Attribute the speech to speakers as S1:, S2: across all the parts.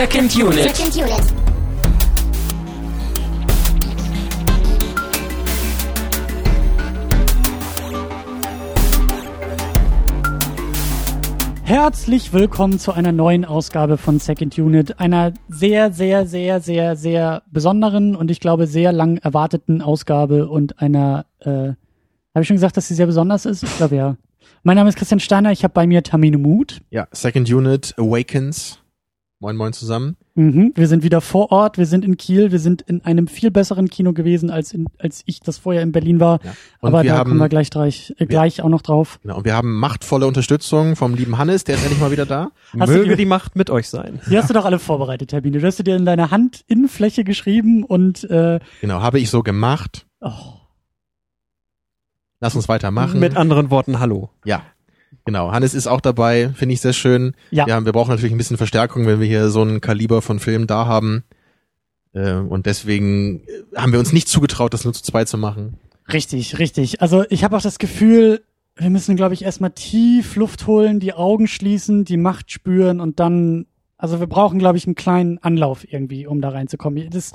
S1: Second Unit.
S2: Second Unit.
S3: Herzlich willkommen zu einer neuen Ausgabe von Second Unit, einer sehr, sehr, sehr, sehr, sehr besonderen und ich glaube sehr lang erwarteten Ausgabe und einer, äh, habe ich schon gesagt, dass sie sehr besonders ist? Ich glaube ja. Mein Name ist Christian Steiner, ich habe bei mir Tamine Mut.
S4: Ja, Second Unit Awakens. Moin Moin zusammen.
S3: Mhm. Wir sind wieder vor Ort, wir sind in Kiel, wir sind in einem viel besseren Kino gewesen, als, in, als ich das vorher in Berlin war.
S4: Ja. Und
S3: Aber
S4: wir
S3: da
S4: haben,
S3: kommen wir gleich, gleich, äh, gleich auch noch drauf.
S4: Genau, und wir haben machtvolle Unterstützung vom lieben Hannes, der ist endlich mal wieder da.
S3: Hast du
S5: Möge
S3: die-
S5: die Macht mit euch sein.
S3: Die hast du doch alle vorbereitet, Herr Biene. Du hast sie dir in deine Handinnenfläche geschrieben und äh,
S4: Genau, habe ich so gemacht.
S3: oh,
S4: Lass uns weitermachen.
S5: Mit anderen Worten, hallo.
S4: ja. Genau, Hannes ist auch dabei, finde ich sehr schön.
S3: Ja.
S4: ja, wir brauchen natürlich ein bisschen Verstärkung, wenn wir hier so ein Kaliber von Film da haben. Äh, und deswegen äh, haben wir uns nicht zugetraut, das nur zu zweit zu machen.
S3: Richtig, richtig. Also ich habe auch das Gefühl, wir müssen, glaube ich, erstmal tief Luft holen, die Augen schließen, die Macht spüren und dann, also wir brauchen, glaube ich, einen kleinen Anlauf irgendwie, um da reinzukommen. Das,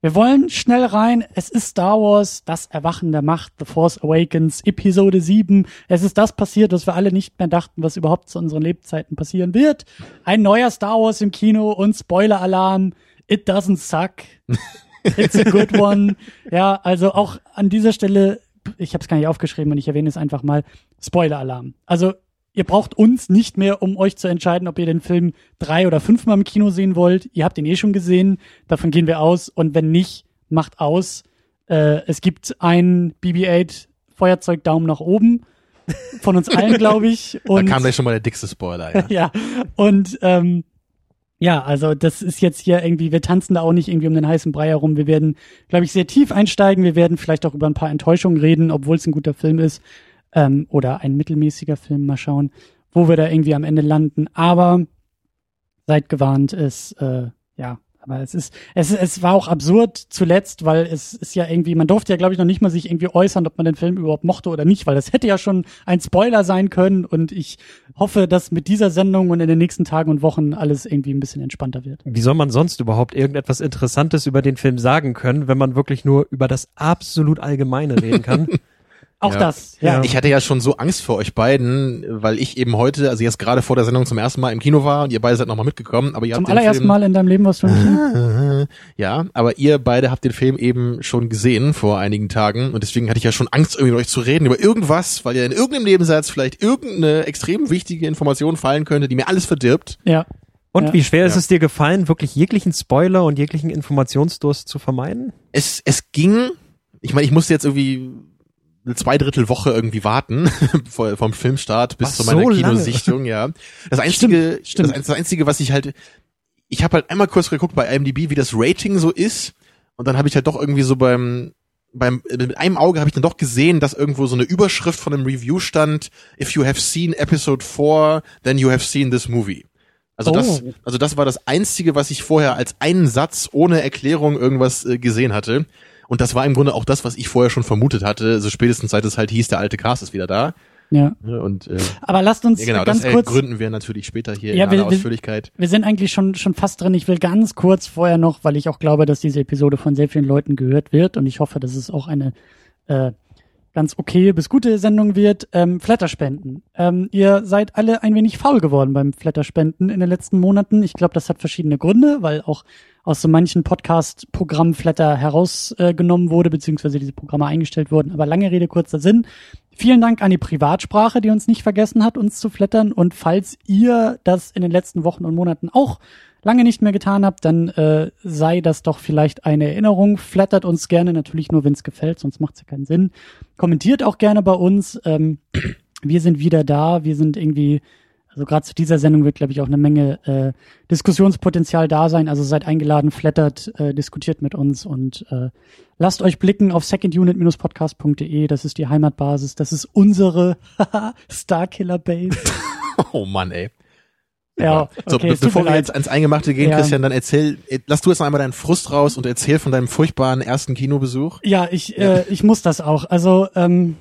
S3: wir wollen schnell rein. Es ist Star Wars, das Erwachen der Macht, The Force Awakens, Episode 7. Es ist das passiert, was wir alle nicht mehr dachten, was überhaupt zu unseren Lebzeiten passieren wird. Ein neuer Star Wars im Kino und Spoiler-Alarm. It doesn't suck. It's a good one. Ja, also auch an dieser Stelle, ich habe es gar nicht aufgeschrieben und ich erwähne es einfach mal, Spoiler-Alarm. Also ihr braucht uns nicht mehr, um euch zu entscheiden, ob ihr den Film drei oder fünfmal im Kino sehen wollt. Ihr habt ihn eh schon gesehen, davon gehen wir aus. Und wenn nicht, macht aus. Äh, es gibt ein BB-8 Feuerzeug Daumen nach oben von uns allen, glaube ich.
S4: Da
S3: Und
S4: kam gleich schon mal der dickste Spoiler. Ja.
S3: ja, und ähm, ja, also das ist jetzt hier irgendwie, wir tanzen da auch nicht irgendwie um den heißen Brei herum. Wir werden, glaube ich, sehr tief einsteigen. Wir werden vielleicht auch über ein paar Enttäuschungen reden, obwohl es ein guter Film ist ähm, oder ein mittelmäßiger Film. Mal schauen, wo wir da irgendwie am Ende landen. Aber seid gewarnt, es äh, ja, aber es ist, es, es war auch absurd zuletzt, weil es ist ja irgendwie, man durfte ja, glaube ich, noch nicht mal sich irgendwie äußern, ob man den Film überhaupt mochte oder nicht, weil das hätte ja schon ein Spoiler sein können und ich hoffe, dass mit dieser Sendung und in den nächsten Tagen und Wochen alles irgendwie ein bisschen entspannter wird.
S5: Wie soll man sonst überhaupt irgendetwas Interessantes über den Film sagen können, wenn man wirklich nur über das absolut Allgemeine reden kann?
S3: Auch
S4: Ja.
S3: das, ja.
S4: Ich hatte ja schon so Angst vor euch beiden, weil ich eben heute, also jetzt gerade vor der Sendung zum ersten Mal im Kino war und ihr beide seid nochmal mitgekommen, aber ihr
S3: Zum
S4: habt den
S3: allerersten
S4: Film,
S3: Mal in deinem Leben warst du im Kino?
S4: Ja, aber ihr beide habt den Film eben schon gesehen vor einigen Tagen und deswegen hatte ich ja schon Angst, irgendwie mit euch zu reden über irgendwas, weil ja in irgendeinem Nebensatz vielleicht irgendeine extrem wichtige Information fallen könnte, die mir alles verdirbt.
S3: Ja.
S5: Und
S3: Ja.
S5: wie schwer ist
S4: Ja.
S5: es dir gefallen, wirklich jeglichen Spoiler und jeglichen Informationsdurst zu vermeiden?
S4: Es, es ging, ich meine, ich musste jetzt irgendwie zwei Drittel Woche irgendwie warten vom Filmstart bis
S5: Was,
S4: zu meiner
S5: so?
S4: Kinosichtung, ja. Das einzige,
S3: stimmt.
S4: Das, das einzige, was ich halt, ich habe halt einmal kurz geguckt bei IMDb, wie das Rating so ist und dann habe ich halt doch irgendwie so beim beim mit einem Auge habe ich dann doch gesehen, dass irgendwo so eine Überschrift von einem Review stand: If you have seen Episode 4, then you have seen this movie. Also das,
S3: Oh.
S4: also das war das einzige, was ich vorher als einen Satz ohne Erklärung irgendwas äh, gesehen hatte. Und das war im Grunde auch das, was ich vorher schon vermutet hatte, so spätestens seit es halt hieß, der alte Cast ist wieder da.
S3: ja.
S4: Ne, Und äh,
S3: Aber lasst uns
S4: ja, genau,
S3: ganz
S4: das
S3: kurz.
S4: ergründen wir natürlich später hier
S3: Ja,
S4: in
S3: wir-
S4: aller
S3: wir-
S4: Ausführlichkeit.
S3: Wir sind eigentlich schon, schon fast drin. Ich will ganz kurz vorher noch, weil ich auch glaube, dass diese Episode von sehr vielen Leuten gehört wird und ich hoffe, dass es auch eine äh, ganz okay bis gute Sendung wird. Ähm, Flatterspenden. Ähm, ihr seid alle ein wenig faul geworden beim Flatterspenden in den letzten Monaten. Ich glaube, das hat verschiedene Gründe, weil auch aus so manchen Podcast-Programmen Flatter herausgenommen wurde, beziehungsweise diese Programme eingestellt wurden. Aber lange Rede, kurzer Sinn. Vielen Dank an die Privatsprache, die uns nicht vergessen hat, uns zu flattern. Und falls ihr das in den letzten Wochen und Monaten auch lange nicht mehr getan habt, dann äh, sei das doch vielleicht eine Erinnerung. Flattert uns gerne, natürlich nur, wenn es gefällt, sonst macht es ja keinen Sinn. Kommentiert auch gerne bei uns. Ähm, wir sind wieder da. Wir sind irgendwie, also gerade zu dieser Sendung wird, glaube ich, auch eine Menge äh, Diskussionspotenzial da sein. Also seid eingeladen, flattert, äh, diskutiert mit uns und äh, lasst euch blicken auf secondunit-podcast.de. Das ist die Heimatbasis. Das ist unsere Starkiller Base.
S4: Oh Mann, ey.
S3: Ja,
S4: So,
S3: okay,
S4: be bevor wir
S3: leid.
S4: jetzt ans Eingemachte gehen,
S3: Ja.
S4: Christian, dann erzähl, äh, lass du jetzt noch einmal deinen Frust raus und erzähl von deinem furchtbaren ersten Kinobesuch.
S3: Ja, ich, Äh, ich muss das auch. Also, ähm,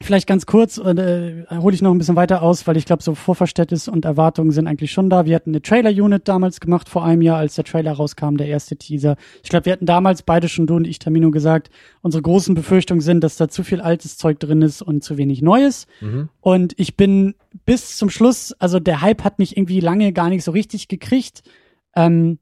S3: Vielleicht ganz kurz, äh, hole ich noch ein bisschen weiter aus, weil ich glaube, so Vorverständnis und Erwartungen sind eigentlich schon da. Wir hatten eine Trailer-Unit damals gemacht vor einem Jahr, als der Trailer rauskam, der erste Teaser. Ich glaube, wir hatten damals beide schon, du und ich, Tamino, gesagt, unsere großen Befürchtungen sind, dass da zu viel altes Zeug drin ist und zu wenig Neues.
S4: Mhm.
S3: Und ich bin bis zum Schluss, also der Hype hat mich irgendwie lange gar nicht so richtig gekriegt. Ähm,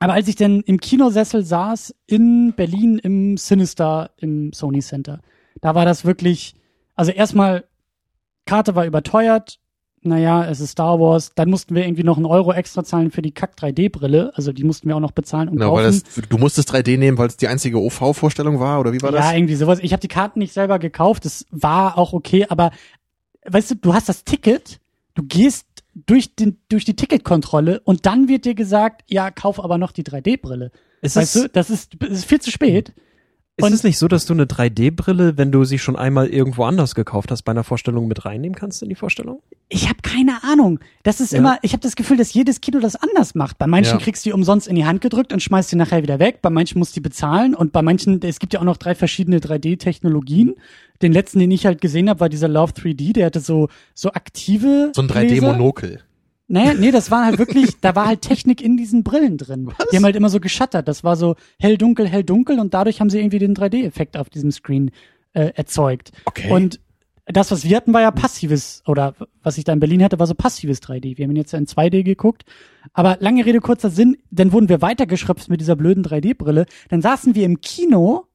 S3: aber als ich dann im Kinosessel saß in Berlin im Sinister im Sony Center, da war das wirklich, also erstmal, Karte war überteuert. Naja, es ist Star Wars. Dann mussten wir irgendwie noch einen Euro extra zahlen für die Kack 3D-Brille. Also die mussten wir auch noch bezahlen und
S4: Genau, weil
S3: kaufen.
S4: das, du musstest 3D nehmen, weil es die einzige OV-Vorstellung war, oder wie war
S3: ja,
S4: das?
S3: irgendwie sowas. Ich habe die Karten nicht selber gekauft. Das war auch okay, aber weißt du, du hast das Ticket, du gehst durch, den, durch die Ticketkontrolle und dann wird dir gesagt, ja, kauf aber noch die 3D-Brille.
S5: Ist,
S3: Weißt du, das ist, das ist viel zu spät.
S5: Ist
S3: und-
S5: es nicht so, dass du eine 3D-Brille, wenn du sie schon einmal irgendwo anders gekauft hast, bei einer Vorstellung mit reinnehmen kannst in die Vorstellung?
S3: Ich habe keine Ahnung. Das ist
S5: Ja.
S3: immer, ich habe das Gefühl, dass jedes Kino das anders macht. Bei manchen
S4: Ja.
S3: kriegst du die umsonst in die Hand gedrückt und schmeißt sie nachher wieder weg. Bei manchen musst du die bezahlen und bei manchen, es gibt ja auch noch drei verschiedene 3D-Technologien. Den letzten, den ich halt gesehen habe, war dieser Love 3D, der hatte so so aktive
S4: So ein
S3: Gläser.
S4: 3D-Monokel.
S3: Naja, nee, das war halt wirklich, da war halt Technik in diesen Brillen drin. Die haben halt immer so geschattert. Das war so hell, dunkel, hell, dunkel und dadurch haben sie irgendwie den 3D-Effekt auf diesem Screen äh, erzeugt.
S4: Okay.
S3: Und das, was wir hatten, war ja passives, oder was ich da in Berlin hatte, war so passives 3D. Wir haben ihn jetzt ja in 2D geguckt. Aber lange Rede, kurzer Sinn, dann wurden wir weitergeschröpft mit dieser blöden 3D-Brille. Dann saßen wir im Kino,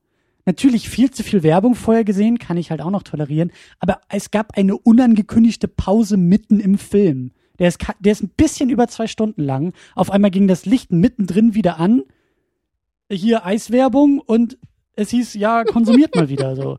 S3: natürlich viel zu viel Werbung vorher gesehen, kann ich halt auch noch tolerieren. Aber es gab eine unangekündigte Pause mitten im Film. Der ist, der ist ein bisschen über zwei Stunden lang. Auf einmal ging das Licht mittendrin wieder an. Hier Eiswerbung und es hieß, ja, konsumiert mal wieder so.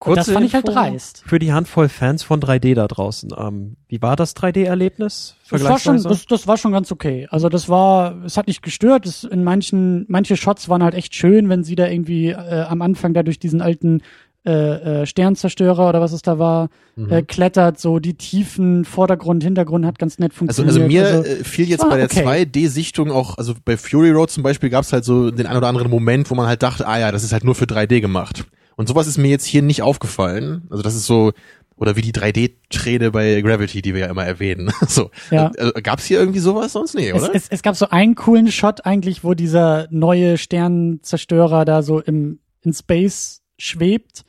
S3: Und das fand ich halt dreist.
S5: Für die Handvoll Fans von 3D da draußen. Ähm, wie war das 3D-Erlebnis?
S3: Das war schon, das, das war schon ganz okay. Also das war, es hat nicht gestört. Es, in manchen, manche Shots waren halt echt schön, wenn sie da irgendwie äh, am Anfang da durch diesen alten äh, äh, Sternzerstörer oder was es da war,
S4: Mhm.
S3: äh, klettert. So die Tiefen, Vordergrund, Hintergrund hat ganz nett
S4: Also,
S3: funktioniert.
S4: also mir
S3: Also,
S4: äh, fiel jetzt
S3: war
S4: bei der
S3: okay.
S4: 2D-Sichtung auch, also bei Fury Road zum Beispiel gab es halt so den ein oder anderen Moment, wo man halt dachte, ah ja, das ist halt nur für 3D gemacht. Und sowas ist mir jetzt hier nicht aufgefallen. Also das ist so, oder wie die 3D-Träne bei Gravity, die wir ja immer erwähnen. so.
S3: Ja.
S4: Also, gab's hier irgendwie sowas sonst? Nee,
S3: es,
S4: oder?
S3: es, es gab so einen coolen Shot eigentlich, wo dieser neue Sternenzerstörer da so im in Space schwebt.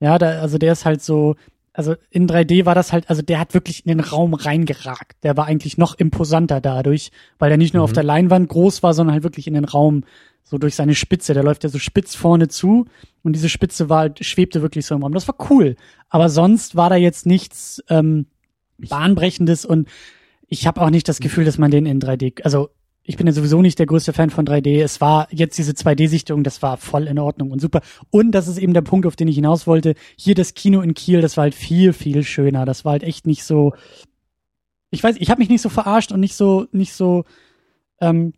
S3: Ja, da, also der ist halt so, also in 3D war das halt, also der hat wirklich in den Raum reingeragt. Der war eigentlich noch imposanter dadurch, weil der nicht nur auf der Leinwand groß war, sondern halt wirklich in den Raum so durch seine Spitze. Der läuft ja so spitz vorne zu und diese Spitze war halt, schwebte wirklich so im Raum. Das war cool. Aber sonst war da jetzt nichts ähm, bahnbrechendes und ich habe auch nicht das Gefühl, dass man den in 3D, also ich bin ja sowieso nicht der größte Fan von 3D. Es war jetzt diese 2D-Sichtung, das war voll in Ordnung und super. Und das ist eben der Punkt, auf den ich hinaus wollte. Hier das Kino in Kiel, das war halt viel, viel schöner. Das war halt echt nicht so. Ich weiß, ich habe mich nicht so verarscht und nicht so, nicht so ähm,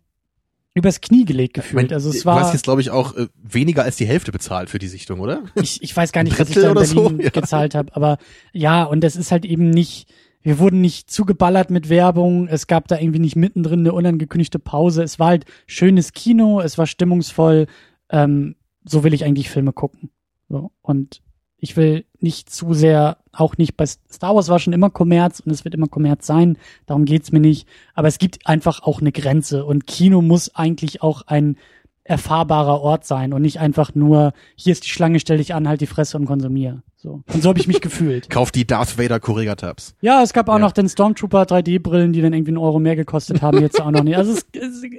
S3: übers Knie gelegt gefühlt.
S4: mein,
S3: also es
S4: du hast
S3: war,
S4: jetzt, glaube ich, auch äh, weniger als die Hälfte bezahlt für die Sichtung, oder?
S3: ich, ich weiß gar nicht, was ich da in
S4: oder so?
S3: Berlin
S4: Ja.
S3: gezahlt habe, aber ja, und das ist halt eben nicht, wir wurden nicht zugeballert mit Werbung, es gab da irgendwie nicht mittendrin eine unangekündigte Pause, es war halt schönes Kino, es war stimmungsvoll, ähm, so will ich eigentlich Filme gucken. So, und ich will nicht zu sehr, auch nicht bei Star Wars war schon immer Kommerz und es wird immer Kommerz sein, darum geht's mir nicht, aber es gibt einfach auch eine Grenze. Und Kino muss eigentlich auch ein erfahrbarer Ort sein und nicht einfach nur, hier ist die Schlange, stell dich an, halt die Fresse und konsumier. So. Und so habe ich mich gefühlt.
S4: Kauf die Darth Vader Corriga-Tabs.
S3: Ja, es gab auch
S4: Ja.
S3: noch den Stormtrooper 3D-Brillen, die dann irgendwie einen Euro mehr gekostet haben, jetzt auch noch nicht. Also es, es, äh,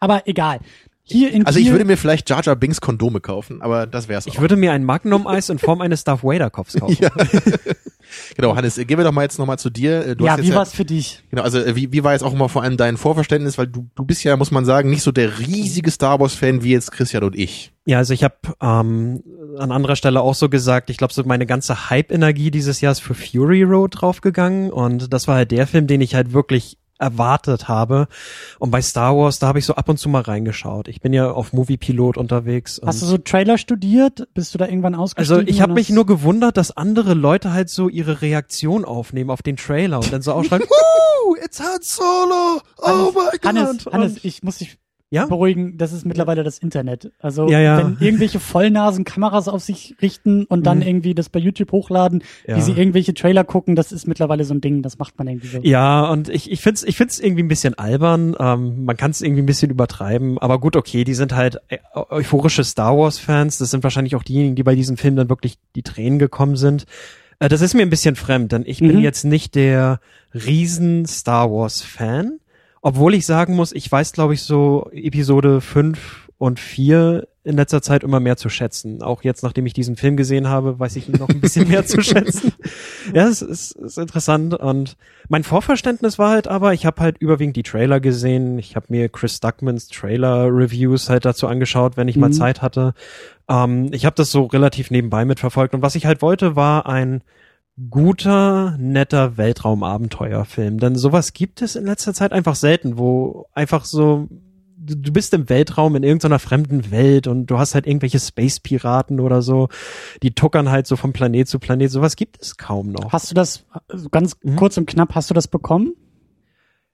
S3: aber egal. Hier in
S4: Also ich
S3: Kiel,
S4: würde mir vielleicht Jar Jar Binks Kondome kaufen, aber das wär's
S5: Ich
S4: auch.
S5: würde mir ein Magnum-Eis in Form eines Darth Vader-Kopfs kaufen.
S4: Ja. genau, Hannes, gehen wir doch mal jetzt nochmal zu dir. Du
S3: ja, wie war's für dich?
S4: Genau, also äh, wie, wie war jetzt auch immer vor allem dein Vorverständnis, weil du, du bist ja, muss man sagen, nicht so der riesige Star Wars-Fan wie jetzt Christian und ich.
S5: Ja, also ich habe ähm, an anderer Stelle auch so gesagt, ich glaube, so meine ganze Hype-Energie dieses Jahr ist für Fury Road draufgegangen und das war halt der Film, den ich halt wirklich erwartet habe. Und bei Star Wars, da habe ich so ab und zu mal reingeschaut. Ich bin ja auf Moviepilot unterwegs. Und
S3: Hast du so Trailer studiert? Bist du da irgendwann ausgestiegen?
S5: also ich habe mich nur gewundert, dass andere Leute halt so ihre Reaktion aufnehmen auf den Trailer und dann so ausschreiben, Woo, it's Han Solo, oh
S3: Hannes,
S5: my God.
S3: Hannes, Hannes, ich muss dich
S5: Ja?
S3: beruhigen, das ist mittlerweile das Internet. Also
S5: Ja, ja.
S3: wenn irgendwelche Vollnasen Kameras auf sich richten und dann
S5: Mhm.
S3: irgendwie das bei YouTube hochladen, wie sie irgendwelche Trailer gucken, das ist mittlerweile so ein Ding, das macht man irgendwie so.
S5: Ja, und ich, ich find's, ich find's irgendwie ein bisschen albern. Ähm, man kann es irgendwie ein bisschen übertreiben, aber gut, okay, die sind halt äh, euphorische Star Wars-Fans. Das sind wahrscheinlich auch diejenigen, die bei diesem Film dann wirklich die Tränen gekommen sind. Äh, das ist mir ein bisschen fremd, denn ich bin
S3: Mhm.
S5: jetzt nicht der riesen Star Wars-Fan. Obwohl ich sagen muss, ich weiß, glaube ich, so Episode 5 und 4 in letzter Zeit immer mehr zu schätzen. Auch jetzt, nachdem ich diesen Film gesehen habe, weiß ich ihn noch ein bisschen mehr zu schätzen. Ja, es ist, ist interessant. Und mein Vorverständnis war halt aber, ich habe halt überwiegend die Trailer gesehen. Ich habe mir Chris Duckmans Trailer-Reviews halt dazu angeschaut, wenn ich mal
S3: Mhm.
S5: Zeit hatte. Ähm, ich habe das so relativ nebenbei mitverfolgt. Und was ich halt wollte, war ein guter, netter Weltraumabenteuerfilm. Denn sowas gibt es in letzter Zeit einfach selten, wo einfach so du bist im Weltraum in irgendeiner fremden Welt und du hast halt irgendwelche Space-Piraten oder so, die tuckern halt so von Planet zu Planet. Sowas gibt es kaum noch.
S3: Hast du das, also ganz
S5: Mhm.
S3: kurz und knapp, hast du das bekommen?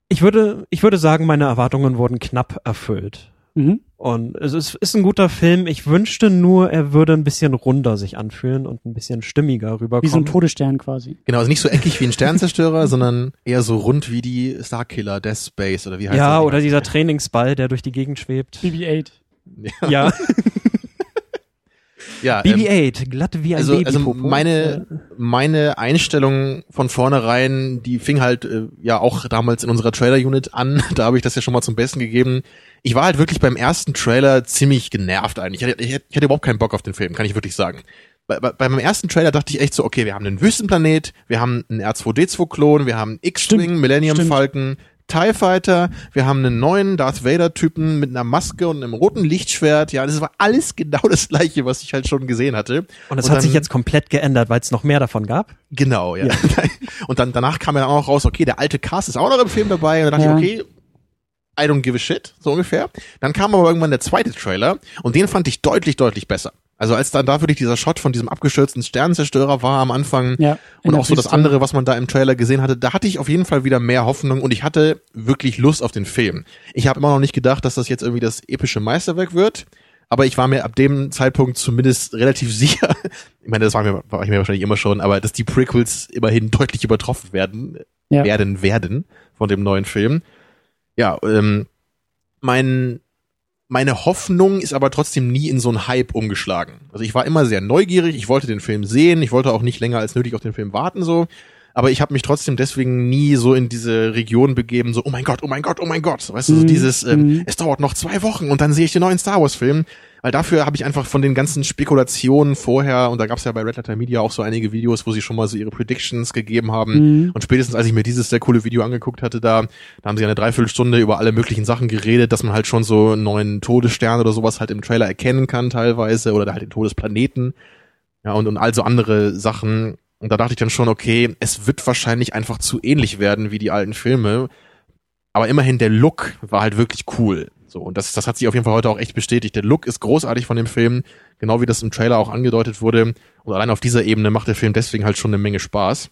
S5: Ich würde, ich würde sagen, meine Erwartungen wurden knapp erfüllt.
S3: Mhm.
S5: Und es ist, ist ein guter Film. Ich wünschte nur, er würde ein bisschen runder sich anfühlen und ein bisschen stimmiger
S3: Wie so ein
S5: rüberkommen.
S3: Todesstern quasi.
S4: Genau, also nicht so eckig wie ein Sternzerstörer, sondern eher so rund wie die Starkiller, Death Space oder wie heißt
S5: ja,
S4: das?
S5: oder dieser Trainingsball, der durch die Gegend schwebt.
S3: BB-8.
S5: Ja,
S4: ja, ähm,
S5: BB-8, glatt wie ein
S4: also, also
S5: Babypopo.
S4: meine, meine Einstellung von vornherein, die fing halt äh, ja auch damals in unserer Trailer-Unit an. Da habe ich das ja schon mal zum Besten gegeben. Ich war halt wirklich beim ersten Trailer ziemlich genervt eigentlich. Ich hatte, ich hatte überhaupt keinen Bock auf den Film, kann ich wirklich sagen. Bei, bei, bei meinem ersten Trailer dachte ich echt so, okay, wir haben einen Wüstenplanet, wir haben einen R2D2-Klon, wir haben X-Wing, Millennium
S3: stimmt.
S4: Falcon, TIE Fighter, wir haben einen neuen Darth Vader-Typen mit einer Maske und einem roten Lichtschwert. Ja, das war alles genau das gleiche, was ich halt schon gesehen hatte.
S5: und das hat
S4: dann-
S5: sich jetzt komplett geändert, weil es noch mehr davon gab.
S4: Genau, ja. Und dann danach kam ja dann auch raus, okay, der alte Cast ist auch noch im Film dabei. Und dann dachte
S3: Ja.
S4: ich, okay, I don't give a shit, so ungefähr. Dann kam aber irgendwann der zweite Trailer und den fand ich deutlich, deutlich besser. Also als dann da wirklich dieser Shot von diesem abgestürzten Sternenzerstörer war am Anfang
S3: Ja.
S4: und auch so das andere, was man da im Trailer gesehen hatte, da hatte ich auf jeden Fall wieder mehr Hoffnung und ich hatte wirklich Lust auf den Film. Ich habe immer noch nicht gedacht, dass das jetzt irgendwie das epische Meisterwerk wird, aber ich war mir ab dem Zeitpunkt zumindest relativ sicher, ich meine, das war, mir, war ich mir wahrscheinlich immer schon, aber dass die Prequels immerhin deutlich übertroffen werden,
S3: Ja.
S4: werden, werden von dem neuen Film. Ja, ähm, mein, meine Hoffnung ist aber trotzdem nie in so einen Hype umgeschlagen. Also ich war immer sehr neugierig, ich wollte den Film sehen, ich wollte auch nicht länger als nötig auf den Film warten so, aber ich habe mich trotzdem deswegen nie so in diese Region begeben, so oh mein Gott, oh mein Gott, oh mein Gott, weißt du, so
S3: Mhm,
S4: dieses ähm,
S3: mhm.
S4: es dauert noch zwei Wochen und dann sehe ich den neuen Star Wars Film, weil dafür habe ich einfach von den ganzen Spekulationen vorher und da gab es ja bei Red Letter Media auch so einige Videos, wo sie schon mal so ihre Predictions gegeben haben
S3: Mhm.
S4: und spätestens als ich mir dieses sehr coole Video angeguckt hatte, da, da haben sie eine Dreiviertelstunde über alle möglichen Sachen geredet, dass man halt schon so einen neuen Todesstern oder sowas halt im Trailer erkennen kann teilweise oder halt den Todesplaneten. Ja, und, und also andere Sachen. Und da dachte ich dann schon, okay, es wird wahrscheinlich einfach zu ähnlich werden wie die alten Filme. Aber immerhin der Look war halt wirklich cool. So, und das, das hat sich auf jeden Fall heute auch echt bestätigt. Der Look ist großartig von dem Film, genau wie das im Trailer auch angedeutet wurde. Und allein auf dieser Ebene macht der Film deswegen halt schon eine Menge Spaß.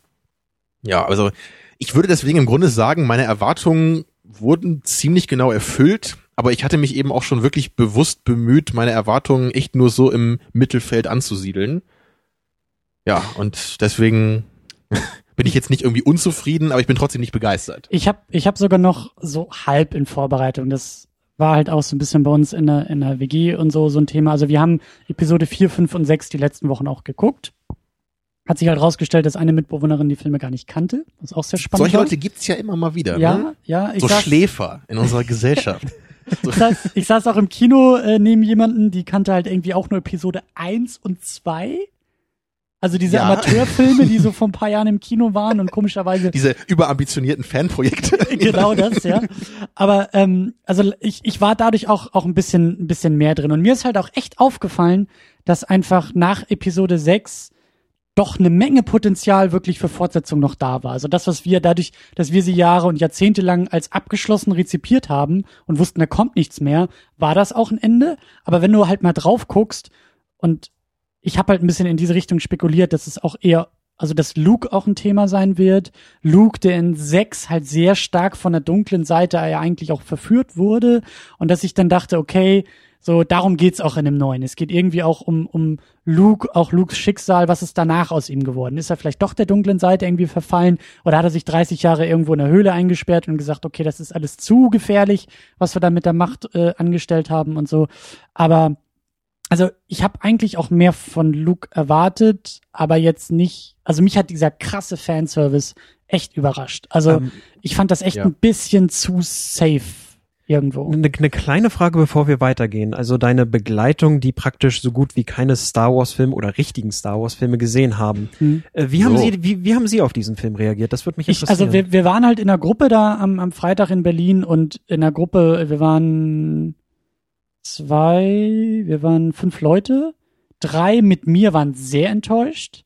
S4: Ja, also ich würde deswegen im Grunde sagen, meine Erwartungen wurden ziemlich genau erfüllt, aber ich hatte mich eben auch schon wirklich bewusst bemüht, meine Erwartungen echt nur so im Mittelfeld anzusiedeln. Ja, und deswegen bin ich jetzt nicht irgendwie unzufrieden, aber ich bin trotzdem nicht begeistert.
S3: Ich habe ich hab sogar noch so halb in Vorbereitung. Das war halt auch so ein bisschen bei uns in der, in der WG und so so ein Thema. Also wir haben Episode 4, 5 und 6 die letzten Wochen auch geguckt. Hat sich halt rausgestellt, dass eine Mitbewohnerin die Filme gar nicht kannte. Was auch sehr spannend
S4: Solche
S3: war.
S4: Leute gibt's ja immer mal wieder.
S3: ja,
S4: Ne?
S3: ja, ich
S4: So
S3: saß,
S4: Schläfer in unserer Gesellschaft.
S3: ich, saß, ich saß auch im Kino äh, neben jemanden, die kannte halt irgendwie auch nur Episode 1 und 2. Also diese
S4: Ja.
S3: Amateurfilme, die so vor ein paar Jahren im Kino waren und komischerweise
S4: Diese überambitionierten Fanprojekte.
S3: genau das, ja. Aber ähm, also ich, ich war dadurch auch auch ein bisschen ein bisschen mehr drin und mir ist halt auch echt aufgefallen, dass einfach nach Episode 6 doch eine Menge Potenzial wirklich für Fortsetzung noch da war. Also das, was wir dadurch, dass wir sie Jahre und Jahrzehnte lang als abgeschlossen rezipiert haben und wussten, da kommt nichts mehr, war das auch ein Ende. Aber wenn du halt mal drauf guckst und ich habe halt ein bisschen in diese Richtung spekuliert, dass es auch eher also dass Luke auch ein Thema sein wird. Luke, der in sechs halt sehr stark von der dunklen Seite ja eigentlich auch verführt wurde und dass ich dann dachte, okay, so darum geht's auch in dem neuen. Es geht irgendwie auch um um Luke, auch Lukes Schicksal, was ist danach aus ihm geworden? Ist er vielleicht doch der dunklen Seite irgendwie verfallen oder hat er sich 30 Jahre irgendwo in der Höhle eingesperrt und gesagt, okay, das ist alles zu gefährlich, was wir da mit der Macht äh, angestellt haben und so. Aber also ich habe eigentlich auch mehr von Luke erwartet, aber jetzt nicht. Also mich hat dieser krasse Fanservice echt überrascht. Also
S4: Ähm,
S3: ich fand das echt
S4: ja.
S3: ein bisschen zu safe irgendwo.
S5: Eine, eine kleine Frage, bevor wir weitergehen. Also deine Begleitung, die praktisch so gut wie keine Star Wars Filme oder richtigen Star Wars Filme gesehen haben.
S3: Hm.
S5: Äh, Wie haben
S4: So.
S5: Sie, wie, wie haben Sie auf diesen Film reagiert? Das würde mich
S3: Ich,
S5: interessieren.
S3: also wir, wir waren halt in der Gruppe da am, am Freitag in Berlin und in der Gruppe, wir waren zwei, wir waren fünf Leute. Drei mit mir waren sehr enttäuscht.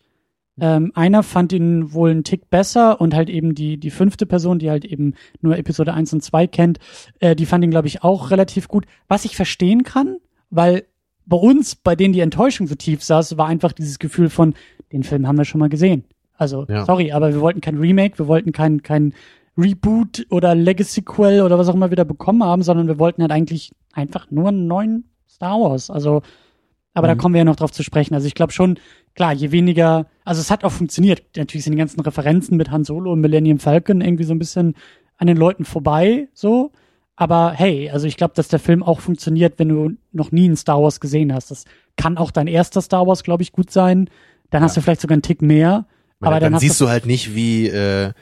S3: Ähm, einer fand ihn wohl einen Tick besser und halt eben die, die fünfte Person, die halt eben nur Episode 1 und 2 kennt, äh, die fand ihn, glaube ich, auch relativ gut. Was ich verstehen kann, weil bei uns, bei denen die Enttäuschung so tief saß, war einfach dieses Gefühl von, den Film haben wir schon mal gesehen. Also,
S4: Ja.
S3: sorry, aber wir wollten kein Remake, wir wollten kein, kein Reboot oder Legacy-Quell oder was auch immer wir da bekommen haben, sondern wir wollten halt eigentlich einfach nur einen neuen Star Wars. Also, aber da
S4: Mhm.
S3: kommen wir ja noch drauf zu sprechen. Also ich glaube schon, klar, je weniger, also es hat auch funktioniert. Natürlich sind die ganzen Referenzen mit Han Solo und Millennium Falcon irgendwie so ein bisschen an den Leuten vorbei, so. Aber hey, also ich glaube, dass der Film auch funktioniert, wenn du noch nie einen Star Wars gesehen hast. Das kann auch dein erster Star Wars, glaube ich, gut sein. Dann hast du vielleicht sogar einen Tick mehr.
S4: Weil
S3: aber
S4: dann,
S3: dann,
S4: siehst du halt nicht, wie äh,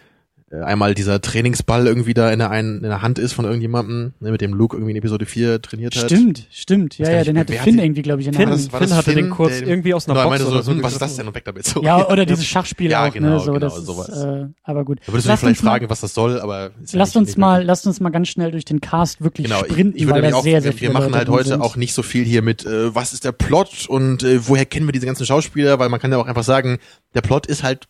S4: einmal dieser Trainingsball irgendwie da in der, einen, in der Hand ist von irgendjemandem, ne, mit dem Luke irgendwie in Episode 4 trainiert hat.
S3: Stimmt, stimmt. Ja, ja, den hatte Finn
S4: hat den-
S3: irgendwie, glaube ich, in der
S5: Finn,
S3: Hand.
S5: Finn
S4: das
S5: hatte den
S4: Finn,
S5: kurz
S4: der-
S5: irgendwie aus einer
S4: Genau,
S5: Box
S4: meinte
S5: oder
S4: so, hm,
S5: so
S4: was ist das denn? Und weg damit so.
S3: Ja, oder
S4: Ja.
S3: dieses Schachspiel
S4: Ja,
S3: auch,
S4: genau,
S3: ne? So,
S4: genau,
S3: das
S4: sowas.
S3: Ist, äh, aber gut.
S4: Da würdest du mich
S3: Lasst
S4: vielleicht
S3: uns mal-
S4: fragen, was das soll, aber ja
S3: Lasst uns
S4: nicht
S3: mal, lasst uns mal ganz schnell durch den Cast wirklich
S4: Genau, ich,
S3: sprinten,
S4: ich würde
S3: weil
S4: auch,
S3: sehr, sehr
S4: wir, machen halt heute
S3: sind.
S4: auch nicht so viel hier mit, äh, was ist der Plot und äh, woher kennen wir diese ganzen Schauspieler, weil man kann ja auch einfach sagen, der Plot ist halt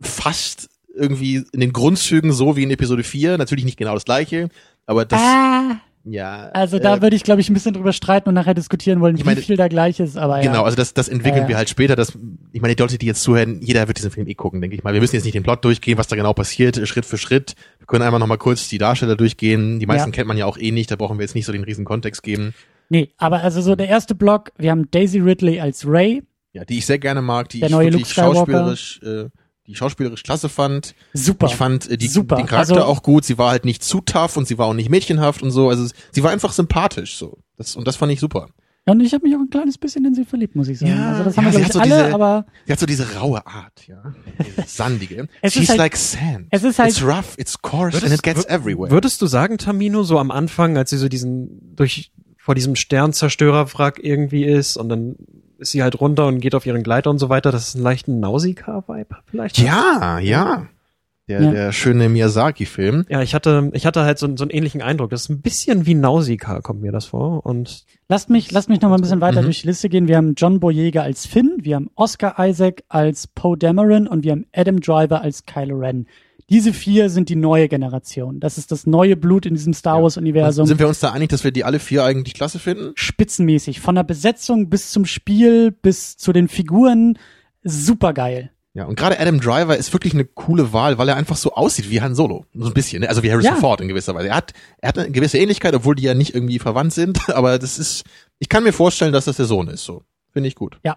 S4: fast irgendwie in den Grundzügen so wie in Episode 4, natürlich nicht genau das gleiche, aber das,
S3: Ah,
S4: ja.
S3: also da
S4: äh,
S3: würde ich, glaube ich, ein bisschen drüber streiten und nachher diskutieren wollen,
S4: Ich
S3: wie
S4: meine-
S3: viel da gleich ist, aber ja.
S4: Genau, also das, das entwickeln
S3: Ja, ja.
S4: wir halt später. Das, ich meine, die Leute, die jetzt zuhören, jeder wird diesen Film eh gucken, denke ich mal. Wir müssen jetzt nicht den Plot durchgehen, was da genau passiert, Schritt für Schritt. Wir können einmal nochmal kurz die Darsteller durchgehen. Die meisten
S3: Ja.
S4: kennt man ja auch eh nicht, da brauchen wir jetzt nicht so den riesen Kontext geben.
S3: Nee, aber also so der erste Block, wir haben Daisy Ridley als Ray,
S4: Ja, die ich sehr gerne mag, die
S3: Der
S4: ich
S3: neue
S4: wirklich schauspielerisch, äh, die schauspielerisch klasse fand.
S3: super.
S4: Ich fand äh, die,
S3: Super.
S4: den Charakter
S3: Also-
S4: auch gut. Sie war halt nicht zu tough und sie war auch nicht mädchenhaft und so. Also sie war einfach sympathisch so. Das, und das fand ich super.
S3: und ich habe mich auch ein kleines bisschen in sie verliebt, muss ich sagen.
S4: Ja,
S3: also das
S4: ja,
S3: haben wir,
S4: sie hat so
S3: alle,
S4: diese-
S3: aber
S4: Sie hat so diese raue Art, ja. Diese sandige.
S3: Es ist
S4: She's
S3: halt-
S4: like sand.
S3: es ist halt-
S4: It's rough, it's coarse and it gets everywhere.
S5: Würdest du sagen, Tamino, so am Anfang, als sie so diesen, durch, vor diesem Sternzerstörerwrack irgendwie ist und dann ist sie halt runter und geht auf ihren Gleiter und so weiter, dass es einen leichten Nausicaa-Vibe vielleicht?
S4: ja, ja. Der,
S3: Ja.
S4: der schöne Miyazaki-Film.
S5: Ja, ich hatte, ich hatte halt so, so einen ähnlichen Eindruck. Das ist ein bisschen wie Nausicaa, kommt mir das vor. Und
S3: lasst mich, lasst mich noch mal ein bisschen weiter
S4: Mhm.
S3: durch die Liste gehen. Wir haben John Boyega als Finn, wir haben Oscar Isaac als Poe Dameron und wir haben Adam Driver als Kylo Ren. Diese vier sind die neue Generation. Das ist das neue Blut in diesem Star Wars Universum.
S4: Sind wir uns da einig, dass wir die alle vier eigentlich klasse finden?
S3: spitzenmäßig. Von der Besetzung bis zum Spiel, bis zu den Figuren. Super geil.
S4: Ja, und gerade Adam Driver ist wirklich eine coole Wahl, weil er einfach so aussieht wie Han Solo. So ein bisschen, ne? also wie Harrison
S3: Ja.
S4: Ford in gewisser Weise. Er hat, er hat eine gewisse Ähnlichkeit, obwohl die ja nicht irgendwie verwandt sind, aber das ist, ich kann mir vorstellen, dass das der Sohn ist, so. Finde ich gut.
S3: Ja,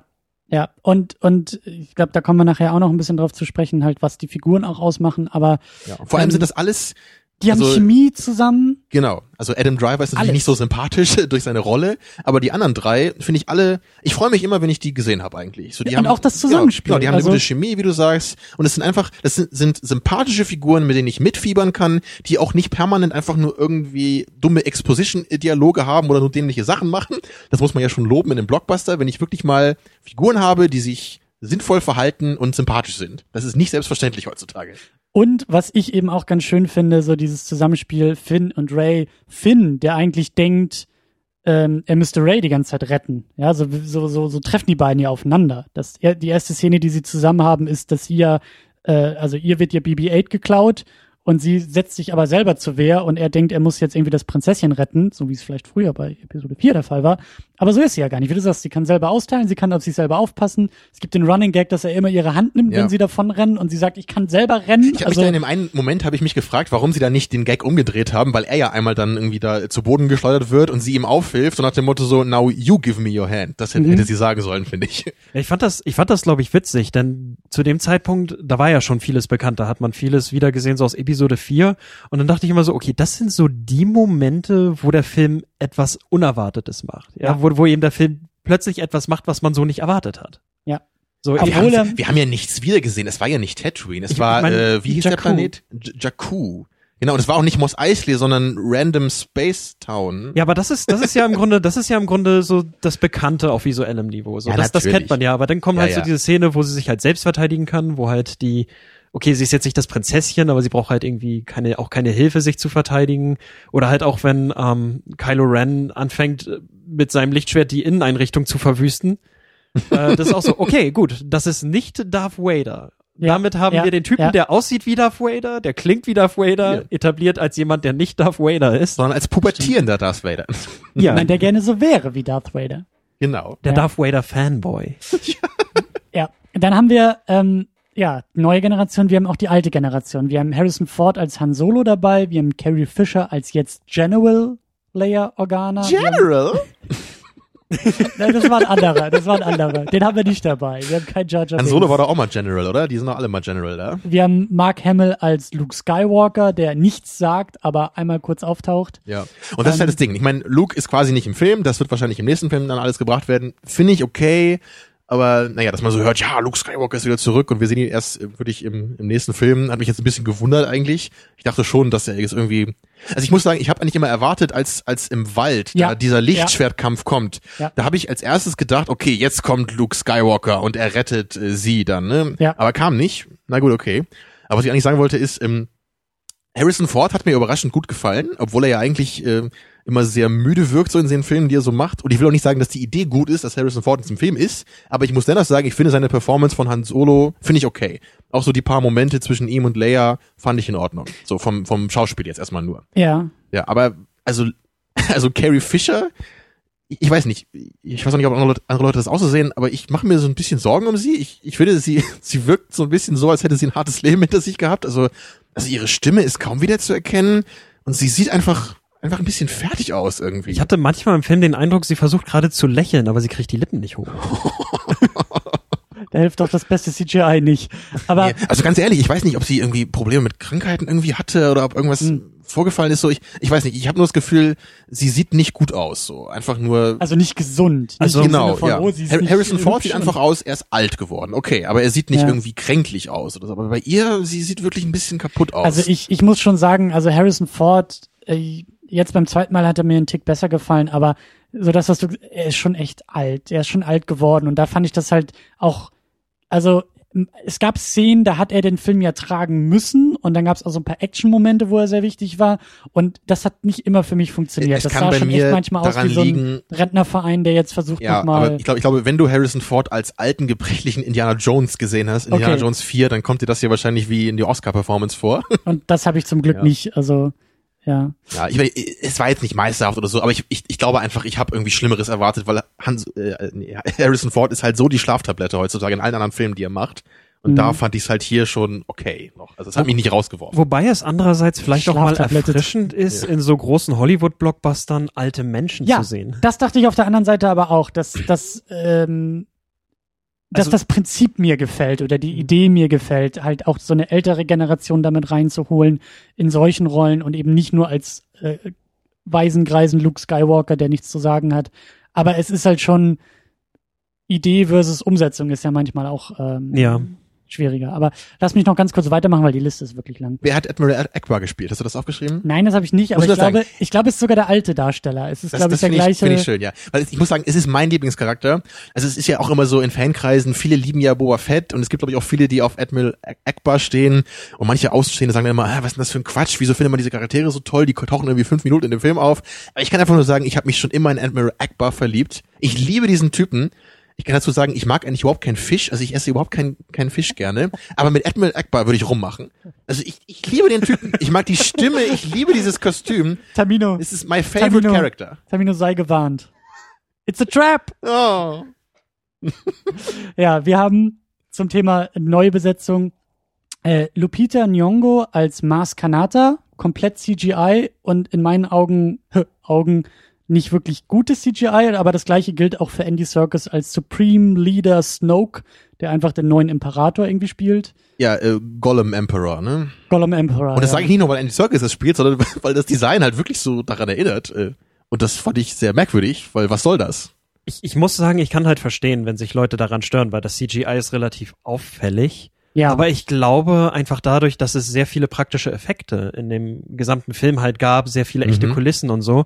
S3: und, und ich glaube, da kommen wir nachher auch noch ein bisschen drauf zu sprechen, halt, was die Figuren auch ausmachen, aber
S4: Ja. Vor allem
S3: Ähm,
S4: sind das alles,
S3: die haben
S4: Also-
S3: Chemie zusammen.
S4: Genau. Also Adam Driver ist natürlich
S3: Alles.
S4: nicht so sympathisch durch seine Rolle, aber die anderen drei finde ich alle, ich freue mich immer, wenn ich die gesehen habe eigentlich. So, die
S3: Und
S4: haben,
S3: auch das Zusammenspiel.
S4: Genau, die haben
S3: Also-
S4: eine gute Chemie, wie du sagst. Und es sind einfach, das sind, sind sympathische Figuren, mit denen ich mitfiebern kann, die auch nicht permanent einfach nur irgendwie dumme Exposition-Dialoge haben oder nur dämliche Sachen machen. Das muss man ja schon loben in einem Blockbuster, wenn ich wirklich mal Figuren habe, die sich sinnvoll verhalten und sympathisch sind. Das ist nicht selbstverständlich heutzutage.
S3: Und was ich eben auch ganz schön finde, so dieses Zusammenspiel Finn und Ray. Finn, der eigentlich denkt, ähm, er müsste Ray die ganze Zeit retten. Ja, so, so, so, so treffen die beiden ja aufeinander. Das, die erste Szene, die sie zusammen haben, ist, dass ja, äh, also ihr wird ja BB-8 geklaut und sie setzt sich aber selber zur Wehr und er denkt, er muss jetzt irgendwie das Prinzesschen retten, so wie es vielleicht früher bei Episode 4 der Fall war. Aber so ist sie ja gar nicht. Wie du sagst, sie kann selber austeilen, sie kann auf sich selber aufpassen. Es gibt den Running Gag, dass er immer ihre Hand nimmt,
S4: Ja.
S3: wenn sie davon rennen und sie sagt, ich kann selber rennen.
S4: Ich habe
S3: also,
S4: mich da in dem einen Moment habe ich mich gefragt, warum sie da nicht den Gag umgedreht haben, weil er ja einmal dann irgendwie da zu Boden geschleudert wird und sie ihm aufhilft und nach dem Motto so Now you give me your hand. Das hätte,
S3: Mhm.
S4: hätte sie sagen sollen, finde ich.
S5: Ja, ich fand das, ich fand das, glaube ich, witzig, denn zu dem Zeitpunkt, da war ja schon vieles bekannt, da hat man vieles wieder gesehen, so aus Episode 4. Und dann dachte ich immer so, okay, das sind so die Momente, wo der Film etwas Unerwartetes macht. Ja,
S3: Ja.
S5: Wo, wo eben der Film plötzlich etwas macht, was man so nicht erwartet hat.
S3: Ja.
S5: So,
S4: Wir,
S3: er-
S4: haben, wir haben ja nichts wiedergesehen. Es war ja nicht Tatooine. Es
S5: Ich
S4: war,
S5: mein,
S4: äh, wie hieß der
S5: Jakku.
S4: Planet? J Jakku. Genau, und es war auch nicht Mos Eisley, sondern Random Space Town.
S5: ja, aber das ist, das ist ja im Grunde, das ist ja im Grunde so das Bekannte auf visuellem Niveau. So,
S4: Ja,
S5: das, das kennt man ja, aber dann kommt
S4: Ja,
S5: halt so
S4: ja.
S5: diese Szene, wo sie sich halt selbst verteidigen kann, wo halt die, okay, sie ist jetzt nicht das Prinzesschen, aber sie braucht halt irgendwie keine, auch keine Hilfe, sich zu verteidigen. Oder halt auch, wenn ähm, Kylo Ren anfängt, äh, mit seinem Lichtschwert die Inneneinrichtung zu verwüsten. äh, das ist auch so, okay, gut, das ist nicht Darth Vader.
S3: Ja,
S5: Damit haben
S3: ja,
S5: wir den Typen,
S3: ja.
S5: der aussieht wie Darth Vader, der klingt wie Darth Vader,
S4: Ja.
S5: etabliert als jemand, der nicht Darth Vader ist.
S4: Sondern als pubertierender Darth Vader.
S5: Ja,
S3: Nein, der gerne so wäre wie Darth Vader.
S4: genau.
S5: der
S3: Ja.
S5: Darth Vader Fanboy.
S3: Ja, dann haben wir ähm, ja neue Generation. Wir haben auch die alte Generation. Wir haben Harrison Ford als Han Solo dabei. Wir haben Carrie Fisher als jetzt General Leia Organa.
S4: General?
S3: nein, das war ein anderer. Das war ein anderer. Den haben wir nicht dabei. Wir haben keinen Jar Jar
S4: Han Solo war doch auch mal General, oder? Die sind doch alle mal General da.
S3: Wir haben Mark Hamill als Luke Skywalker, der nichts sagt, aber einmal kurz auftaucht.
S4: Ja. Und das ist halt das Ding. Ich meine, Luke ist quasi nicht im Film, das wird wahrscheinlich im nächsten Film dann alles gebracht werden. Finde ich okay. Aber naja, dass man so hört, ja, Luke Skywalker ist wieder zurück und wir sehen ihn erst äh, wirklich im, im nächsten Film, hat mich jetzt ein bisschen gewundert eigentlich. Ich dachte schon, dass er jetzt irgendwie. Also ich muss sagen, ich habe eigentlich immer erwartet, als als im Wald
S3: Ja.
S4: dieser Lichtschwertkampf kommt,
S3: Ja.
S4: da habe ich als erstes gedacht, okay, jetzt kommt Luke Skywalker und er rettet äh, sie dann, ne?
S3: Ja.
S4: Aber kam nicht. Na gut, okay. Aber was ich eigentlich sagen wollte ist, ähm, Harrison Ford hat mir überraschend gut gefallen, obwohl er ja eigentlich äh, immer sehr müde wirkt so in den Filmen, die er so macht. Und ich will auch nicht sagen, dass die Idee gut ist, dass Harrison Ford in diesem Film ist, aber ich muss dennoch sagen, ich finde seine Performance von Han Solo, finde ich okay. Auch so die paar Momente zwischen ihm und Leia fand ich in Ordnung. So vom, vom Schauspiel jetzt erstmal nur.
S3: Ja,
S4: Ja, aber also, also Carrie Fisher, ich weiß nicht, ich weiß auch nicht, ob andere Leute, andere Leute das auch so sehen, aber ich mache mir so ein bisschen Sorgen um sie. Ich, ich finde, sie, sie wirkt so ein bisschen so, als hätte sie ein hartes Leben hinter sich gehabt. Also, also ihre Stimme ist kaum wieder zu erkennen und sie sieht einfach, einfach ein bisschen fertig aus irgendwie.
S5: Ich hatte manchmal im Film den Eindruck, sie versucht gerade zu lächeln, aber sie kriegt die Lippen nicht hoch.
S3: da hilft doch das beste CGI nicht. Aber
S4: Nee, also ganz ehrlich, ich weiß nicht, ob sie irgendwie Probleme mit Krankheiten irgendwie hatte oder ob irgendwas
S3: Hm.
S4: vorgefallen ist. So, ich, ich weiß nicht. Ich habe nur das Gefühl, sie sieht nicht gut aus. So einfach nur.
S3: also nicht gesund. Nicht
S5: Also
S4: genau,
S3: von,
S4: ja.
S3: oh,
S4: Harrison Ford sieht einfach aus, er ist alt geworden. Okay, aber er sieht nicht
S3: Ja.
S4: irgendwie kränklich aus oder so. Aber bei ihr, sie sieht wirklich ein bisschen kaputt aus.
S3: Also ich, ich muss schon sagen, also Harrison Ford, äh, jetzt beim zweiten Mal hat er mir einen Tick besser gefallen, aber so das, was du, er ist schon echt alt. Er ist schon alt geworden und da fand ich das halt auch, also es gab Szenen, da hat er den Film ja tragen müssen und dann gab es auch so ein paar Action-Momente, wo er sehr wichtig war und das hat nicht immer für mich funktioniert.
S4: Es
S3: das
S4: kann
S3: sah
S4: bei
S3: schon
S4: mir
S3: echt manchmal aus wie so ein
S4: liegen-
S3: Rentnerverein, der jetzt versucht
S4: ja,
S3: nochmal.
S4: aber ich glaube, ich glaube, wenn du Harrison Ford als alten, gebrechlichen Indiana Jones gesehen hast, Indiana
S3: Okay.
S4: Jones 4, dann kommt dir das hier wahrscheinlich wie in die Oscar-Performance vor.
S3: Und das habe ich zum Glück
S4: Ja.
S3: nicht. Also ja.
S4: Ja, ich, meine, es war jetzt nicht meisterhaft oder so, aber ich, ich, ich glaube einfach, ich habe irgendwie Schlimmeres erwartet, weil Hans, äh, nee, Harrison Ford ist halt so die Schlaftablette heutzutage in allen anderen Filmen, die er macht. Und
S3: Mhm.
S4: da fand ich es halt hier schon okay noch. Also es hat mich nicht rausgeworfen.
S5: Wobei es andererseits vielleicht auch mal erfrischend ist,
S4: Ja.
S5: in so großen Hollywood-Blockbustern alte Menschen
S3: Ja,
S5: zu sehen.
S3: das dachte ich auf der anderen Seite aber auch, dass, dass, ähm, dass
S4: Also-
S3: das Prinzip mir gefällt oder die Idee mir gefällt, halt auch so eine ältere Generation damit reinzuholen in solchen Rollen und eben nicht nur als äh, Weisengreisen Luke Skywalker, der nichts zu sagen hat. Aber es ist halt schon Idee versus Umsetzung ist ja manchmal auch ähm,
S5: Ja.
S3: Schwieriger. Aber lass mich noch ganz kurz weitermachen, weil die Liste ist wirklich lang.
S4: Wer hat Admiral Akbar gespielt? Hast du das aufgeschrieben?
S3: Nein, das habe ich nicht, aber ich
S4: das
S3: glaube, ich glaube, es ist sogar der alte Darsteller. Es ist,
S4: Das,
S3: glaube ich,
S4: das
S3: der
S4: finde ich,
S3: gleiche.
S4: find ich schön, ja. Weil ich muss sagen, es ist mein Lieblingscharakter. Also es ist ja auch immer so in Fankreisen, viele lieben ja Boba Fett und es gibt, glaube ich, auch viele, die auf Admiral Ak- Akbar stehen und manche Außenstehende sagen dann immer, ah, was ist denn das für ein Quatsch, wieso findet man diese Charaktere so toll, die tauchen irgendwie fünf Minuten in dem Film auf. Aber ich kann einfach nur sagen, ich habe mich schon immer in Admiral Akbar verliebt. Ich liebe diesen Typen. Ich kann dazu sagen, ich mag eigentlich überhaupt keinen Fisch, also ich esse überhaupt keinen keinen Fisch gerne, aber mit Admiral Akbar würde ich rummachen. Also ich, ich liebe den Typen, ich mag die Stimme, ich liebe dieses Kostüm.
S3: Tamino,
S4: Es ist my favorite
S3: Tamino.
S4: character.
S3: Tamino sei gewarnt. It's a trap!
S4: Oh.
S3: Ja, wir haben zum Thema Neubesetzung äh, Lupita Nyong'o als Mars Kanata, komplett CGI und in meinen Augen Augen nicht wirklich gutes CGI, aber das gleiche gilt auch für Andy Serkis als Supreme Leader Snoke, der einfach den neuen Imperator irgendwie spielt.
S4: Ja, äh, Gollum Emperor, ne?
S3: Gollum Emperor.
S4: Und das
S3: ja.
S4: sage ich nicht nur, weil Andy Serkis das spielt, sondern weil das Design halt wirklich so daran erinnert. Äh, und das fand ich sehr merkwürdig, weil was soll das?
S5: Ich, ich muss sagen, ich kann halt verstehen, wenn sich Leute daran stören, weil das CGI ist relativ auffällig.
S3: ja,
S5: Aber ich glaube einfach dadurch, dass es sehr viele praktische Effekte in dem gesamten Film halt gab, sehr viele echte
S4: Mhm.
S5: Kulissen und so.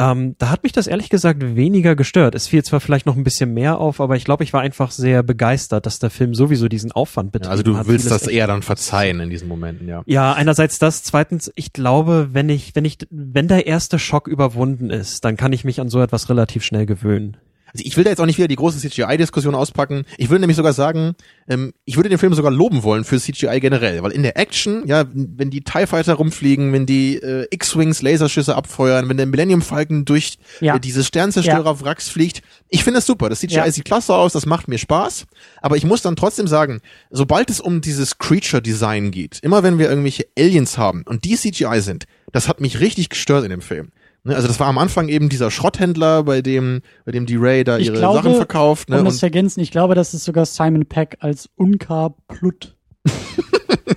S5: Ähm, da hat mich das ehrlich gesagt weniger gestört. Es fiel zwar vielleicht noch ein bisschen mehr auf, aber ich glaube, ich war einfach sehr begeistert, dass der Film sowieso diesen Aufwand betrieben
S4: Ja, also du
S5: hat.
S4: willst
S5: Vieles
S4: das eher dann verzeihen in diesen Momenten, ja.
S5: Ja, einerseits das, zweitens, ich glaube, wenn ich, wenn ich, wenn der erste Schock überwunden ist, dann kann ich mich an so etwas relativ schnell gewöhnen.
S4: Also ich will da jetzt auch nicht wieder die große CGI-Diskussion auspacken. Ich würde nämlich sogar sagen, ähm, ich würde den Film sogar loben wollen für CGI generell, weil in der Action, ja, wenn die TIE Fighter rumfliegen, wenn die äh, X-Wings Laserschüsse abfeuern, wenn der Millennium Falcon durch
S3: Ja.
S4: äh, diese Sternzerstörer Wracks fliegt, ich finde das super. Das CGI
S3: Ja.
S4: sieht klasse aus, das macht mir Spaß. Aber ich muss dann trotzdem sagen, sobald es um dieses Creature-Design geht, immer wenn wir irgendwelche Aliens haben und die CGI sind, das hat mich richtig gestört in dem Film. Ne, Also das war am Anfang eben dieser Schrotthändler, bei dem, bei dem die Ray da
S3: Ich
S4: ihre
S3: glaube,
S4: Sachen verkauft. Ne?
S3: um das zu ergänzen, ich glaube, das ist sogar Simon Peck als Unka Plut.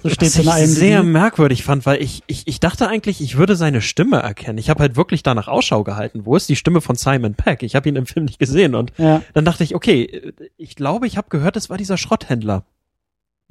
S3: so steht
S5: Was
S3: in
S5: ich sehr merkwürdig fand, weil ich, ich, ich dachte eigentlich, ich würde seine Stimme erkennen. Ich habe halt wirklich danach Ausschau gehalten. Wo ist die Stimme von Simon Peck? Ich habe ihn im Film nicht gesehen und
S3: ja.
S5: dann dachte ich, okay, ich glaube, ich habe gehört, es war dieser Schrotthändler.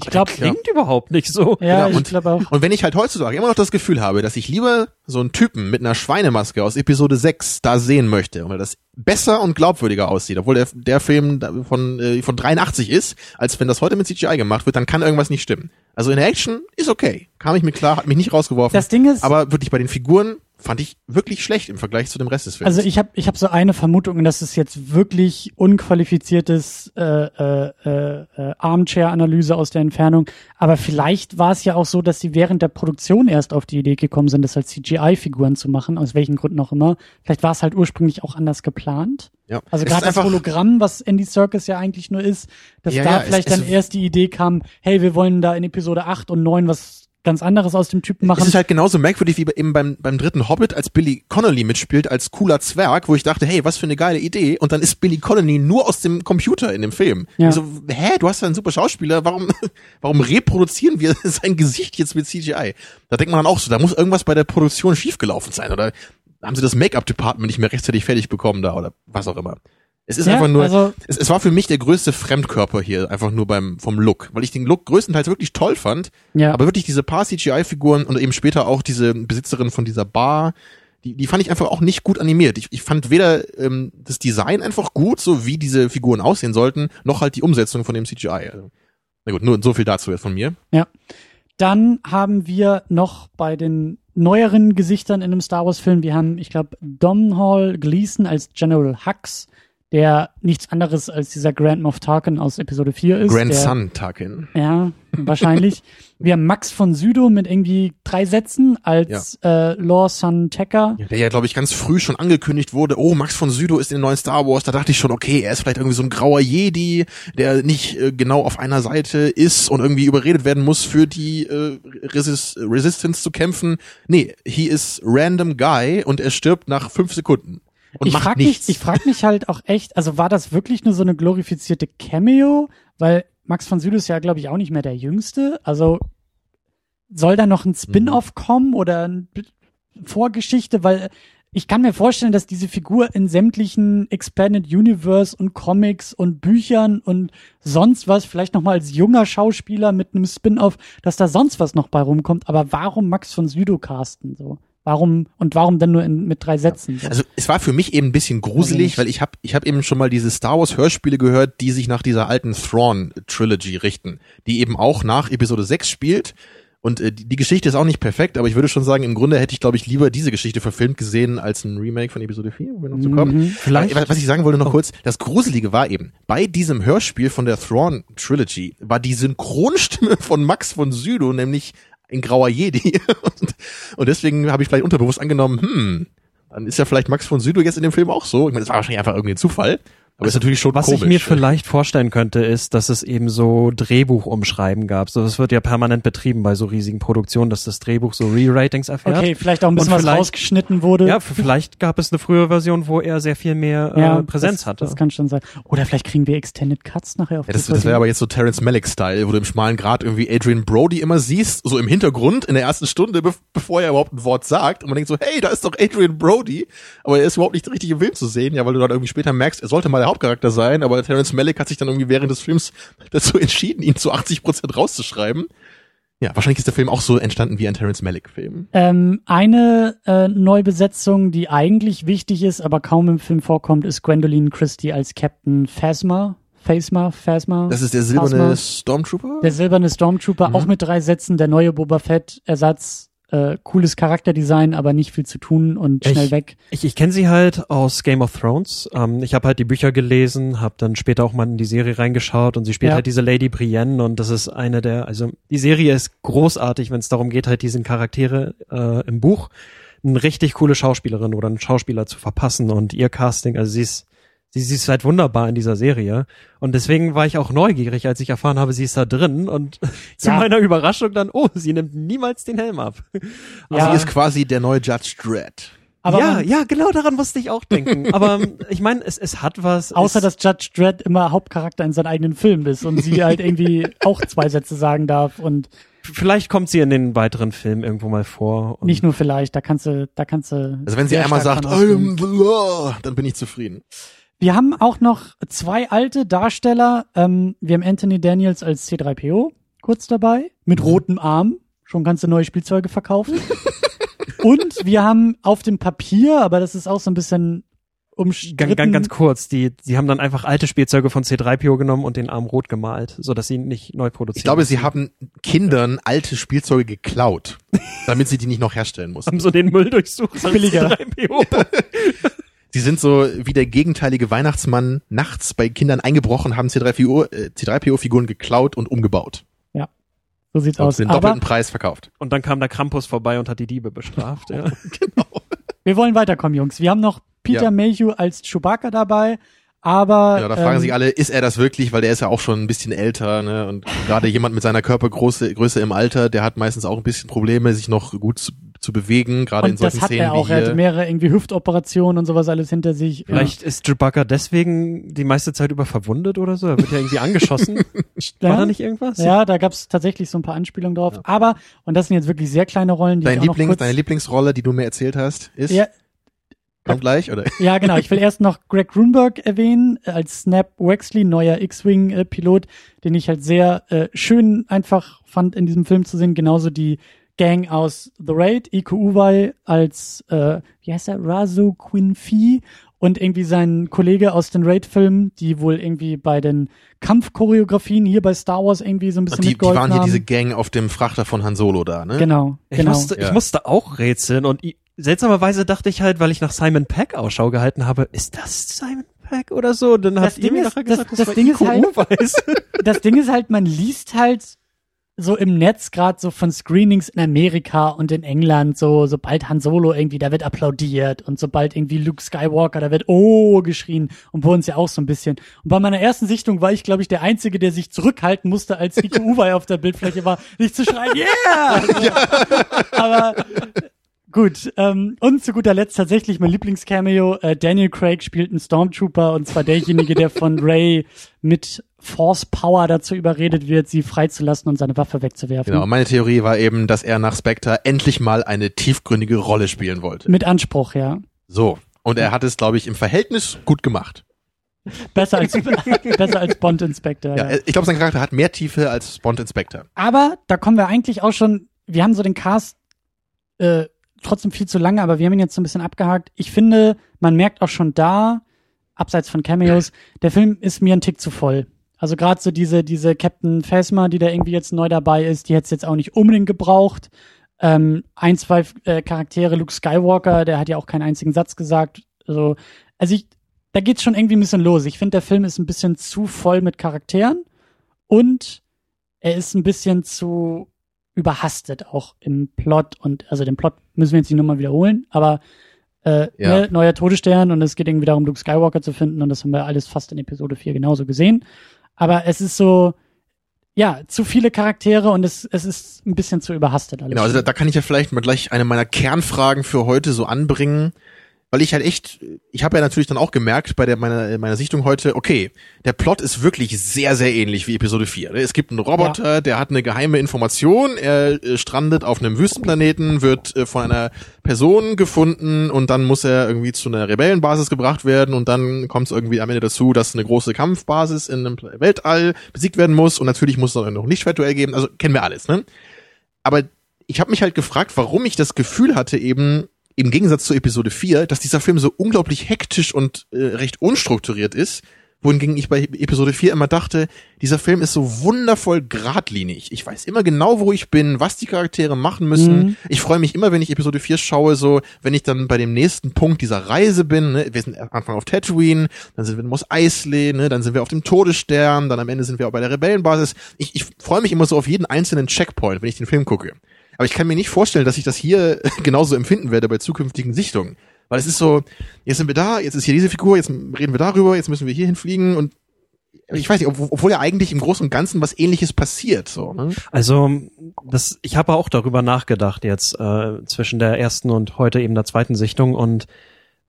S3: Ich glaube,
S5: Klingt überhaupt nicht so.
S3: ja,
S4: Genau,
S3: ich
S4: und-
S3: glaube auch.
S4: Und wenn ich halt heutzutage immer noch das Gefühl habe, dass ich lieber so einen Typen mit einer Schweinemaske aus Episode 6 da sehen möchte, weil das besser und glaubwürdiger aussieht, obwohl der, der Film von, äh, von 83 ist, als wenn das heute mit CGI gemacht wird, dann kann irgendwas nicht stimmen. Also in der Action ist okay. Kam ich mir klar, hat mich nicht rausgeworfen.
S3: Das Ding ist,
S4: aber wirklich bei den Figuren fand ich wirklich schlecht im Vergleich zu dem Rest des Films.
S3: also ich habe ich hab so eine Vermutung, und das ist jetzt wirklich unqualifiziertes äh, äh, äh, äh, Armchair-Analyse aus der Entfernung. Aber vielleicht war es ja auch so, dass sie während der Produktion erst auf die Idee gekommen sind, das als CGI-Figuren zu machen, aus welchen Gründen auch immer. Vielleicht war es halt ursprünglich auch anders geplant.
S4: ja.
S3: Also
S4: Es
S3: gerade das Hologramm, was Andy Circus ja eigentlich nur ist, dass
S4: Ja,
S3: da
S4: ja, es-
S3: vielleicht
S4: es-
S3: dann erst die Idee kam, hey, wir wollen da in Episode 8 und 9 was ganz anderes aus dem Typen
S4: Es
S3: machen.
S4: ist halt genauso merkwürdig wie eben beim, beim dritten Hobbit, als Billy Connolly mitspielt, als cooler Zwerg, wo ich dachte, hey, was für eine geile Idee. Und dann ist Billy Connolly nur aus dem Computer in dem Film.
S3: Ja.
S4: So, hä, du hast ja einen super Schauspieler, warum, warum reproduzieren wir sein Gesicht jetzt mit CGI? Da denkt man dann auch so, da muss irgendwas bei der Produktion schiefgelaufen sein, oder haben sie das Make-up-Department nicht mehr rechtzeitig fertig bekommen da, oder was auch immer. Es ist
S3: Ja,
S4: einfach nur,
S3: also-
S4: es, es war für mich der größte Fremdkörper hier, einfach nur beim, vom Look, weil ich den Look größtenteils wirklich toll fand,
S3: ja.
S4: aber wirklich diese paar CGI-Figuren und eben später auch diese Besitzerin von dieser Bar, die, die fand ich einfach auch nicht gut animiert. Ich, ich fand weder ähm, das Design einfach gut, so wie diese Figuren aussehen sollten, noch halt die Umsetzung von dem CGI. Also, na gut, nur so viel dazu jetzt von mir.
S3: Dann haben wir noch bei den neueren Gesichtern in einem Star Wars Film, wir haben, ich glaube, Domhnall Gleeson als General Hux, der nichts anderes als dieser Grand Moff Tarkin aus Episode 4 ist.
S4: Grand
S3: der,
S4: Sun Tarkin.
S3: Ja, wahrscheinlich. wir haben Max von Sydow mit irgendwie drei Sätzen als äh, Lor San Tekka.
S4: Der ja, glaube ich, ganz früh schon angekündigt wurde, oh, Max von Sydow ist in den neuen Star Wars. Da dachte ich schon, okay, er ist vielleicht irgendwie so ein grauer Jedi, der nicht äh, genau auf einer Seite ist und irgendwie überredet werden muss, für die äh, Resist Resistance zu kämpfen. Nee, he is random guy und er stirbt nach fünf Sekunden. Und
S3: ich
S4: macht
S3: frag
S4: nichts.
S3: mich, ich frag mich halt auch echt, also war das wirklich nur so eine glorifizierte Cameo? Weil Max von Sydow ist ja, glaube ich, auch nicht mehr der Jüngste. Also soll da noch ein Spin-off
S4: Mhm.
S3: kommen oder eine Vorgeschichte? Weil ich kann mir vorstellen, dass diese Figur in sämtlichen Expanded Universe und Comics und Büchern und sonst was, vielleicht noch mal als junger Schauspieler mit einem Spin-off, dass da sonst was noch bei rumkommt. Aber warum Max von Sydow casten so? Warum und warum denn nur in, mit drei Sätzen? So?
S4: Also es war für mich eben ein bisschen gruselig, weil ich habe ich hab eben schon mal diese Star Wars Hörspiele gehört, die sich nach dieser alten Thrawn Trilogy richten, die eben auch nach Episode 6 spielt Und äh, die, die Geschichte ist auch nicht perfekt, aber ich würde schon sagen, im Grunde hätte ich, glaube ich, lieber diese Geschichte verfilmt gesehen als ein Remake von Episode 4, wo wir noch zu kommen.
S3: Mhm.
S5: Vielleicht-
S4: Aber, was ich sagen wollte noch
S5: Oh.
S4: kurz, das Gruselige war eben, bei diesem Hörspiel von der Thrawn Trilogy war die Synchronstimme von Max von Sydow nämlich ein grauer Jedi. und, und deswegen habe ich vielleicht unterbewusst angenommen, hm, dann ist ja vielleicht Max von Sydow jetzt in dem Film auch so. Ich meine, das war wahrscheinlich einfach irgendwie ein Zufall, aber ist natürlich schon
S5: Was
S4: komisch.
S5: ich mir vielleicht vorstellen könnte, ist, dass es eben so Drehbuchumschreiben gab. So, das wird ja permanent betrieben bei so riesigen Produktionen, dass das Drehbuch so Re-Ratings erfährt.
S3: Okay, vielleicht auch ein bisschen was rausgeschnitten wurde.
S5: Ja, vielleicht gab es eine frühere Version, wo er sehr viel mehr äh, Präsenz
S3: das,
S5: hatte.
S3: Das kann schon sein. Oder vielleicht kriegen wir Extended Cuts nachher auf
S4: Ja, das, das wäre aber jetzt so Terrence Malick-Style, wo du im schmalen Grad irgendwie Adrian Brody immer siehst, so im Hintergrund in der ersten Stunde, be bevor er überhaupt ein Wort sagt. Und man denkt so, hey, da ist doch Adrian Brody. Aber er ist überhaupt nicht richtig im Film zu sehen, ja, weil du dann irgendwie später merkst, er sollte mal der Hauptcharakter sein, aber Terrence Malick hat sich dann irgendwie während des Films dazu entschieden, ihn zu 80 Prozent rauszuschreiben. Ja, wahrscheinlich ist der Film auch so entstanden wie ein Terrence Malick-Film.
S3: Ähm, eine äh, Neubesetzung, die eigentlich wichtig ist, aber kaum im Film vorkommt, ist Gwendoline Christie als Captain Phasma. Phasma, Phasma.
S4: Das ist der silberne
S3: Phasma.
S4: Stormtrooper?
S3: Der silberne Stormtrooper,
S4: Mhm.
S3: auch mit drei Sätzen, der neue Boba Fett-Ersatz. Äh, cooles Charakterdesign, aber nicht viel zu tun und schnell
S5: Ich-
S3: weg.
S5: Ich, ich kenne sie halt aus Game of Thrones. Ähm, ich habe halt die Bücher gelesen, habe dann später auch mal in die Serie reingeschaut und sie spielt
S3: Ja.
S5: halt diese Lady Brienne und das ist eine der, also die Serie ist großartig, wenn es darum geht, halt diesen Charaktere äh, im Buch eine richtig coole Schauspielerin oder einen Schauspieler zu verpassen und ihr Casting, also sie ist Sie, sie ist halt wunderbar in dieser Serie. Und deswegen war ich auch neugierig, als ich erfahren habe, sie ist da drin. Und zu
S3: Ja.
S5: meiner Überraschung dann, oh, sie nimmt niemals den Helm ab.
S3: Ja.
S4: Sie ist quasi der neue Judge Dredd.
S3: Aber
S5: ja,
S3: man,
S5: ja, genau daran musste ich auch denken. Aber ähm, ich meine, es, es hat was.
S3: außer
S5: es,
S3: dass Judge Dredd immer Hauptcharakter in seinem eigenen Film ist und sie halt irgendwie auch zwei Sätze sagen darf und
S5: vielleicht kommt sie in den weiteren Filmen irgendwo mal vor. Und
S3: nicht nur vielleicht, da kannst du, da kannst du.
S4: Also wenn sie einmal sagt,
S3: ausgehen.
S4: I'm the law, dann bin ich zufrieden.
S3: Wir haben auch noch zwei alte Darsteller. Ähm, wir haben Anthony Daniels als C3PO kurz dabei, mit rotem Arm. Schon kannst du neue Spielzeuge verkaufen. Und wir haben auf dem Papier, aber das ist auch so ein bisschen umstritten.
S5: ganz, ganz, kurz, die, sie haben dann einfach alte Spielzeuge von C3PO genommen und den Arm rot gemalt, so dass sie ihn nicht neu produzieren.
S4: Ich glaube, sie haben Kindern alte Spielzeuge geklaut, damit sie die nicht noch herstellen mussten.
S5: haben so den Müll durchsucht. als
S3: Billiger.
S5: C3PO.
S4: Sie sind so wie der gegenteilige Weihnachtsmann nachts bei Kindern eingebrochen, haben C3PO, äh, C3PO-Figuren geklaut und umgebaut.
S3: So sieht's
S4: Und
S3: aus.
S4: den
S3: Aber
S4: doppelten Preis verkauft.
S5: und dann kam der Krampus vorbei und hat die Diebe bestraft. Ja.
S3: wir wollen weiterkommen, Jungs. Wir haben noch Peter
S4: Ja.
S3: Mayhew als Chewbacca dabei, aber
S4: Ja, da fragen
S3: ähm,
S4: sich alle, ist er das wirklich? Weil der ist ja auch schon ein bisschen älter, ne? Und gerade jemand mit seiner Körpergröße Größe im Alter, der hat meistens auch ein bisschen Probleme, sich noch gut zu, bewegen, gerade in
S3: und
S4: solchen
S3: das hat
S4: Szenen
S3: er auch. Er hatte mehrere irgendwie Hüftoperationen und sowas alles hinter sich.
S5: Vielleicht ist Chewbacca deswegen die meiste Zeit über verwundet oder so. Er wird ja irgendwie angeschossen.
S3: Ja.
S5: War da nicht irgendwas?
S3: Ja, da gab's tatsächlich so ein paar Anspielungen drauf. Aber, und das sind jetzt wirklich sehr kleine Rollen, die
S4: Dein
S3: ich auch noch
S4: Lieblings,
S3: kurz,
S4: deine Lieblingsrolle, die du mir erzählt hast, ist?
S3: ja,
S4: Kommt gleich, oder?
S3: ja, genau. Ich will erst noch Greg Grunberg erwähnen, äh, als Snap Wexley, neuer X-Wing-Pilot, den ich halt sehr äh, schön einfach fand in diesem Film zu sehen. Genauso die Gang aus The Raid, Iko Uwei als, äh, wie heißt er, Razu Quinfee und irgendwie sein Kollege aus den Raid-Filmen, die wohl irgendwie bei den Kampfchoreografien hier bei Star Wars irgendwie so ein bisschen
S4: Und die, die
S3: mitgeholfen
S4: waren hier
S3: haben.
S4: diese Gang auf dem Frachter von Han Solo da, ne?
S3: genau,
S5: Ich,
S3: genau.
S5: musste,
S4: Ja.
S5: ich musste auch rätseln und seltsamerweise dachte ich halt, weil ich nach Simon Peck Ausschau gehalten habe, ist das Simon Peck oder so? Dann
S3: Das
S5: habt ihr
S3: Ding
S5: mir
S3: ist-
S5: nachher
S3: das-
S5: gesagt,
S3: das
S5: war
S3: Ding ist
S5: Iko
S3: halt-
S5: Uweis.
S3: das Ding ist halt, man liest halt so im Netz gerade so von Screenings in Amerika und in England, so sobald Han Solo irgendwie, da wird applaudiert und sobald irgendwie Luke Skywalker, da wird oh geschrien und bei uns ja auch so ein bisschen. Und bei meiner ersten Sichtung war ich, glaube ich, der Einzige, der sich zurückhalten musste, als Iko Uwei auf der Bildfläche war, nicht zu schreien, yeah! So. Aber Gut, ähm, und zu guter Letzt tatsächlich mein Lieblingscameo. Äh, Daniel Craig spielt einen Stormtrooper und zwar derjenige, der von Ray mit Force Power dazu überredet wird, sie freizulassen und seine Waffe wegzuwerfen.
S4: Genau, meine Theorie war eben, dass er nach Spectre endlich mal eine tiefgründige Rolle spielen wollte.
S3: Mit Anspruch, ja.
S4: So. Und er hat es, glaube ich, im Verhältnis gut gemacht.
S3: Besser als, besser als Bond Inspector.
S4: Ja,
S3: Ja.
S4: ich glaube, sein Charakter hat mehr Tiefe als Bond Inspector.
S3: Aber da kommen wir eigentlich auch schon, wir haben so den Cast äh, trotzdem viel zu lange, aber wir haben ihn jetzt so ein bisschen abgehakt. Ich finde, man merkt auch schon da, abseits von Cameos, der Film ist mir ein Tick zu voll. Also gerade so diese, diese Captain Phasma, die da irgendwie jetzt neu dabei ist, die hätte es jetzt auch nicht unbedingt gebraucht. Ähm, ein, zwei äh, Charaktere, Luke Skywalker, der hat ja auch keinen einzigen Satz gesagt. Also, also ich, da geht's schon irgendwie ein bisschen los. Ich finde, der Film ist ein bisschen zu voll mit Charakteren und er ist ein bisschen zu überhastet auch im Plot und also den Plot müssen wir jetzt nicht nochmal wiederholen, aber äh,
S4: Ja.
S3: ne, neuer Todesstern und es geht irgendwie darum, Luke Skywalker zu finden und das haben wir alles fast in Episode 4 genauso gesehen. Aber es ist so, ja, zu viele Charaktere und es, es ist ein bisschen zu überhastet alles.
S4: Genau, also da, da kann ich ja vielleicht mal gleich eine meiner Kernfragen für heute so anbringen, weil ich halt echt, ich habe ja natürlich dann auch gemerkt bei der meiner meiner Sichtung heute, okay, der Plot ist wirklich sehr sehr ähnlich wie Episode 4. ne? Es gibt einen Roboter, der hat eine geheime Information, er äh, strandet auf einem Wüstenplaneten, wird äh, von einer Person gefunden und dann muss er irgendwie zu einer Rebellenbasis gebracht werden und dann kommt es irgendwie am Ende dazu, dass eine große Kampfbasis in einem Weltall besiegt werden muss und natürlich muss es dann noch ein Lichtschwertduell geben, also kennen wir alles, ne? Aber ich habe mich halt gefragt, warum ich das Gefühl hatte, eben im Gegensatz zu Episode 4, dass dieser Film so unglaublich hektisch und äh, recht unstrukturiert ist, wohingegen ich bei Episode 4 immer dachte, dieser Film ist so wundervoll geradlinig. Ich weiß immer genau, wo ich bin, was die Charaktere machen müssen.
S3: Mhm.
S4: Ich freue mich immer, wenn ich Episode 4 schaue, so, wenn ich dann bei dem nächsten Punkt dieser Reise bin, ne? wir sind am Anfang auf Tatooine, dann sind wir in Mos Eisley, ne? dann sind wir auf dem Todesstern, dann am Ende sind wir auch bei der Rebellenbasis. Ich, ich freue mich immer so auf jeden einzelnen Checkpoint, wenn ich den Film gucke. Aber ich kann mir nicht vorstellen, dass ich das hier genauso empfinden werde bei zukünftigen Sichtungen. Weil es ist so, jetzt sind wir da, jetzt ist hier diese Figur, jetzt reden wir darüber, jetzt müssen wir hier hinfliegen und ich weiß nicht, ob, obwohl ja eigentlich im Großen und Ganzen was ähnliches passiert, so, ne?
S5: Also das, ich habe auch darüber nachgedacht jetzt äh, zwischen der ersten und heute eben der zweiten Sichtung und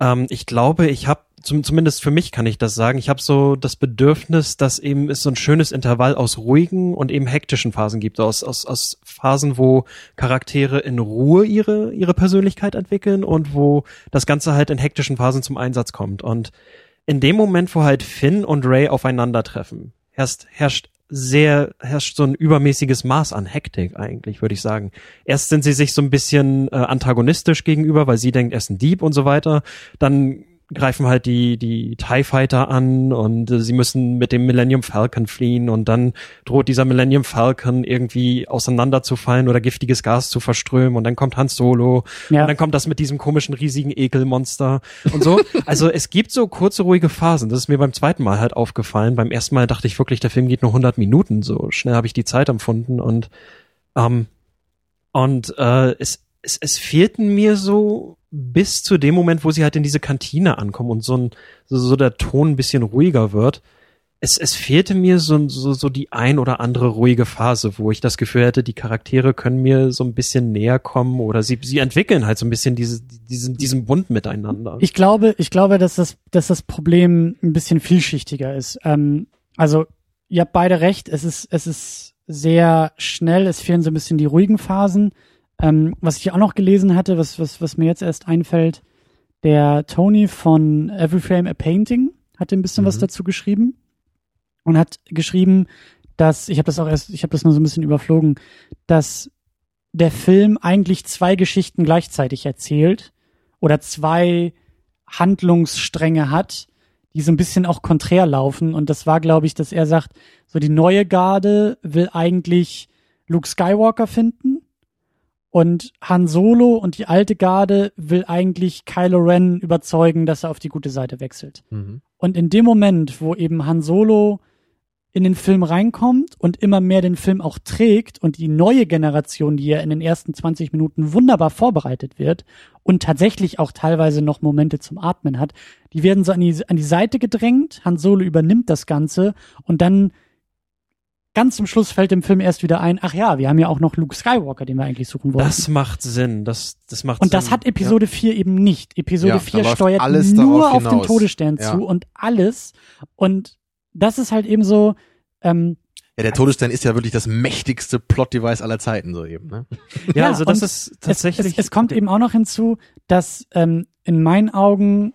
S5: ähm, ich glaube, ich habe zum, zumindest für mich kann ich das sagen. Ich habe so das Bedürfnis, dass eben es so ein schönes Intervall aus ruhigen und eben hektischen Phasen gibt, aus aus, aus Phasen, wo Charaktere in Ruhe ihre ihre Persönlichkeit entwickeln und wo das Ganze halt in hektischen Phasen zum Einsatz kommt. Und in dem Moment, wo halt Finn und Ray aufeinandertreffen, herrscht, herrscht sehr, herrscht so ein übermäßiges Maß an Hektik eigentlich, würde ich sagen. Erst sind sie sich so ein bisschen äh, antagonistisch gegenüber, weil sie denkt, er ist ein Dieb und so weiter. Dann greifen halt die, die TIE Fighter an und äh, sie müssen mit dem Millennium Falcon fliehen und dann droht dieser Millennium Falcon irgendwie auseinanderzufallen oder giftiges Gas zu verströmen und dann kommt Han Solo
S3: Ja.
S5: und dann kommt das mit diesem komischen riesigen Ekelmonster und so. Also es gibt so kurze ruhige Phasen. Das ist mir beim zweiten Mal halt aufgefallen. Beim ersten Mal dachte ich wirklich, der Film geht nur 100 Minuten. So schnell habe ich die Zeit empfunden und ähm, und äh, es, es es fehlten mir so bis zu dem Moment, wo sie halt in diese Kantine ankommen und so ein so, so der Ton ein bisschen ruhiger wird. Es, es fehlte mir so, so, so die ein oder andere ruhige Phase, wo ich das Gefühl hätte, die Charaktere können mir so ein bisschen näher kommen oder sie, sie entwickeln halt so ein bisschen diese, diesen, diesen Bund miteinander.
S3: Ich glaube, ich glaube, dass das, dass das Problem ein bisschen vielschichtiger ist. Ähm, also, ihr habt beide recht. Es ist, es ist sehr schnell. Es fehlen so ein bisschen die ruhigen Phasen. Ähm, was ich auch noch gelesen hatte, was, was, was mir jetzt erst einfällt, der Tony von Every Frame a Painting hatte ein bisschen was
S4: Mhm.
S3: dazu geschrieben und hat geschrieben, dass ich habe das auch erst, ich habe das nur so ein bisschen überflogen, dass der Film eigentlich zwei Geschichten gleichzeitig erzählt oder zwei Handlungsstränge hat, die so ein bisschen auch konträr laufen. Und das war, glaube ich, dass er sagt, so die neue Garde will eigentlich Luke Skywalker finden und Han Solo und die alte Garde will eigentlich Kylo Ren überzeugen, dass er auf die gute Seite wechselt.
S4: Mhm.
S3: Und in dem Moment, wo eben Han Solo in den Film reinkommt und immer mehr den Film auch trägt und die neue Generation, die ja in den ersten 20 Minuten wunderbar vorbereitet wird und tatsächlich auch teilweise noch Momente zum Atmen hat, die werden so an die, an die Seite gedrängt, Han Solo übernimmt das Ganze und dann ganz zum Schluss fällt dem Film erst wieder ein, ach ja, wir haben ja auch noch Luke Skywalker, den wir eigentlich suchen wollten.
S5: das macht Sinn. Das, das macht
S3: Und
S5: Sinn.
S3: das hat Episode 4 eben nicht. Episode
S4: Ja, da
S3: 4
S4: läuft
S3: steuert
S4: alles
S3: nur auf den. Todesstern
S4: Ja.
S3: zu und alles. Und das ist halt eben so, ähm,
S4: Ja, der Todesstern ist ja wirklich das mächtigste Plot-Device aller Zeiten, so eben, ne?
S5: Ja,
S3: Ja,
S5: also das ist
S3: es,
S5: tatsächlich.
S3: es, es kommt eben auch noch hinzu, dass ähm, in meinen Augen,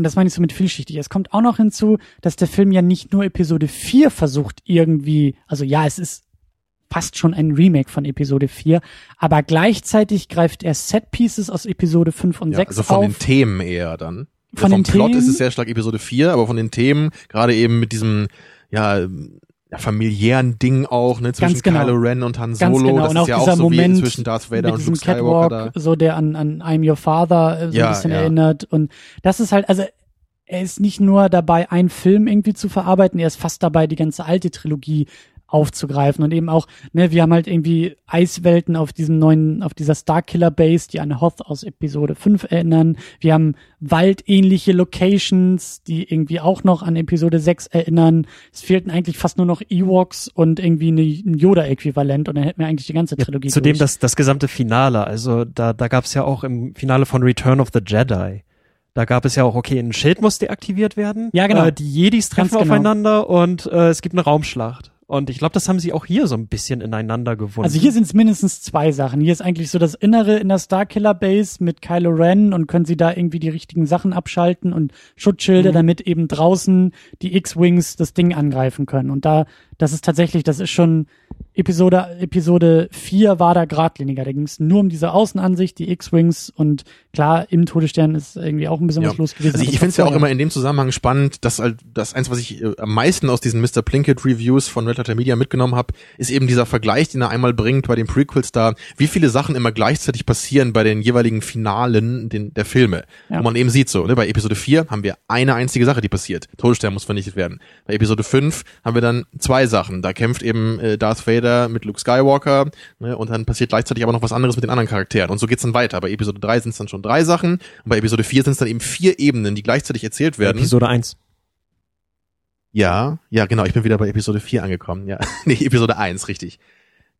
S3: und das meine ich so mit vielschichtig, es kommt auch noch hinzu, dass der Film ja nicht nur Episode 4 versucht irgendwie, also ja, es ist fast schon ein Remake von Episode 4, aber gleichzeitig greift er Set-Pieces aus Episode 5 und
S4: Ja,
S3: 6
S4: also von
S3: auf.
S4: den Themen eher dann.
S3: Von
S4: vom
S3: den
S4: Plot
S3: Themen?
S4: ist es sehr stark Episode 4, aber von den Themen, gerade eben mit diesem, ja, ja, familiären Ding auch, ne, zwischen
S3: Ganz genau.
S4: Kylo Ren und Han Solo.
S3: genau.
S4: Das
S3: Und
S4: ist
S3: auch
S4: ja auch
S3: dieser
S4: so
S3: Moment
S4: wie zwischen Darth Vader und Luke Skywalker
S3: Catwalk,
S4: da.
S3: so der an, an I'm Your Father äh, so
S4: Ja,
S3: ein bisschen
S4: ja.
S3: erinnert. Und das ist halt, also er ist nicht nur dabei, einen Film irgendwie zu verarbeiten, er ist fast dabei, die ganze alte Trilogie aufzugreifen und eben auch, ne, wir haben halt irgendwie Eiswelten auf diesem neuen, auf dieser Starkiller Base, die an Hoth aus Episode 5 erinnern. Wir haben waldähnliche Locations, die irgendwie auch noch an Episode 6 erinnern. Es fehlten eigentlich fast nur noch Ewoks und irgendwie eine, ein Yoda-Äquivalent und dann hätten wir eigentlich die ganze Trilogie
S5: Zudem
S3: durch.
S5: das, das gesamte Finale, also da, da gab es ja auch im Finale von Return of the Jedi. Da gab es ja auch, okay, ein Schild muss deaktiviert werden.
S3: Ja, genau.
S5: Äh, die Jedis treffen
S3: genau.
S5: aufeinander und äh, es gibt eine Raumschlacht. Und ich glaube, das haben sie auch hier so ein bisschen ineinander gewonnen.
S3: Also hier sind es mindestens zwei Sachen. Hier ist eigentlich so das Innere in der Starkiller Base mit Kylo Ren und können sie da irgendwie die richtigen Sachen abschalten und Schutzschilde,
S5: Mhm.
S3: damit eben draußen die X-Wings das Ding angreifen können. Und da, das ist tatsächlich, das ist schon Episode, Episode 4 war da geradliniger. Da ging es nur um diese Außenansicht, die X-Wings und klar, im Todesstern ist irgendwie auch ein bisschen
S4: Ja.
S3: was los gewesen.
S4: Also ich, ich finde es ja auch immer in dem Zusammenhang spannend, dass halt das eins, was ich äh, am meisten aus diesen Mr. Plinkett Reviews von Red Letter Media mitgenommen habe, ist eben dieser Vergleich, den er einmal bringt bei den Prequels da, wie viele Sachen immer gleichzeitig passieren bei den jeweiligen Finalen den, der Filme.
S3: Ja.
S4: Wo man eben sieht so, ne, bei Episode 4 haben wir eine einzige Sache, die passiert. Todesstern muss vernichtet werden. Bei Episode 5 haben wir dann zwei Sachen. Da kämpft eben äh, Darth Vader mit Luke Skywalker ne, und dann passiert gleichzeitig aber noch was anderes mit den anderen Charakteren. Und so geht's dann weiter. Bei Episode 3 sind es dann schon drei Sachen und bei Episode 4 sind es dann eben vier Ebenen, die gleichzeitig erzählt werden.
S5: Episode 1.
S4: Ja, ja, genau, ich bin wieder bei Episode 4 angekommen. Ja, nee, Episode 1, richtig.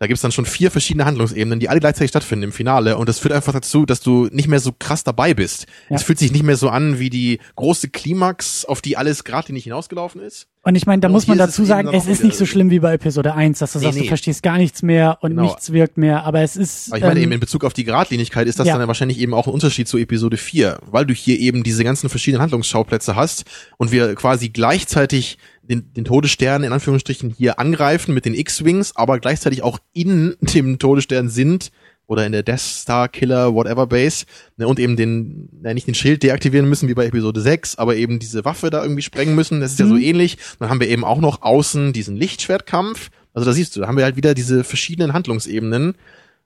S4: Da gibt's dann schon vier verschiedene Handlungsebenen, die alle gleichzeitig stattfinden im Finale. Und das führt einfach dazu, dass du nicht mehr so krass dabei bist.
S3: Ja.
S4: Es fühlt sich nicht mehr so an wie die große Klimax, auf die alles geradlinig hinausgelaufen ist.
S3: Und ich meine, da
S4: Und
S3: muss man dazu sagen, es ist nicht so schlimm wie bei Episode 1, dass du
S4: Nee,
S3: sagst,
S4: nee.
S3: du verstehst gar nichts mehr und
S4: Genau.
S3: nichts wirkt mehr, aber es ist.
S4: Aber ich meine
S3: ähm,
S4: eben in Bezug auf die Geradlinigkeit ist das
S3: ja.
S4: dann wahrscheinlich eben auch ein Unterschied zu Episode 4, weil du hier eben diese ganzen verschiedenen Handlungsschauplätze hast und wir quasi gleichzeitig den, den Todesstern in Anführungsstrichen hier angreifen mit den X-Wings, aber gleichzeitig auch in dem Todesstern sind oder in der Death Star Killer Whatever Base ne, und eben den, ja, nicht den Schild deaktivieren müssen wie bei Episode 6, aber eben diese Waffe da irgendwie sprengen müssen. Das ist ja so
S3: Mhm.
S4: ähnlich. Dann haben wir eben auch noch außen diesen Lichtschwertkampf. Also da siehst du, da haben wir halt wieder diese verschiedenen Handlungsebenen.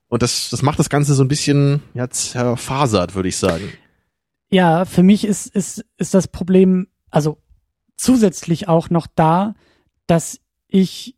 S4: Und das, das macht das Ganze so ein bisschen ja, zerfasert, würde ich sagen.
S3: Ja, für mich ist, ist, ist das Problem, also zusätzlich auch noch da, dass ich,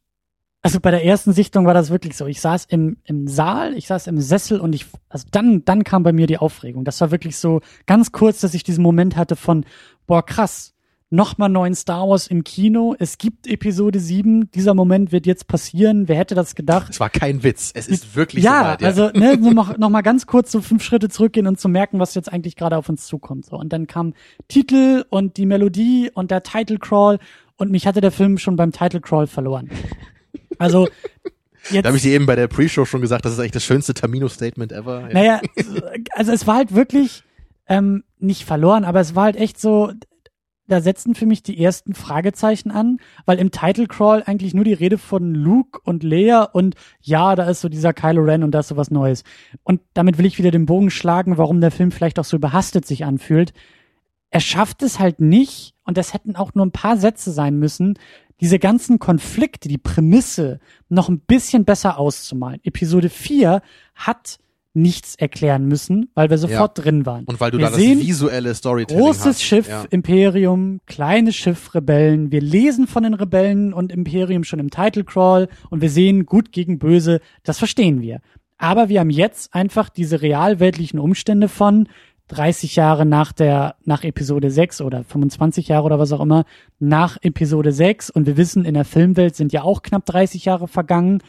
S3: also bei der ersten Sichtung war das wirklich so. Ich saß im, im Saal, ich saß im Sessel und ich, also dann, dann kam bei mir die Aufregung. Das war wirklich so ganz kurz, dass ich diesen Moment hatte von, boah, krass, nochmal neuen Star Wars im Kino. Es gibt Episode 7. Dieser Moment wird jetzt passieren. Wer hätte das gedacht?
S4: Es war kein Witz. Es ist wirklich
S3: ja,
S4: soweit,
S3: also ne, nur noch, noch mal ganz kurz so fünf Schritte zurückgehen und zu merken, was jetzt eigentlich gerade auf uns zukommt. So und dann kam Titel und die Melodie und der Title Crawl und mich hatte der Film schon beim Title Crawl verloren. Also jetzt,
S4: Da habe ich dir eben bei der Pre-Show schon gesagt, das ist eigentlich das schönste Tamino-Statement ever. Ja.
S3: naja, also es war halt wirklich ähm, nicht verloren, aber es war halt echt so. Da setzten für mich die ersten Fragezeichen an, weil im Title Crawl eigentlich nur die Rede von Luke und Leia und ja, da ist so dieser Kylo Ren und da ist so was Neues. Und damit will ich wieder den Bogen schlagen, warum der Film vielleicht auch so überhastet sich anfühlt. Er schafft es halt nicht, und das hätten auch nur ein paar Sätze sein müssen, diese ganzen Konflikte, die Prämisse noch ein bisschen besser auszumalen. Episode 4 hat nichts erklären müssen, weil wir sofort drin waren.
S4: Und weil du
S3: wir
S4: da das visuelle Storytelling
S3: großes
S4: hast.
S3: Schiff,
S4: Ja.
S3: Imperium, kleines Schiff, Rebellen. Wir lesen von den Rebellen und Imperium schon im Title Crawl und wir sehen gut gegen böse. Das verstehen wir. Aber wir haben jetzt einfach diese realweltlichen Umstände von 30 Jahre nach der, nach Episode 6 oder 25 Jahre oder was auch immer, nach Episode 6 und wir wissen, in der Filmwelt sind ja auch knapp 30 Jahre vergangen.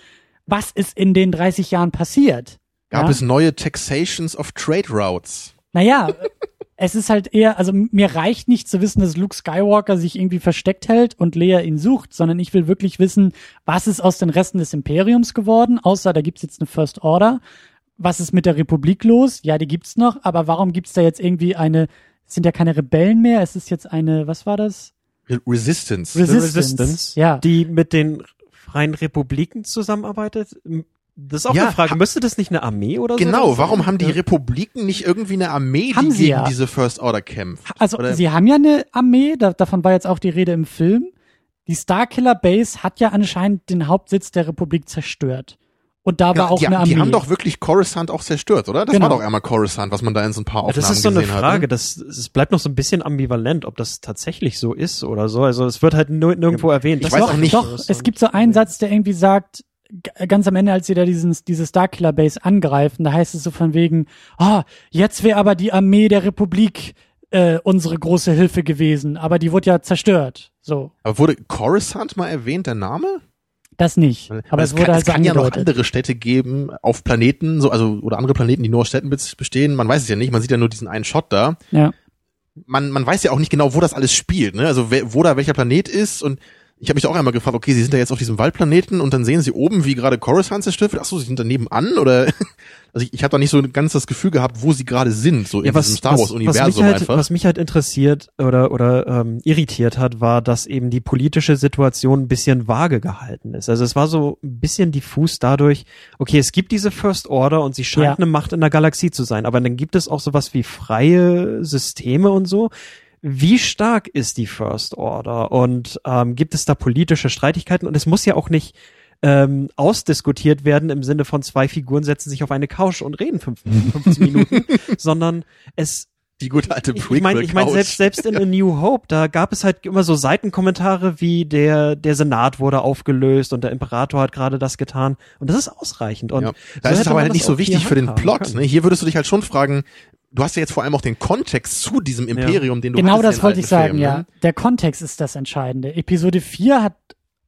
S3: Was ist in den 30 Jahren passiert?
S4: Gab
S3: Ja?
S4: es neue Taxations of Trade Routes?
S3: Naja, es ist halt eher, also mir reicht nicht zu wissen, dass Luke Skywalker sich irgendwie versteckt hält und Leia ihn sucht, sondern ich will wirklich wissen, was ist aus den Resten des Imperiums geworden, außer da gibt's jetzt eine First Order. Was ist mit der Republik los? Ja, die gibt's noch, aber warum gibt's da jetzt irgendwie eine, es sind ja keine Rebellen mehr, es ist jetzt eine, was war das?
S4: Re Resistance.
S3: Resistance. Ja.
S5: Die mit den Freien Republiken zusammenarbeitet. Das ist auch
S4: Ja,
S5: eine Frage. Müsste das nicht eine Armee oder so?
S4: Genau, warum haben die. Republiken nicht irgendwie eine Armee,
S3: Haben
S4: die
S3: sie
S4: gegen
S3: ja.
S4: diese First Order kämpft?
S3: Also
S4: Oder-
S3: sie haben ja eine Armee, da, davon war jetzt auch die Rede im Film. die Starkiller Base hat ja anscheinend den Hauptsitz der Republik zerstört. Und da war
S4: Ja,
S3: auch
S4: die,
S3: eine Armee.
S4: die haben doch wirklich Coruscant auch zerstört, oder? Das
S3: Genau.
S4: war doch einmal Coruscant, was man da in so ein paar
S5: Ja,
S4: Aufnahmen
S5: das ist so eine
S4: gesehen
S5: Frage.
S4: hat. ne?
S5: Das, es bleibt noch so ein bisschen ambivalent, ob das tatsächlich so ist oder so. Also es wird halt nur, nirgendwo erwähnt.
S4: ich
S5: Das
S4: weiß
S5: ist
S4: auch nicht-
S3: Doch, es gibt so einen Satz, der irgendwie sagt, ganz am Ende, als sie da diesen, diese Starkiller Base angreifen, da heißt es so von wegen, ah, jetzt wäre aber die Armee der Republik äh, unsere große Hilfe gewesen, aber die wurde ja zerstört. So,
S4: Aber wurde Coruscant mal erwähnt, der Name?
S3: das nicht.
S4: Weil-
S3: Aber
S4: weil
S3: es wurde
S4: kann,
S3: halt so
S4: es kann ja noch andere Städte geben auf Planeten, so also oder andere Planeten, die nur aus Städten bestehen. Man weiß es ja nicht. Man sieht ja nur diesen einen Shot da.
S3: Ja.
S4: Man man weiß ja auch nicht genau, wo das alles spielt. Ne? Also wer, wo da welcher Planet ist und ich habe mich auch einmal gefragt, okay, sie sind da jetzt auf diesem Waldplaneten und dann sehen sie oben, wie gerade Coruscant zerstört wird. Ach so, sie sind da nebenan oder also ich, ich habe da nicht so ganz das Gefühl gehabt, wo sie gerade sind, so in diesem Star Wars
S5: was,
S4: Universum
S5: mich halt,
S4: einfach.
S5: was mich halt interessiert oder oder ähm, irritiert hat, war, dass eben die politische Situation ein bisschen vage gehalten ist. Also es war so ein bisschen diffus dadurch, okay, es gibt diese First Order und sie scheint
S3: Ja.
S5: eine Macht in der Galaxie zu sein, aber dann gibt es auch sowas wie freie Systeme und so. Wie stark ist die First Order und ähm, gibt es da politische Streitigkeiten? Und es muss ja auch nicht ähm, ausdiskutiert werden im Sinne von zwei Figuren setzen sich auf eine Couch und reden fünf, 15 Minuten, sondern es
S4: die gute alte
S5: ich ich meine, ich mein, selbst, selbst in A New Hope, da gab es halt immer so Seitenkommentare wie der, der Senat wurde aufgelöst und der Imperator hat gerade das getan. Und das ist ausreichend. Und
S4: Ja.
S5: so
S4: Da ist es aber halt nicht so wichtig für den Plot. Ne? Hier würdest du dich halt schon fragen, du hast ja jetzt vor allem auch den Kontext zu diesem Imperium, den du
S3: Genau das wollte ich sagen,
S4: Filmen,
S3: ja.
S4: ne?
S3: Der Kontext ist das Entscheidende. Episode 4 hat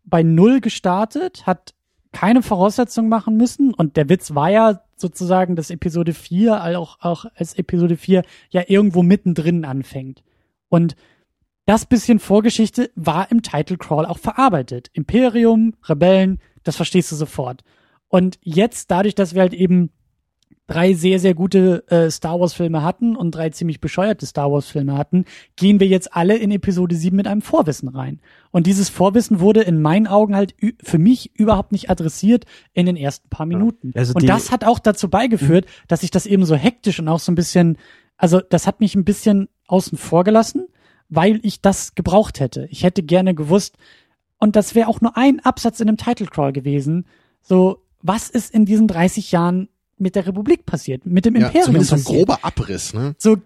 S3: bei Null gestartet, hat keine Voraussetzungen machen müssen und der Witz war ja sozusagen, dass Episode 4 auch, auch als Episode 4 ja irgendwo mittendrin anfängt. Und das bisschen Vorgeschichte war im Title Crawl auch verarbeitet. Imperium, Rebellen, das verstehst du sofort. Und jetzt, dadurch, dass wir halt eben drei sehr, sehr gute äh, Star Wars-Filme hatten und drei ziemlich bescheuerte Star Wars-Filme hatten, gehen wir jetzt alle in Episode 7 mit einem Vorwissen rein. Und dieses Vorwissen wurde in meinen Augen halt für mich überhaupt nicht adressiert in den ersten paar Minuten.
S5: Also
S3: und das hat auch dazu beigeführt, dass ich das eben so hektisch und auch so ein bisschen, also das hat mich ein bisschen außen vor gelassen, weil ich das gebraucht hätte. Ich hätte gerne gewusst, und das wäre auch nur ein Absatz in einem Title Crawl gewesen, so, was ist in diesen 30 Jahren mit der Republik passiert, mit dem
S4: Ja,
S3: Imperium
S4: zumindest so ein
S3: passiert.
S4: grober Abriss. Ne?
S3: So,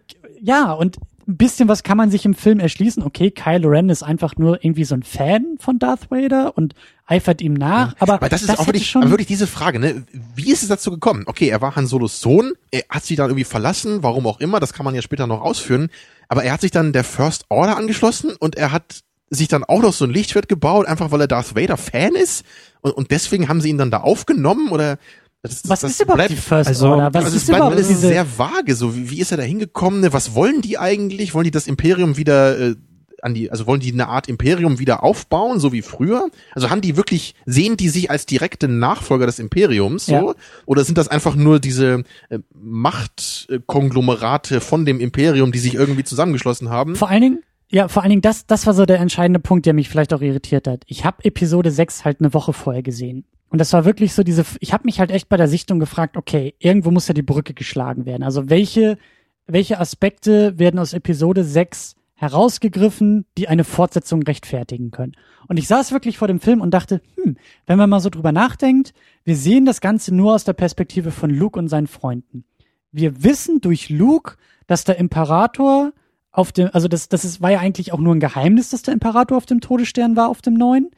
S3: ja, und ein bisschen was kann man sich im Film erschließen. Okay, Kylo Ren ist einfach nur irgendwie so ein Fan von Darth Vader und eifert ihm nach, aber
S4: Weil das ist auch wirklich,
S3: schon,
S4: aber wirklich diese Frage, ne? Wie ist es dazu gekommen? Okay, er war Han Solos Sohn, er hat sich dann irgendwie verlassen, warum auch immer, das kann man ja später noch ausführen, aber er hat sich dann der First Order angeschlossen und er hat sich dann auch noch so ein Lichtschwert gebaut, einfach weil er Darth Vader Fan ist und, und deswegen haben sie ihn dann da aufgenommen oder das,
S3: was
S4: das
S3: ist überhaupt
S4: bleibt,
S3: die First
S5: also-
S3: Order? Was
S4: also es
S3: ist
S4: bleibt
S3: überhaupt
S4: alles sehr vage. So, wie, wie ist er da hingekommen? Ne? Was wollen die eigentlich? Wollen die das Imperium wieder äh, an die, also wollen die eine Art Imperium wieder aufbauen, so wie früher? Also haben die wirklich, sehen die sich als direkte Nachfolger des Imperiums so?
S3: Ja.
S4: Oder sind das einfach nur diese äh, Machtkonglomerate von dem Imperium, die sich irgendwie zusammengeschlossen haben?
S3: Vor allen Dingen, ja, vor allen Dingen, das, das war so der entscheidende Punkt, der mich vielleicht auch irritiert hat. Ich habe Episode 6 halt eine Woche vorher gesehen. Und das war wirklich so diese, ich habe mich halt echt bei der Sichtung gefragt, okay, irgendwo muss ja die Brücke geschlagen werden. Also welche, welche Aspekte werden aus Episode 6 herausgegriffen, die eine Fortsetzung rechtfertigen können. Und ich saß wirklich vor dem Film und dachte, hm, wenn man mal so drüber nachdenkt, wir sehen das Ganze nur aus der Perspektive von Luke und seinen Freunden. Wir wissen durch Luke, dass der Imperator auf dem, also das, das ist, war ja eigentlich auch nur ein Geheimnis, dass der Imperator auf dem Todesstern war, auf dem neuen.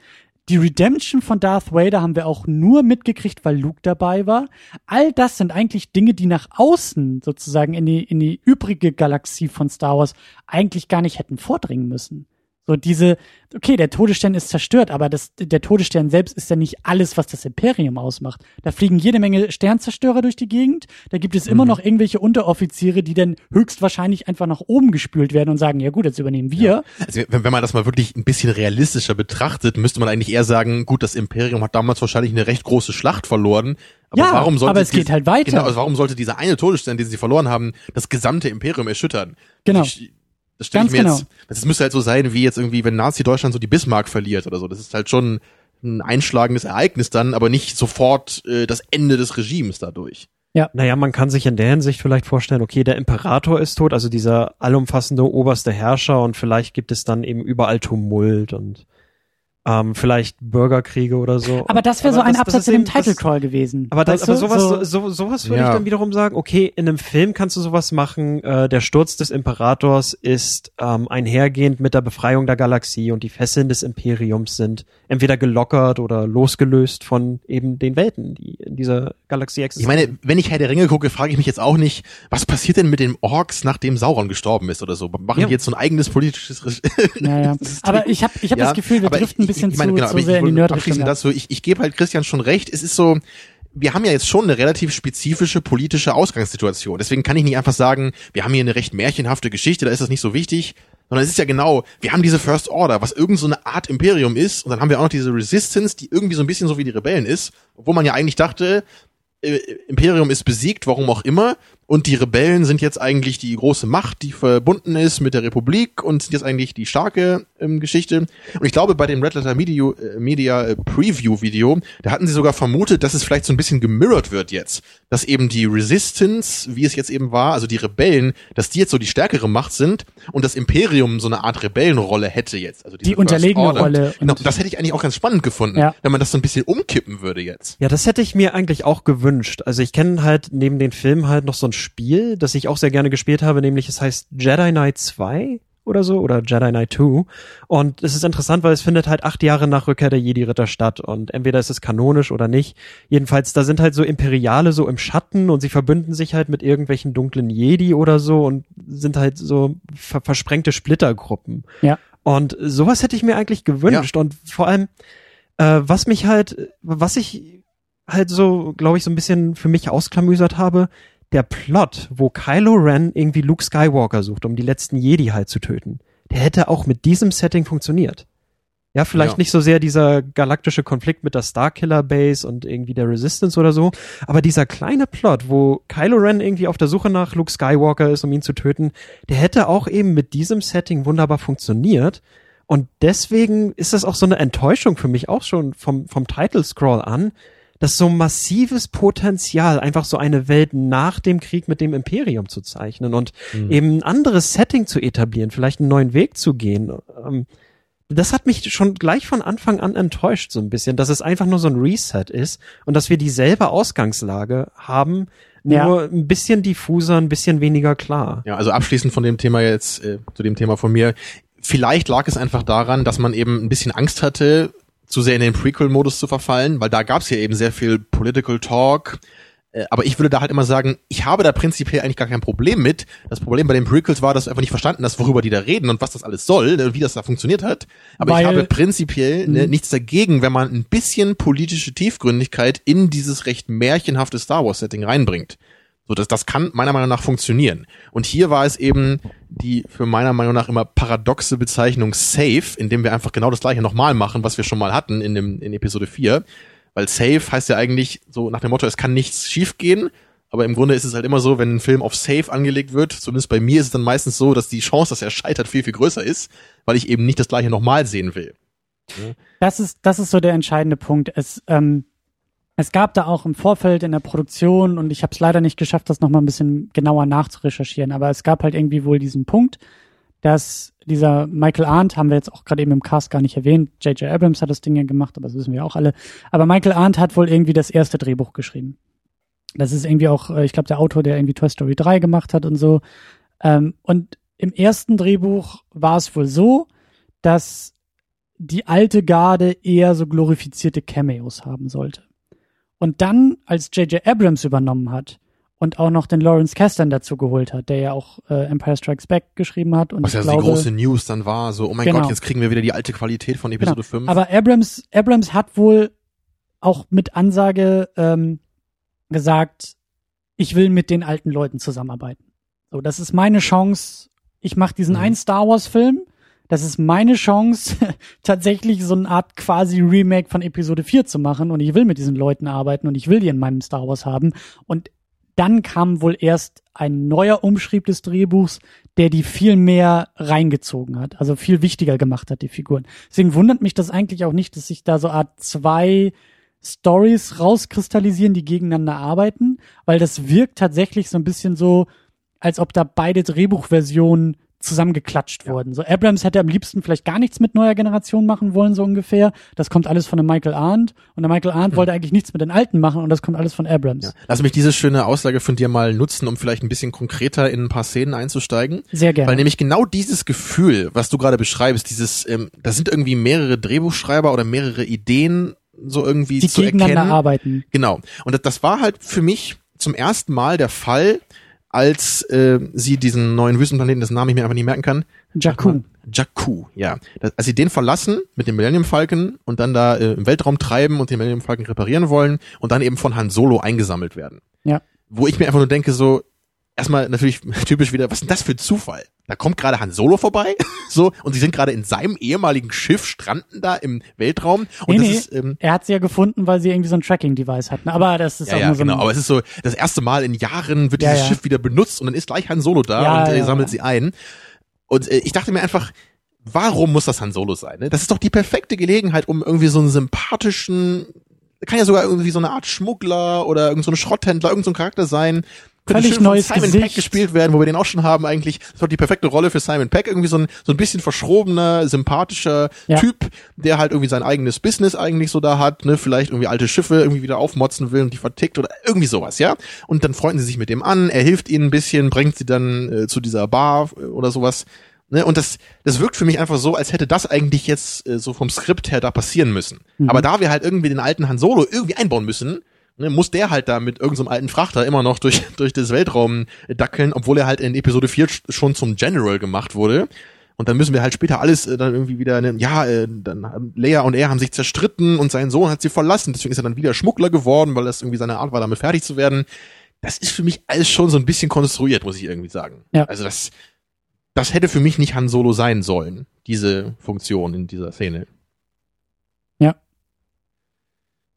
S3: Die Redemption von Darth Vader haben wir auch nur mitgekriegt, weil Luke dabei war. All das sind eigentlich Dinge, die nach außen sozusagen in die, in die übrige Galaxie von Star Wars eigentlich gar nicht hätten vordringen müssen. So diese, okay, der Todesstern ist zerstört, aber das, der Todesstern selbst ist ja nicht alles, was das Imperium ausmacht. Da fliegen jede Menge Sternzerstörer durch die Gegend. Da gibt es immer noch irgendwelche Unteroffiziere, die dann höchstwahrscheinlich einfach nach oben gespült werden und sagen, ja gut, jetzt übernehmen wir.
S4: Also wenn, wenn man das mal wirklich ein bisschen realistischer betrachtet, müsste man eigentlich eher sagen, gut, das Imperium hat damals wahrscheinlich eine recht große Schlacht verloren. Aber
S3: Ja,
S4: warum sollte
S3: aber es geht halt weiter.
S4: Genau, also warum sollte dieser eine Todesstern, den sie verloren haben, das gesamte Imperium erschüttern?
S3: Genau.
S4: Ich, das stelle ich mir jetzt,
S3: genau.
S4: das müsste halt so sein, wie jetzt irgendwie, wenn Nazi-Deutschland so die Bismarck verliert oder so. Das ist halt schon ein einschlagendes Ereignis dann, aber nicht sofort äh, das Ende des Regimes dadurch.
S5: Naja, man kann sich in der Hinsicht vielleicht vorstellen, okay, der Imperator ist tot, also dieser allumfassende oberste Herrscher und vielleicht gibt es dann eben überall Tumult und ähm, vielleicht Bürgerkriege oder so.
S3: Aber das wäre so ein
S5: das- das
S3: Absatz
S5: ist
S3: in dem
S5: eben- das-
S3: Title Call gewesen.
S5: Aber, das, aber sowas,
S3: so,
S5: so, sowas würde
S4: Ja.
S5: ich dann wiederum sagen, okay, in einem Film kannst du sowas machen, äh, der Sturz des Imperators ist ähm, einhergehend mit der Befreiung der Galaxie und die Fesseln des Imperiums sind entweder gelockert oder losgelöst von eben den Welten, die in dieser Galaxie
S4: Ich
S5: existieren.
S4: meine, wenn ich Herr der Ringe gucke, frage ich mich jetzt auch nicht, was passiert denn mit den Orks, nachdem Sauron gestorben ist oder so? Machen
S5: Ja.
S4: die jetzt so ein eigenes politisches Re-
S3: ja, ja. Aber ich habe ich hab
S4: Ja,
S3: das Gefühl, wir driften ein
S4: ich-
S3: bisschen
S4: ich meine,
S3: zu,
S4: genau,
S3: zu
S4: aber ich
S3: sehr in die Nerdrichtung.
S4: dazu, ich, ich gebe halt Christian schon recht, es ist so, wir haben ja jetzt schon eine relativ spezifische politische Ausgangssituation. Deswegen kann ich nicht einfach sagen, wir haben hier eine recht märchenhafte Geschichte, da ist das nicht so wichtig, sondern es ist ja genau, wir haben diese First Order, was irgend so eine Art Imperium ist, und dann haben wir auch noch diese Resistance, die irgendwie so ein bisschen so wie die Rebellen ist, obwohl man ja eigentlich dachte, äh, Imperium ist besiegt, warum auch immer, und die Rebellen sind jetzt eigentlich die große Macht, die verbunden ist mit der Republik und sind jetzt eigentlich die starke ähm, Geschichte. Und ich glaube, bei dem Red Letter Media, äh, Media äh, Preview Video, da hatten sie sogar vermutet, dass es vielleicht so ein bisschen gemirrored wird jetzt, dass eben die Resistance, wie es jetzt eben war, also die Rebellen, dass die jetzt so die stärkere Macht sind und das Imperium so eine Art Rebellenrolle hätte jetzt. Also
S3: Die unterlegene
S4: Order.
S3: Rolle
S4: Genau, das hätte ich eigentlich auch ganz spannend gefunden,
S3: Ja.
S4: wenn man das so ein bisschen umkippen würde jetzt.
S5: Ja, das hätte ich mir eigentlich auch gewünscht. Also ich kenne halt neben den Filmen halt noch so ein Spiel, das ich auch sehr gerne gespielt habe, nämlich es heißt Jedi Knight 2 oder so oder Jedi Knight 2 und es ist interessant, weil es findet halt acht Jahre nach Rückkehr der Jedi-Ritter statt und entweder ist es kanonisch oder nicht. Jedenfalls, da sind halt so Imperiale so im Schatten und sie verbünden sich halt mit irgendwelchen dunklen Jedi oder so und sind halt so ver versprengte Splittergruppen.
S3: Ja.
S5: Und sowas hätte ich mir eigentlich gewünscht und vor allem, äh, was mich halt, was ich halt so, glaube ich, so ein bisschen für mich ausklamüsert habe, der Plot, wo Kylo Ren irgendwie Luke Skywalker sucht, um die letzten Jedi halt zu töten, der hätte auch mit diesem Setting funktioniert. Ja, vielleicht
S4: Ja.
S5: nicht so sehr dieser galaktische Konflikt mit der Starkiller Base und irgendwie der Resistance oder so, aber dieser kleine Plot, wo Kylo Ren irgendwie auf der Suche nach Luke Skywalker ist, um ihn zu töten, der hätte auch eben mit diesem Setting wunderbar funktioniert. Und deswegen ist das auch so eine Enttäuschung für mich auch schon vom, vom Title Scroll an, dass so massives Potenzial, einfach so eine Welt nach dem Krieg mit dem Imperium zu zeichnen und eben ein anderes Setting zu etablieren, vielleicht einen neuen Weg zu gehen. Ähm, das hat mich schon gleich von Anfang an enttäuscht, so ein bisschen, dass es einfach nur so ein Reset ist und dass wir dieselbe Ausgangslage haben,
S3: Ja.
S5: nur ein bisschen diffuser, ein bisschen weniger klar.
S4: Ja, also abschließend von dem Thema jetzt, äh, zu dem Thema von mir. Vielleicht lag es einfach daran, dass man eben ein bisschen Angst hatte, zu sehr in den Prequel-Modus zu verfallen, weil da gab es ja eben sehr viel Political Talk. Äh, Aber ich würde da halt immer sagen, ich habe da prinzipiell eigentlich gar kein Problem mit. Das Problem bei den Prequels war, dass du einfach nicht verstanden hast, worüber die da reden und was das alles soll, ne, wie das da funktioniert hat. Aber
S3: Weil-
S4: ich habe prinzipiell ne, nichts dagegen, wenn man ein bisschen politische Tiefgründigkeit in dieses recht märchenhafte Star Wars-Setting reinbringt. So, das, das kann meiner Meinung nach funktionieren. Und hier war es eben die für meiner Meinung nach immer paradoxe Bezeichnung Safe, indem wir einfach genau das gleiche nochmal machen, was wir schon mal hatten in, dem, in Episode 4. Weil Safe heißt ja eigentlich so nach dem Motto, es kann nichts schiefgehen. Aber im Grunde ist es halt immer so, wenn ein Film auf Safe angelegt wird, zumindest bei mir ist es dann meistens so, dass die Chance, dass er scheitert, viel, viel größer ist, weil ich eben nicht das gleiche nochmal sehen will.
S3: Das ist, das ist so der entscheidende Punkt. Es, ähm, es gab da auch im Vorfeld in der Produktion und ich habe es leider nicht geschafft, das nochmal ein bisschen genauer nachzurecherchieren, aber es gab halt irgendwie wohl diesen Punkt, dass dieser Michael Arndt, haben wir jetzt auch gerade eben im Cast gar nicht erwähnt, J.J. Abrams hat das Ding ja gemacht, aber das wissen wir auch alle, aber Michael Arndt hat wohl irgendwie das erste Drehbuch geschrieben. Das ist irgendwie auch, äh, ich glaube, der Autor, der irgendwie Toy Story 3 gemacht hat und so. Ähm, und im ersten Drehbuch war es wohl so, dass die alte Garde eher so glorifizierte Cameos haben sollte. Und dann, als J.J. Abrams übernommen hat und auch noch den Lawrence Kasdan dazu geholt hat, der ja auch äh, Empire Strikes Back geschrieben hat und
S4: Was
S3: ich
S4: ja
S3: glaube,
S4: die große News dann war, so, oh mein
S3: Genau.
S4: Gott, jetzt kriegen wir wieder die alte Qualität von Episode 5.
S3: aber Abrams, Abrams hat wohl auch mit Ansage ähm, gesagt, ich will mit den alten Leuten zusammenarbeiten. So, das ist meine Chance. Ich mache diesen
S4: Mhm.
S3: einen Star Wars Film. Das ist meine Chance, tatsächlich so eine Art quasi Remake von Episode 4 zu machen. Und ich will mit diesen Leuten arbeiten und ich will die in meinem Star Wars haben. Und dann kam wohl erst ein neuer Umschrieb des Drehbuchs, der die viel mehr reingezogen hat, also viel wichtiger gemacht hat, die Figuren. Deswegen wundert mich das eigentlich auch nicht, dass sich da so Art zwei Stories rauskristallisieren, die gegeneinander arbeiten, weil das wirkt tatsächlich so ein bisschen so, als ob da beide Drehbuchversionen zusammengeklatscht wurden. So Abrams hätte am liebsten vielleicht gar nichts mit neuer Generation machen wollen, so ungefähr. Das kommt alles von dem Michael Arndt und der Michael Arndt wollte eigentlich nichts mit den Alten machen und das kommt alles von Abrams.
S4: Ja. Lass mich diese schöne Aussage von dir mal nutzen, um vielleicht ein bisschen konkreter in ein paar Szenen einzusteigen.
S3: Sehr gerne.
S4: Weil nämlich genau dieses Gefühl, was du gerade beschreibst, dieses, ähm, da sind irgendwie mehrere Drehbuchschreiber oder mehrere Ideen so irgendwie
S3: die
S4: zu
S3: gegeneinander
S4: erkennen.
S3: arbeiten.
S4: Genau. Und das, das war halt für mich zum ersten Mal der Fall, als äh, sie diesen neuen Wüstenplaneten, dessen Namen ich mir einfach nicht merken kann.
S3: Jakku.
S4: Jakku, ja. Das, als sie den verlassen mit dem Millennium Falcon und dann da äh, im Weltraum treiben und den Millennium Falcon reparieren wollen und dann eben von Han Solo eingesammelt werden.
S3: Ja.
S4: Wo ich mir einfach nur denke, so, erstmal natürlich typisch wieder, was ist denn das für ein Zufall? Da kommt gerade Han Solo vorbei, so, und sie sind gerade in seinem ehemaligen Schiff, stranden da im Weltraum. Und
S3: Nee,
S4: das
S3: nee,
S4: ist, ähm,
S3: er hat sie ja gefunden, weil sie irgendwie so ein Tracking-Device hatten. Aber das ist
S4: ja,
S3: auch
S4: ja,
S3: nur so
S4: genau. Aber es ist so, das erste Mal in Jahren wird
S3: Ja,
S4: dieses
S3: ja.
S4: Schiff wieder benutzt und dann ist gleich Han Solo da und äh, sammelt sie ein. Und äh, ich dachte mir einfach, warum muss das Han Solo sein? Ne? Das ist doch die perfekte Gelegenheit, um irgendwie so einen sympathischen, kann ja sogar irgendwie so eine Art Schmuggler oder irgend so Schrotthändler, irgend so Charakter sein.
S3: Völlig neues
S4: Simon
S3: Gesicht.
S4: Peck gespielt werden, wo wir den auch schon haben eigentlich. Das doch die perfekte Rolle für Simon Peck. Irgendwie so ein, so ein bisschen verschrobener, sympathischer
S3: Ja.
S4: Typ, der halt irgendwie sein eigenes Business eigentlich so da hat, ne, vielleicht irgendwie alte Schiffe irgendwie wieder aufmotzen will und die vertickt oder irgendwie sowas, ja. Und dann freunden sie sich mit dem an, er hilft ihnen ein bisschen, bringt sie dann äh, zu dieser Bar äh, oder sowas. Ne, und das, das wirkt für mich einfach so, als hätte das eigentlich jetzt äh, so vom Skript her da passieren müssen. Aber da wir halt irgendwie den alten Han Solo irgendwie einbauen müssen, ne, muss der halt da mit irgendeinem alten Frachter immer noch durch, durch das Weltraum dackeln, obwohl er halt in Episode 4 sch- schon zum General gemacht wurde. Und dann müssen wir halt später alles äh, dann irgendwie wieder, ne, ja, äh, dann Leia und er haben sich zerstritten und sein Sohn hat sie verlassen, deswegen ist er dann wieder Schmuggler geworden, weil das irgendwie seine Art war, damit fertig zu werden. Das ist für mich alles schon so ein bisschen konstruiert, muss ich irgendwie sagen.
S3: Ja.
S4: Also das, das hätte für mich nicht Han Solo sein sollen, diese Funktion in dieser Szene.
S3: Ja.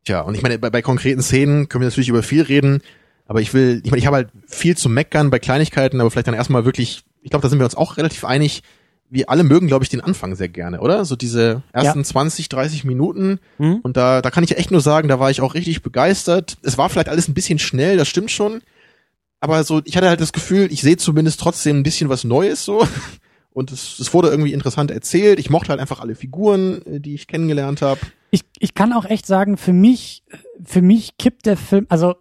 S4: Tja, und ich meine, bei, bei konkreten Szenen können wir natürlich über viel reden, aber ich will, ich meine, ich habe halt viel zu meckern bei Kleinigkeiten, aber vielleicht dann erstmal wirklich, ich glaube, da sind wir uns auch relativ einig, wir alle mögen, glaube ich, den Anfang sehr gerne, oder? So diese ersten 20, 30 Minuten.
S5: Hm?
S4: Und da, da kann ich echt nur sagen, da war ich auch richtig begeistert. Es war vielleicht alles ein bisschen schnell, das stimmt schon. Aber so, ich hatte halt das Gefühl, ich sehe zumindest trotzdem ein bisschen was Neues so. Und es, es wurde irgendwie interessant erzählt. Ich mochte halt einfach alle Figuren, äh, die ich kennengelernt habe.
S3: ich, ich kann auch echt sagen, für mich, für mich kippt der Film, also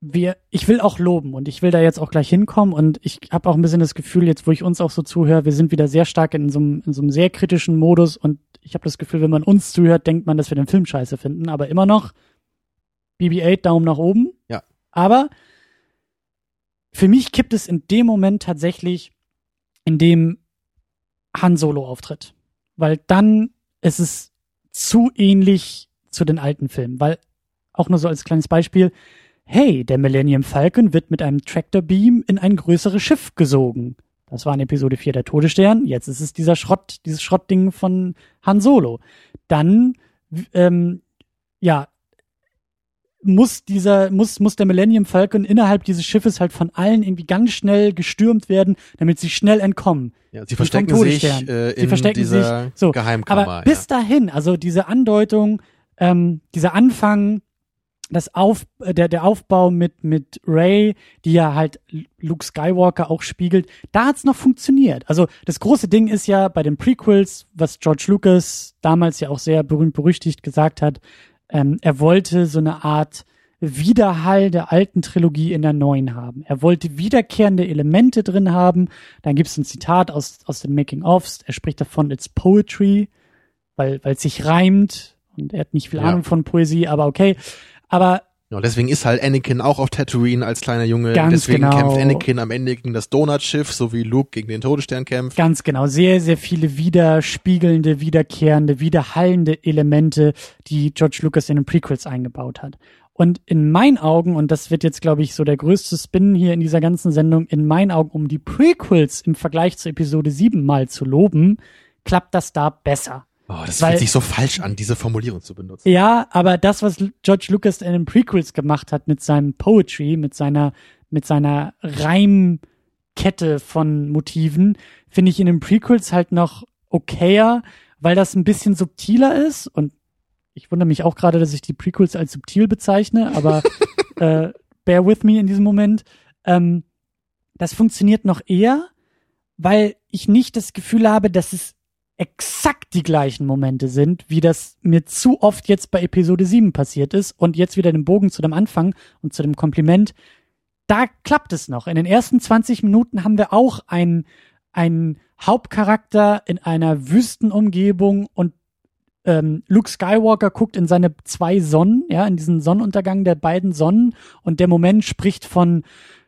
S3: wir, ich will auch loben und ich will da jetzt auch gleich hinkommen und ich habe auch ein bisschen das Gefühl, jetzt wo ich uns auch so zuhöre, wir sind wieder sehr stark in so einem, in so einem sehr kritischen Modus und ich habe das Gefühl, wenn man uns zuhört, denkt man, dass wir den Film scheiße finden, aber immer noch BB-8 Daumen nach oben.
S4: Ja.
S3: Aber für mich kippt es in dem Moment tatsächlich, in dem Han Solo auftritt. Weil dann ist es zu ähnlich zu den alten Filmen. Weil, auch nur so als kleines Beispiel, hey, der Millennium Falcon wird mit einem Tractor Beam in ein größeres Schiff gesogen. Das war in Episode 4 der Todesstern. Jetzt ist es dieser Schrott, dieses Schrottding von Han Solo. Dann, ähm, ja, muss dieser, muss, muss der Millennium Falcon innerhalb dieses Schiffes halt von allen irgendwie ganz schnell gestürmt werden, damit sie schnell entkommen.
S4: Ja, sie verstecken sich äh,
S3: Sie
S4: in
S3: verstecken
S4: dieser
S3: sich, so.
S4: Geheimkammer.
S3: Aber bis dahin, also diese Andeutung, ähm, dieser Anfang, das Auf, äh, der, der Aufbau mit, mit Ray, die ja halt Luke Skywalker auch spiegelt, da hat's noch funktioniert. Also das große Ding ist ja bei den Prequels, was George Lucas damals ja auch sehr berühmt berüchtigt gesagt hat, ähm, er wollte so eine Art Widerhall der alten Trilogie in der neuen haben. Er wollte wiederkehrende Elemente drin haben. Dann gibt's ein Zitat aus, aus den Making-ofs. Er spricht davon, it's poetry, weil weil es sich reimt. Und er hat nicht viel
S4: Ja.
S3: Ahnung von Poesie, aber okay. Aber
S4: Ja, deswegen ist halt Anakin auch auf Tatooine als kleiner Junge.
S3: Ganz
S4: deswegen
S3: genau.
S4: kämpft Anakin am Ende gegen das Donutschiff, so wie Luke gegen den Todesstern kämpft.
S3: Ganz genau, sehr, sehr viele widerspiegelnde, wiederkehrende, widerhallende Elemente, die George Lucas in den Prequels eingebaut hat. Und in meinen Augen, und das wird jetzt, glaube ich, so der größte Spin hier in dieser ganzen Sendung, in meinen Augen, um die Prequels im Vergleich zu Episode 7 mal zu loben, klappt das da besser.
S4: Oh, das
S3: Weil-
S4: fühlt sich so falsch an, diese Formulierung zu benutzen.
S3: Ja, aber das, was George Lucas in den Prequels gemacht hat mit seinem Poetry, mit seiner, mit seiner Reimkette von Motiven, finde ich in den Prequels halt noch okayer, weil das ein bisschen subtiler ist und ich wundere mich auch gerade, dass ich die Prequels als subtil bezeichne, aber äh, bear with me in diesem Moment. Ähm, das funktioniert noch eher, weil ich nicht das Gefühl habe, dass es exakt die gleichen Momente sind, wie das mir zu oft jetzt bei Episode 7 passiert ist und jetzt wieder den Bogen zu dem Anfang und zu dem Kompliment. Da klappt es noch. In den ersten 20 Minuten haben wir auch einen, einen Hauptcharakter in einer Wüstenumgebung und ähm, Luke Skywalker guckt in seine zwei Sonnen, ja, in diesen Sonnenuntergang der beiden Sonnen und der Moment spricht von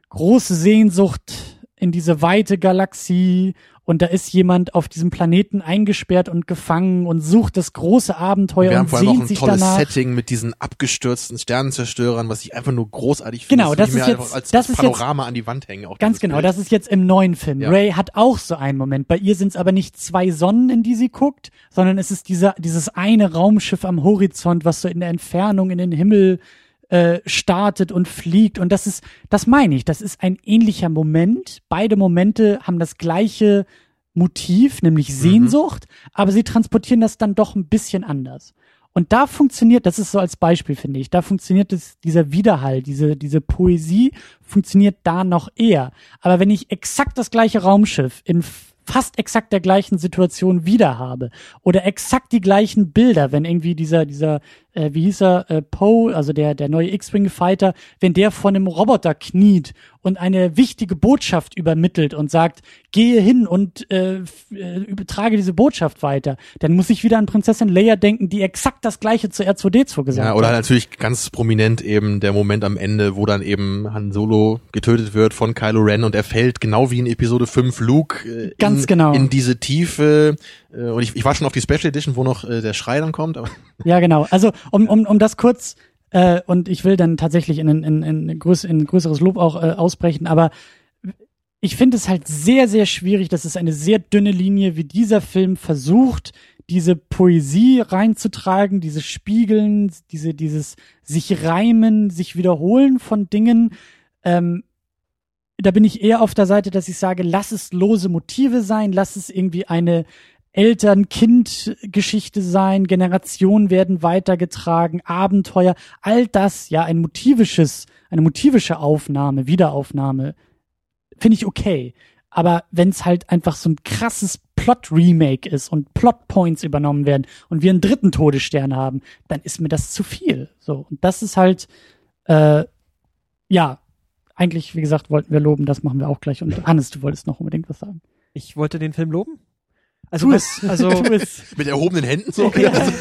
S3: große Sehnsucht in diese weite Galaxie und da ist jemand auf diesem Planeten eingesperrt und gefangen und sucht das große Abenteuer
S4: Wir haben
S3: und
S4: vor allem auch
S3: sehnt
S4: ein
S3: sich
S4: tolles
S3: danach.
S4: Setting mit diesen abgestürzten Sternenzerstörern, was ich einfach nur großartig finde.
S3: Genau, das
S4: mir
S3: ist jetzt-
S4: als,
S3: das
S4: als
S3: ist jetzt-
S4: Panorama an die Wand hängen. Auch
S3: Ganz genau,
S4: Bild.
S3: das ist jetzt im neuen Film.
S4: Ja.
S3: Ray hat auch so einen Moment. Bei ihr sind es aber nicht zwei Sonnen, in die sie guckt, sondern es ist dieser, dieses eine Raumschiff am Horizont, was so in der Entfernung in den Himmel äh, startet und fliegt. Und das ist, das meine ich, das ist ein ähnlicher Moment. Beide Momente haben das gleiche Motiv, nämlich Sehnsucht, aber sie transportieren das dann doch ein bisschen anders. Und da funktioniert, das ist so als Beispiel, finde ich, da funktioniert es, dieser Widerhall, diese, diese Poesie funktioniert da noch eher. Aber wenn ich exakt das gleiche Raumschiff in fast exakt der gleichen Situation wieder habe oder exakt die gleichen Bilder, wenn irgendwie dieser, dieser, äh, wie hieß er, äh, Poe, also der, der neue X-Wing Fighter, wenn der vor einem Roboter kniet und eine wichtige Botschaft übermittelt und sagt, gehe hin und äh, äh, übertrage diese Botschaft weiter, dann muss ich wieder an Prinzessin Leia denken, die exakt das gleiche zu R2D2 gesagt
S4: Ja, oder
S3: hat.
S4: natürlich ganz prominent eben der Moment am Ende, wo dann eben Han Solo getötet wird von Kylo Ren und er fällt genau wie in Episode 5 Luke äh,
S3: Ganz
S4: in,
S3: genau.
S4: in diese Tiefe. Äh, und ich, ich war schon auf die Special Edition, wo noch äh, der Schrei dann kommt. Aber
S3: Ja, genau. Also um, um, um das kurz, äh, und ich will dann tatsächlich in, in, in, in, größ, in größeres Lob auch äh, ausbrechen, aber ich finde es halt sehr, sehr schwierig, das ist eine sehr dünne Linie, wie dieser Film versucht, diese Poesie reinzutragen, diese Spiegeln, diese, dieses sich reimen, sich wiederholen von Dingen. Ähm, da bin ich eher auf der Seite, dass ich sage, lass es lose Motive sein, lass es irgendwie eine Eltern-Kind-Geschichte sein, Generationen werden weitergetragen, Abenteuer, all das, ja, ein motivisches, eine motivische Aufnahme, Wiederaufnahme, finde ich okay. Aber wenn es halt einfach so ein krasses Plot-Remake ist und Plot-Points übernommen werden und wir einen dritten Todesstern haben, dann ist mir das zu viel. So, und das ist halt, äh, ja, eigentlich, wie gesagt, wollten wir loben, das machen wir auch gleich. Und Hannes, du wolltest noch unbedingt was sagen.
S5: Ich wollte den Film loben. Also, was,
S3: es.
S5: also
S4: mit erhobenen Händen so.
S3: Okay.
S4: Also,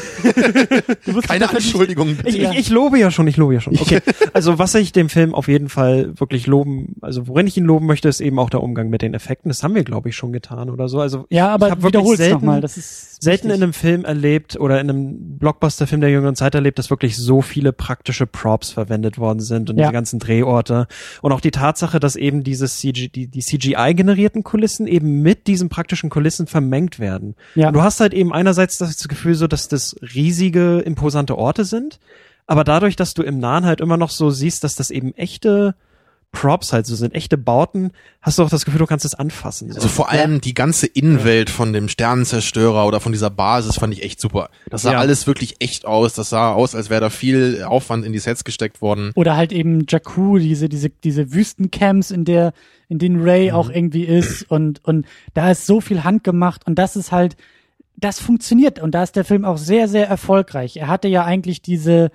S3: Du wirst
S4: keine Anschuldigung.
S5: Ich,
S3: Ja.
S5: ich, ich lobe ja schon, ich lobe ja schon. Okay. Also was ich dem Film auf jeden Fall wirklich loben, also worin ich ihn loben möchte, ist eben auch der Umgang mit den Effekten. Das haben wir, glaube ich, schon getan oder so. Also
S3: Ja,
S5: ich
S3: aber
S5: hab wirklich
S3: wiederhol's
S5: selten-
S3: nochmal. Das ist
S5: selten in einem Film erlebt oder in einem Blockbuster-Film der jüngeren Zeit erlebt, dass wirklich so viele praktische Props verwendet worden sind und
S3: Ja.
S5: diese ganzen Drehorte. Und auch die Tatsache, dass eben dieses CG, die, die CGI-generierten Kulissen eben mit diesen praktischen Kulissen vermengt werden.
S3: Ja.
S5: Und du hast halt eben einerseits das Gefühl so, dass das riesige, imposante Orte sind, aber dadurch, dass du im Nahen halt immer noch so siehst, dass das eben echte Props halt so sind, echte Bauten, hast du auch das Gefühl, du kannst es anfassen. So.
S4: Also vor allem die ganze Innenwelt von dem Sternenzerstörer oder von dieser Basis fand ich echt super. Das sah
S5: Ja.
S4: alles wirklich echt aus. Das sah aus, als wäre da viel Aufwand in die Sets gesteckt worden.
S3: Oder halt eben Jakku, diese, diese, diese Wüstencamps, in der, in denen Ray auch irgendwie ist und, und da ist so viel handgemacht und das ist halt, das funktioniert und da ist der Film auch sehr, sehr erfolgreich. Er hatte ja eigentlich diese,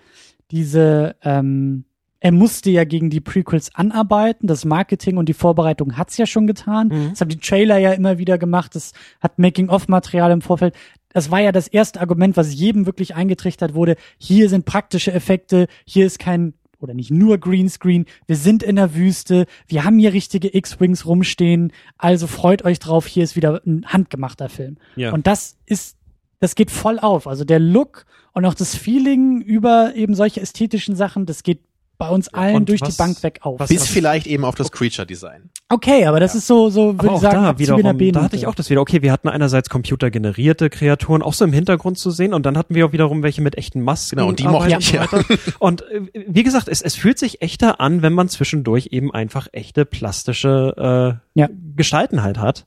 S3: diese, ähm, er musste ja gegen die Prequels anarbeiten. Das Marketing und die Vorbereitung hat's ja schon getan. Das haben die Trailer ja immer wieder gemacht. Das hat Making-of-Material im Vorfeld. Das war ja das erste Argument, was jedem wirklich eingetrichtert wurde. Hier sind praktische Effekte. Hier ist kein oder nicht nur Greenscreen. Wir sind in der Wüste. Wir haben hier richtige X-Wings rumstehen. Also freut euch drauf. Hier ist wieder ein handgemachter Film.
S5: Ja.
S3: Und das ist, das geht voll auf. Also der Look und auch das Feeling über eben solche ästhetischen Sachen, das geht bei uns allen
S5: Und
S3: durch
S5: was-
S3: die Bank weg auf.
S5: was-
S4: Bis vielleicht eben auf das Creature-Design.
S3: Okay, aber das ist so, so würde ich sagen,
S5: da wiederum,
S3: der
S5: da hatte ich auch das wieder. Okay, wir hatten einerseits computergenerierte Kreaturen auch so im Hintergrund zu sehen und dann hatten wir auch wiederum welche mit echten Masken.
S4: Genau, und die mochte
S5: und
S4: ich, ja.
S5: Und äh, wie gesagt, es, es fühlt sich echter an, wenn man zwischendurch eben einfach echte plastische äh,
S3: Ja.
S5: Gestalten halt hat.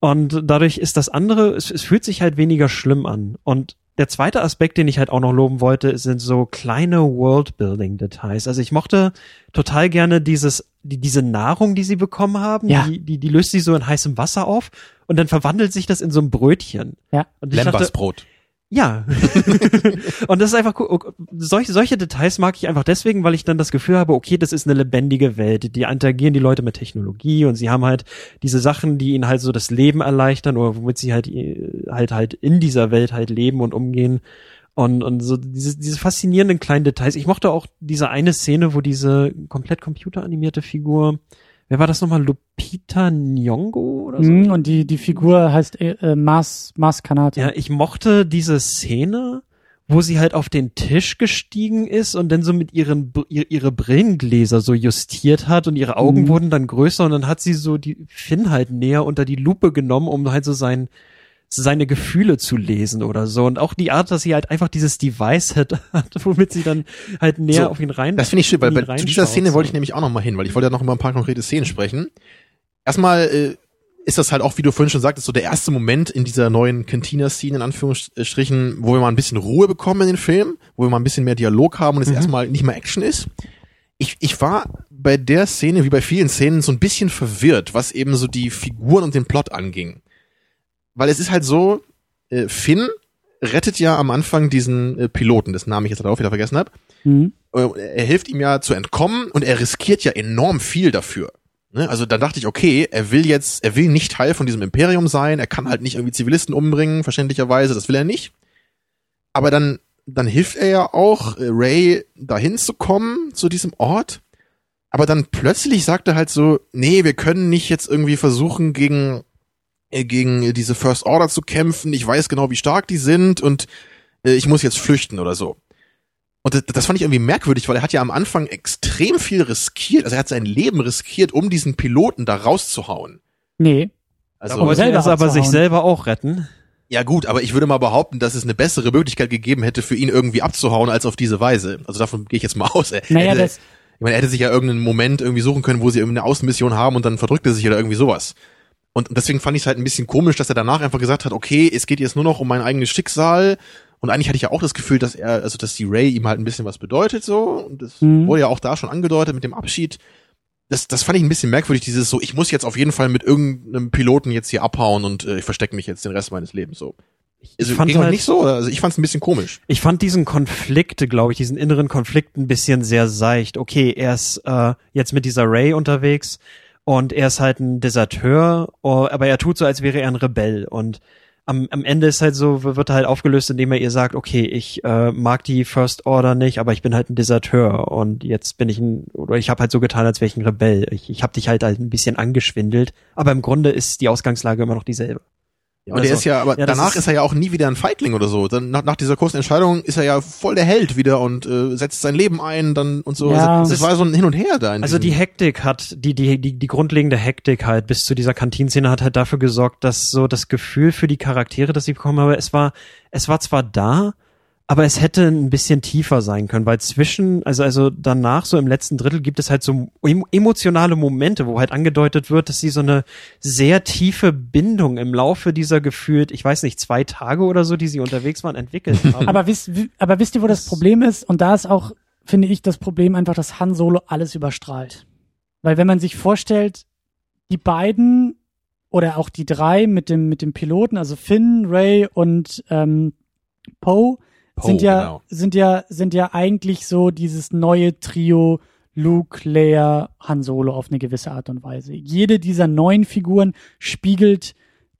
S5: Und dadurch ist das andere, es, es fühlt sich halt weniger schlimm an. Und der zweite Aspekt, den ich halt auch noch loben wollte, sind so kleine Worldbuilding-Details. Also ich mochte total gerne dieses, die, diese Nahrung, die sie bekommen haben,
S3: Ja.
S5: die, die, die löst sie so in heißem Wasser auf und dann verwandelt sich das in so ein Brötchen.
S3: Ja.
S5: Und ich dachte,
S4: Lembersbrot.
S5: Ja. und das ist einfach cool. Solche, solche Details mag ich einfach deswegen, weil ich dann das Gefühl habe, okay, das ist eine lebendige Welt. Die interagieren die Leute mit Technologie und sie haben halt diese Sachen, die ihnen halt so das Leben erleichtern oder womit sie halt, halt, halt in dieser Welt halt leben und umgehen. Und, und so diese, diese faszinierenden kleinen Details. Ich mochte auch diese eine Szene, wo diese komplett computeranimierte Figur, wer war das nochmal? Lupita Nyong'o oder so?
S3: Mhm, und die, die Figur heißt äh, äh, Mars, Mars Kanata.
S5: Ja, ich mochte diese Szene, wo sie halt auf den Tisch gestiegen ist und dann so mit ihren ihre Brillengläser so justiert hat und ihre Augen
S3: Mhm.
S5: wurden dann größer und dann hat sie so die Finn halt näher unter die Lupe genommen, um halt so sein seine Gefühle zu lesen oder so und auch die Art, dass sie halt einfach dieses Device hat, womit sie dann halt näher
S4: So,
S5: auf ihn rein.
S4: Das finde ich schön, weil bei, zu dieser Szene wollte ich nämlich auch noch mal hin, weil ich wollte ja noch über ein paar konkrete Szenen sprechen. Erstmal äh, ist das halt auch, wie du vorhin schon sagtest, so der erste Moment in dieser neuen Cantina-Szene, in Anführungsstrichen, wo wir mal ein bisschen Ruhe bekommen in den Film, wo wir mal ein bisschen mehr Dialog haben und es
S5: Mhm.
S4: erstmal nicht mehr Action ist. Ich, ich war bei der Szene, wie bei vielen Szenen, so ein bisschen verwirrt, was eben so die Figuren und den Plot anging. Weil es ist halt so, äh, Finn rettet ja am Anfang diesen äh, Piloten, dessen Namen ich jetzt darauf wieder vergessen habe.
S3: Mhm.
S4: Äh, er hilft ihm ja zu entkommen und er riskiert ja enorm viel dafür. Ne? Also da dachte ich, okay, er will jetzt, er will nicht Teil von diesem Imperium sein, er kann halt nicht irgendwie Zivilisten umbringen, verständlicherweise, das will er nicht. Aber dann, dann hilft er ja auch äh, Ray dahin zu kommen, zu diesem Ort. Aber dann plötzlich sagt er halt so, nee, wir können nicht jetzt irgendwie versuchen, gegen, gegen diese First Order zu kämpfen. Ich weiß genau, wie stark die sind und äh, ich muss jetzt flüchten oder so. Und das, das fand ich irgendwie merkwürdig, weil er hat ja am Anfang extrem viel riskiert. Also er hat sein Leben riskiert, um diesen Piloten da rauszuhauen.
S3: Nee.
S4: Also,
S5: Da wollte er
S3: selber
S5: aber sich selber auch retten.
S4: ja gut, aber ich würde mal behaupten, dass es eine bessere Möglichkeit gegeben hätte, für ihn irgendwie abzuhauen, als auf diese Weise. Also davon gehe ich jetzt mal aus. Er
S3: Naja,
S4: hätte,
S3: das,
S4: ich meine, er hätte sich ja irgendeinen Moment irgendwie suchen können, wo sie irgendwie eine Außenmission haben und dann verdrückt er sich oder irgendwie sowas. Und deswegen fand ich es halt ein bisschen komisch, dass er danach einfach gesagt hat, okay, es geht jetzt nur noch um mein eigenes Schicksal. Und eigentlich hatte ich ja auch das Gefühl, dass er, also dass die Ray ihm halt ein bisschen was bedeutet so. Und das
S3: Mhm.
S4: wurde ja auch da schon angedeutet mit dem Abschied. Das, das fand ich ein bisschen merkwürdig, dieses so, ich muss jetzt auf jeden Fall mit irgendeinem Piloten jetzt hier abhauen und äh, ich verstecke mich jetzt den Rest meines Lebens so. Also,
S5: fand
S4: euch
S5: halt-
S4: nicht so? Also ich fand es ein bisschen komisch.
S5: Ich fand diesen Konflikt, glaube ich, diesen inneren Konflikt ein bisschen sehr seicht. Okay, er ist äh, jetzt mit dieser Ray unterwegs und er ist halt ein Deserteur, oh, aber er tut so, als wäre er ein Rebell. Und am, am Ende ist halt so, wird er halt aufgelöst, indem er ihr sagt, okay, ich äh, mag die First Order nicht, aber ich bin halt ein Deserteur und jetzt bin ich ein, oder ich habe halt so getan, als wäre ich ein Rebell. Ich, ich habe dich halt halt ein bisschen angeschwindelt, aber im Grunde ist die Ausgangslage immer noch dieselbe.
S4: Ja, und er
S5: Also,
S4: ist ja, aber
S5: ja,
S4: danach
S5: ist-
S4: ist, er ja auch nie wieder ein Feigling oder so. Dann nach, nach dieser kurzen Entscheidung ist er ja voll der Held wieder und äh, setzt sein Leben ein dann und so.
S3: Ja.
S4: also, das war so ein Hin und Her da. In
S5: Also die Hektik hat, die, die, die, die grundlegende Hektik halt bis zu dieser Kantinszene hat halt dafür gesorgt, dass so das Gefühl für die Charaktere, das ich bekommen habe, es war, es war zwar da, aber es hätte ein bisschen tiefer sein können, weil zwischen, also, also danach, so im letzten Drittel gibt es halt so em- emotionale Momente, wo halt angedeutet wird, dass sie so eine sehr tiefe Bindung im Laufe dieser gefühlt, ich weiß nicht, zwei Tage oder so, die sie unterwegs waren, entwickelt haben.
S3: aber, wisst, wi- aber wisst ihr, wo das Problem ist? Und da ist auch, finde ich, das Problem einfach, dass Han Solo alles überstrahlt. Weil wenn man sich vorstellt, die beiden oder auch die drei mit dem, mit dem Piloten, also Finn, Ray und ähm, Poe,
S4: Poe,
S3: sind ja,
S4: genau.
S3: sind ja, sind ja eigentlich so dieses neue Trio Luke, Leia, Han Solo auf eine gewisse Art und Weise. Jede dieser neuen Figuren spiegelt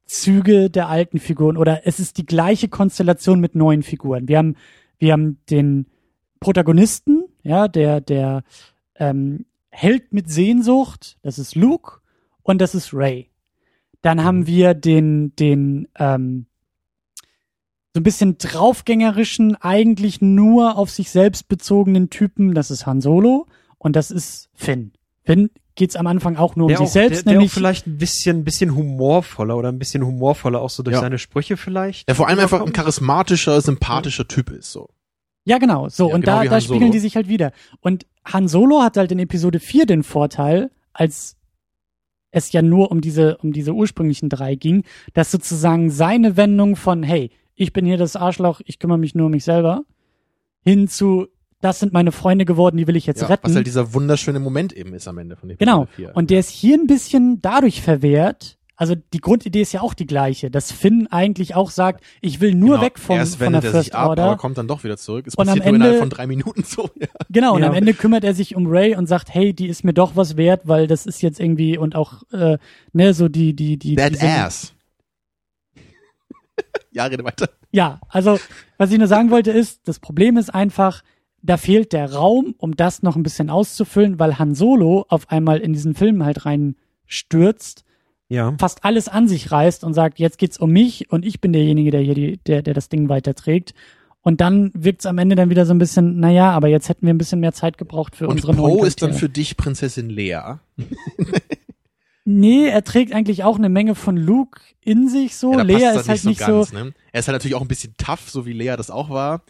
S3: Züge der alten Figuren oder es ist die gleiche Konstellation mit neuen Figuren. Wir haben, wir haben den Protagonisten, ja, der, der ähm, Held mit Sehnsucht, das ist Luke und das ist Ray. Dann haben wir den, den, ähm, so ein bisschen draufgängerischen, eigentlich nur auf sich selbst bezogenen Typen, das ist Han Solo und das ist Finn. Finn geht's am Anfang auch nur um
S5: der
S3: sich
S5: auch,
S3: selbst,
S5: der, der auch
S3: nämlich
S5: vielleicht ein bisschen, bisschen humorvoller oder ein bisschen humorvoller auch so durch
S4: Ja.
S5: seine Sprüche vielleicht.
S4: der vor allem einfach ein charismatischer, sympathischer Typ ist. So.
S3: Ja, genau. So,
S4: Ja,
S3: und
S4: genau
S3: da, da spiegeln
S4: Solo.
S3: die sich halt wieder. Und Han Solo hat halt in Episode 4 den Vorteil, als es ja nur um diese, um diese ursprünglichen drei ging, dass sozusagen seine Wendung von, hey, ich bin hier das Arschloch, ich kümmere mich nur um mich selber, hin zu, das sind meine Freunde geworden, die will ich jetzt
S4: Ja,
S3: retten.
S4: was halt dieser wunderschöne Moment eben ist am Ende von
S3: Genau.
S4: Episode 4.
S3: Und der ist hier ein bisschen dadurch verwehrt. Also die Grundidee ist ja auch die gleiche, dass Finn eigentlich auch sagt, ich will nur
S4: Genau.
S3: weg vom,
S4: Erst
S3: von
S4: wendet
S3: der
S4: er sich
S3: First
S4: ab,
S3: Order.
S4: aber kommt dann doch wieder zurück. Es
S3: Und am
S4: passiert nur innerhalb
S3: Ende-
S4: von drei Minuten so. Ja.
S3: Genau, und
S5: Ja.
S3: am Ende kümmert er sich um Ray und sagt, hey, die ist mir doch was wert, weil das ist jetzt irgendwie und auch äh, ne, so die die die
S4: That
S3: diese,
S4: ass. Ja, rede weiter.
S3: Ja, also was ich nur sagen wollte ist, das Problem ist einfach, da fehlt der Raum, um das noch ein bisschen auszufüllen, weil Han Solo auf einmal in diesen Film halt reinstürzt,
S5: Ja.
S3: fast alles an sich reißt und sagt, jetzt geht's um mich und ich bin derjenige, der hier die, der, der das Ding weiterträgt. Und dann wirkt's am Ende dann wieder so ein bisschen, naja, aber jetzt hätten wir ein bisschen mehr Zeit gebraucht für
S4: Und
S3: unsere neuen
S4: Poe ist dann für dich Prinzessin Lea.
S3: Nee, er trägt eigentlich auch eine Menge von Luke in sich so.
S4: ja, passt
S3: ist halt nicht so,
S4: ganz, ne? Er ist halt natürlich auch ein bisschen tough, so wie Lea das auch war.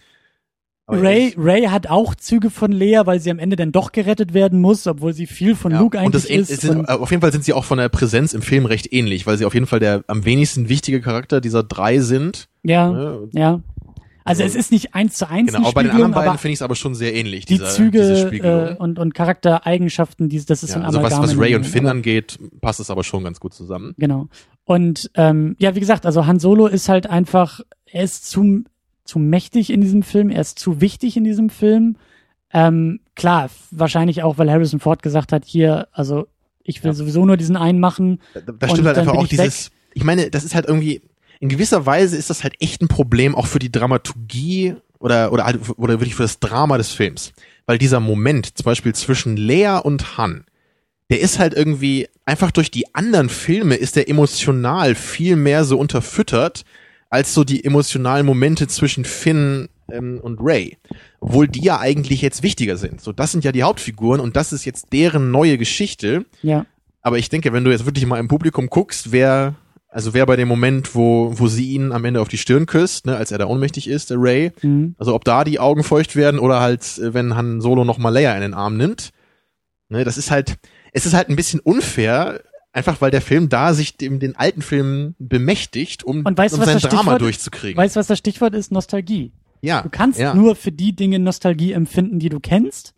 S4: Aber
S3: Ray, Ray hat auch Züge von Lea, weil sie am Ende dann doch gerettet werden muss, obwohl sie viel von
S4: ja.
S3: Luke
S4: und das
S3: eigentlich ist.
S4: sind,
S3: und,
S4: auf jeden Fall sind sie auch von der Präsenz im Film recht ähnlich, weil sie auf jeden Fall der am wenigsten wichtige Charakter dieser drei sind.
S3: ja,
S4: Ne?
S3: ja. Also
S4: Also-
S3: es ist nicht eins zu eins
S4: Genau, bei den anderen beiden finde ich es aber schon sehr ähnlich,
S3: die
S4: dieser, diese
S3: Züge
S4: Spiegelung.
S3: äh, und, und Charaktereigenschaften, die, das ist so
S4: ja,
S3: ein
S4: also was, was Ray und Finn angeht, passt es aber schon ganz gut zusammen.
S3: Genau. Und ähm, ja, wie gesagt, also Han Solo ist halt einfach, er ist zu, zu mächtig in diesem Film, er ist zu wichtig in diesem Film. Ähm, klar, wahrscheinlich auch, weil Harrison Ford gesagt hat, hier, also ich will
S4: Ja.
S3: sowieso nur diesen einen machen.
S4: Da, da
S3: Und
S4: stimmt halt
S3: dann
S4: einfach auch dieses, ich meine, das ist halt irgendwie, in gewisser Weise ist das halt echt ein Problem auch für die Dramaturgie oder, oder, halt- oder wirklich für das Drama des Films. Weil dieser Moment, zum Beispiel zwischen Lea und Han, der ist halt irgendwie, einfach durch die anderen Filme ist der emotional viel mehr so unterfüttert, als so die emotionalen Momente zwischen Finn ähm, und Ray. Obwohl die ja eigentlich jetzt wichtiger sind. So, das sind ja die Hauptfiguren und das ist jetzt deren neue Geschichte.
S3: Ja.
S4: Aber ich denke, wenn du jetzt wirklich mal im Publikum guckst, wer, also wer bei dem Moment, wo, wo sie ihn am Ende auf die Stirn küsst, ne, als er da ohnmächtig ist, der Ray,
S3: Mhm.
S4: also ob da die Augen feucht werden oder halt, äh, wenn Han Solo noch mal Leia in den Arm nimmt, ne, das ist halt, es ist halt ein bisschen unfair, einfach weil der Film da sich dem, den alten Film bemächtigt, um,
S3: Und weißt
S4: um
S3: was
S4: sein
S3: das
S4: Drama
S3: Stichwort-
S4: durchzukriegen.
S3: Weißt du, was das Stichwort ist? Nostalgie.
S4: ja,
S3: Du kannst
S4: ja.
S3: nur für die Dinge Nostalgie empfinden, die du kennst,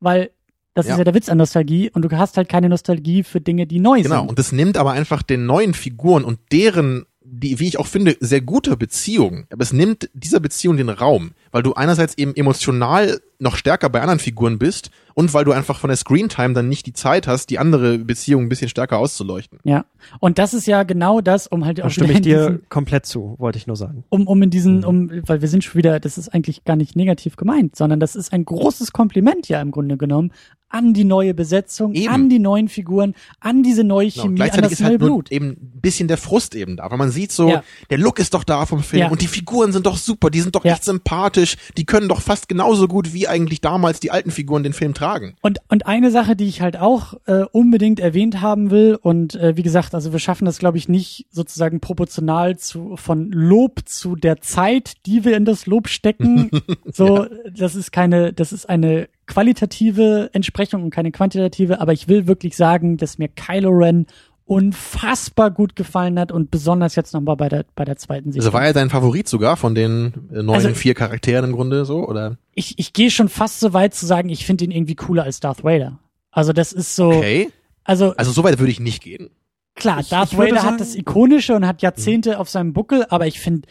S3: weil das
S4: Ja.
S3: ist ja der Witz an Nostalgie und du hast halt keine Nostalgie für Dinge, die neu
S4: Genau,
S3: sind.
S4: und das nimmt aber einfach den neuen Figuren und deren, die, wie ich auch finde, sehr guter Beziehung, aber es nimmt dieser Beziehung den Raum, weil du einerseits eben emotional noch stärker bei anderen Figuren bist und weil du einfach von der Screentime dann nicht die Zeit hast, die andere Beziehung ein bisschen stärker auszuleuchten.
S3: Ja. Und das ist ja genau das, um halt
S5: Da
S3: auch
S5: stimme ich dir
S3: diesen,
S5: komplett zu, wollte ich nur sagen.
S3: um, um in diesen,
S5: Mhm.
S3: um, weil wir sind schon wieder, das ist eigentlich gar nicht negativ gemeint, sondern das ist ein großes Kompliment ja im Grunde genommen an die neue Besetzung,
S4: Eben.
S3: an die neuen Figuren, an diese neue
S4: Genau,
S3: Chemie, an
S4: gleichzeitig
S3: das
S4: ist
S3: neue
S4: halt
S3: Blut.
S4: eben ein bisschen der Frust eben da, weil man sieht so,
S3: Ja.
S4: der Look ist doch da vom Film
S3: Ja.
S4: und die Figuren sind doch super, die sind doch
S3: Ja.
S4: echt sympathisch, die können doch fast genauso gut wie eigentlich damals die alten Figuren den Film tragen.
S3: Und, und eine Sache, die ich halt auch äh, unbedingt erwähnt haben will, und äh, wie gesagt, also wir schaffen das, glaube ich, nicht sozusagen proportional zu von Lob zu der Zeit, die wir in das Lob stecken. so, das ist keine, das ist eine qualitative Entsprechung und keine quantitative, aber ich will wirklich sagen, dass mir Kylo Ren unfassbar gut gefallen hat und besonders jetzt nochmal bei der, bei der zweiten Sichtung.
S4: Also war er dein Favorit sogar von den äh, neuen
S3: Also-
S4: vier Charakteren im Grunde so, oder?
S3: ich ich gehe schon fast so weit zu sagen, ich finde ihn irgendwie cooler als Darth Vader. Also das ist so,
S4: Okay.
S3: also
S4: Also so weit würde ich nicht gehen.
S3: Klar,
S5: Ich-
S3: Darth
S5: ich
S3: Vader
S5: sagen-
S3: hat das Ikonische und hat Jahrzehnte auf seinem Buckel, aber ich finde,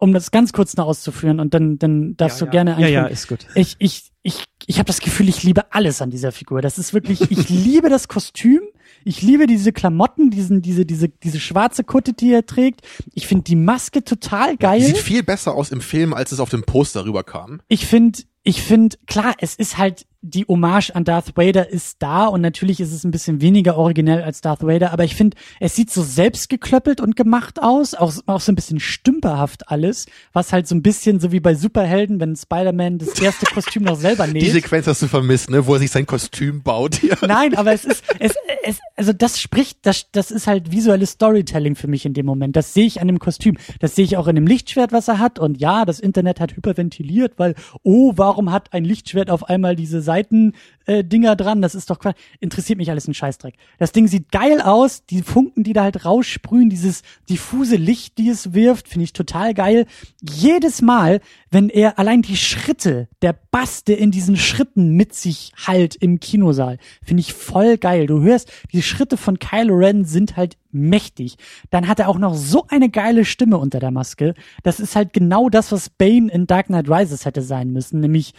S3: um das ganz kurz noch auszuführen und dann, dann darfst
S4: Ja,
S3: du
S4: ja.
S3: gerne
S5: Ja,
S3: einspringen.
S5: ja, ist gut.
S3: Ich, ich, ich, ich habe das Gefühl, ich liebe alles an dieser Figur. Das ist wirklich, ich liebe das Kostüm. Ich liebe diese Klamotten, diesen, diese, diese, diese schwarze Kutte, die er trägt. Ich finde die Maske total geil.
S4: sieht viel besser aus im Film, als es auf dem Poster rüberkam.
S3: Ich finde, ich finde, klar, es ist halt, die Hommage an Darth Vader ist da und natürlich ist es ein bisschen weniger originell als Darth Vader, aber ich finde, es sieht so selbstgeklöppelt und gemacht aus, auch, auch so ein bisschen stümperhaft alles, was halt so ein bisschen so wie bei Superhelden, wenn Spider-Man das erste Kostüm noch selber näht.
S4: Die Sequenz hast du vermisst, ne, wo er sich sein Kostüm baut. Ja.
S3: Nein, aber es ist, es, es, also das spricht, das, das ist halt visuelles Storytelling für mich in dem Moment. Das sehe ich an dem Kostüm. Das sehe ich auch in dem Lichtschwert, was er hat. Und ja, das Internet hat hyperventiliert, weil, oh, warum hat ein Lichtschwert auf einmal diese Seiten äh, Dinger dran. Das ist doch. Interessiert mich alles ein Scheißdreck. Das Ding sieht geil aus. Die Funken, die da halt raussprühen, dieses diffuse Licht, die es wirft, finde ich total geil. Jedes Mal, wenn er allein die Schritte, der Bass, der in diesen Schritten mit sich halt im Kinosaal, finde ich voll geil. Du hörst, die Schritte von Kylo Ren sind halt mächtig. Dann hat er auch noch so eine geile Stimme unter der Maske. Das ist halt genau das, was Bane in Dark Knight Rises hätte sein müssen, nämlich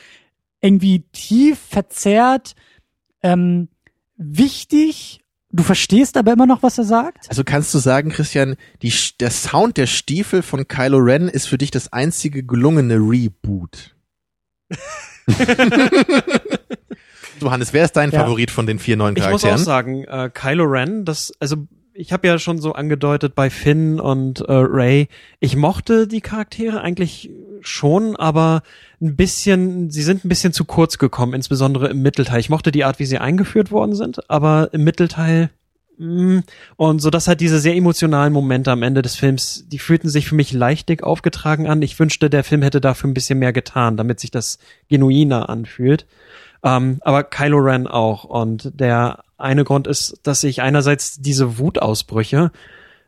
S3: irgendwie tief verzerrt, ähm, wichtig. Du verstehst aber immer noch, was er sagt?
S4: Also kannst du sagen, Christian, die, der Sound der Stiefel von Kylo Ren ist für dich das einzige gelungene Reboot. so, Hannes, wer ist dein
S3: Ja.
S4: Favorit von den vier neuen
S5: Ich muss
S4: Charakteren?
S5: auch sagen, äh, Kylo Ren, das, also ich habe ja schon so angedeutet bei Finn und äh, Ray, ich mochte die Charaktere eigentlich schon, aber ein bisschen, sie sind ein bisschen zu kurz gekommen, insbesondere im Mittelteil. Ich mochte die Art, wie sie eingeführt worden sind, aber im Mittelteil mh, und so dass halt diese sehr emotionalen Momente am Ende des Films, die fühlten sich für mich leichtig aufgetragen an. Ich wünschte, der Film hätte dafür ein bisschen mehr getan, damit sich das genuiner anfühlt. Ähm, aber Kylo Ren auch. Und der eine Grund ist, dass ich einerseits diese Wutausbrüche,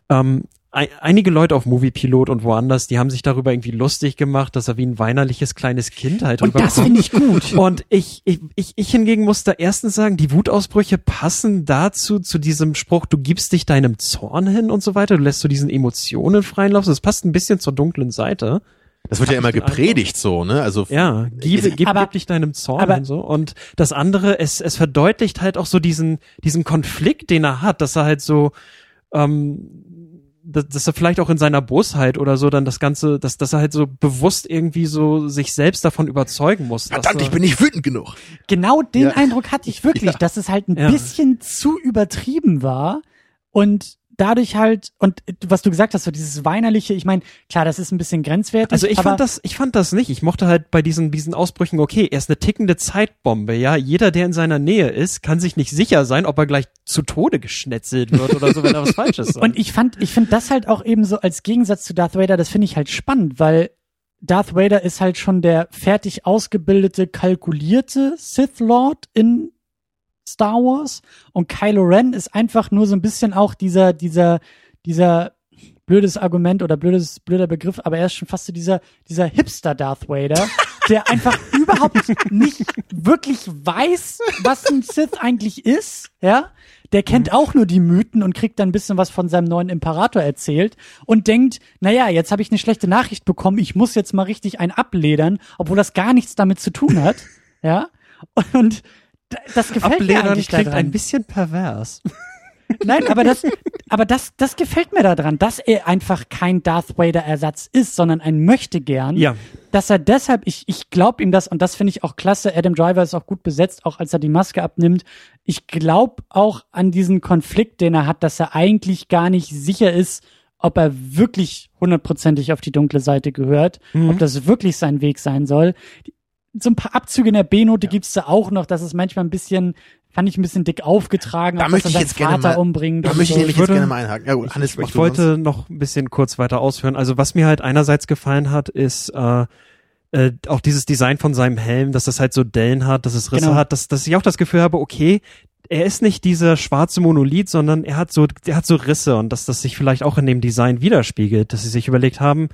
S5: ähm, einige Leute auf Moviepilot und woanders, die haben sich darüber irgendwie lustig gemacht, dass er wie ein weinerliches kleines Kind halt
S3: Und das finde ich gut.
S5: Und ich, ich, ich, ich hingegen muss da erstens sagen, die Wutausbrüche passen dazu, zu diesem Spruch, du gibst dich deinem Zorn hin und so weiter, du lässt so diesen Emotionen freien Lauf. Das passt ein bisschen zur dunklen Seite.
S4: Das wird ja immer gepredigt so, ne? Also
S5: Ja, gib, gib,
S3: Aber-
S5: gib dich deinem Zorn
S3: aber-
S5: und so. Und das andere, es, es verdeutlicht halt auch so diesen, diesen Konflikt, den er hat, dass er halt so, ähm, dass, dass er vielleicht auch in seiner Bosheit oder so dann das Ganze, dass, dass er halt so bewusst irgendwie so sich selbst davon überzeugen muss. dass
S4: verdammt,
S5: er,
S4: ich bin nicht wütend genug.
S3: Genau den
S4: Ja.
S3: Eindruck hatte ich wirklich,
S4: Ja.
S3: dass es halt ein
S5: Ja.
S3: bisschen zu übertrieben war und dadurch halt und was du gesagt hast, so dieses weinerliche, ich meine, klar, das ist ein bisschen grenzwertig.
S5: Also ich fand das, ich fand das nicht. Ich mochte halt bei diesen, diesen Ausbrüchen, okay, er ist eine tickende Zeitbombe, ja. Jeder, der in seiner Nähe ist, kann sich nicht sicher sein, ob er gleich zu Tode geschnetzelt wird oder so, wenn er was Falsches sagt.
S3: Und ich fand, ich finde das halt auch eben so als Gegensatz zu Darth Vader, das finde ich halt spannend, weil Darth Vader ist halt schon der fertig ausgebildete, kalkulierte Sith Lord in Star Wars und Kylo Ren ist einfach nur so ein bisschen auch dieser, dieser, dieser blödes Argument oder blödes, blöder Begriff, aber er ist schon fast so dieser, dieser Hipster Darth Vader, der einfach überhaupt nicht wirklich weiß, was ein Sith eigentlich ist, ja. Der kennt auch nur die Mythen und kriegt dann ein bisschen was von seinem neuen Imperator erzählt und denkt, naja, jetzt habe ich eine schlechte Nachricht bekommen, ich muss jetzt mal richtig ein abledern, obwohl das gar nichts damit zu tun hat, ja. Und das gefällt mir
S5: Ablehnern
S3: eigentlich
S5: klingt
S3: daran.
S5: ein bisschen pervers.
S3: Nein, aber das, aber das, das gefällt mir daran, dass er einfach kein Darth Vader Ersatz ist, sondern ein möchte gern.
S5: Ja.
S3: Dass er deshalb, ich, ich glaube ihm das und das finde ich auch klasse. Adam Driver ist auch gut besetzt, auch als er die Maske abnimmt. Ich glaube auch an diesen Konflikt, den er hat, dass er eigentlich gar nicht sicher ist, ob er wirklich hundertprozentig auf die dunkle Seite gehört, ob das wirklich sein Weg sein soll. So ein paar Abzüge in der B-Note gibt's da auch noch, dass es manchmal ein bisschen, fand ich ein bisschen dick aufgetragen,
S4: Da möchte
S3: dass
S4: ich jetzt
S3: seinen
S4: gerne
S3: Vater
S4: mal,
S3: umbringt.
S4: da möchte ich
S3: so.
S4: nämlich
S5: Ich würde-
S4: jetzt gerne mal einhaken. Ja gut, Hannes,
S5: Ich, ich
S4: du sonst.
S5: wollte noch ein bisschen kurz weiter ausführen. Also was mir halt einerseits gefallen hat, ist äh, äh, auch dieses Design von seinem Helm, dass das halt so Dellen hat, dass es Risse
S3: Genau.
S5: hat, dass, dass ich auch das Gefühl habe, okay, er ist nicht dieser schwarze Monolith, sondern er hat so, er hat so Risse und dass das sich vielleicht auch in dem Design widerspiegelt, dass sie sich überlegt haben,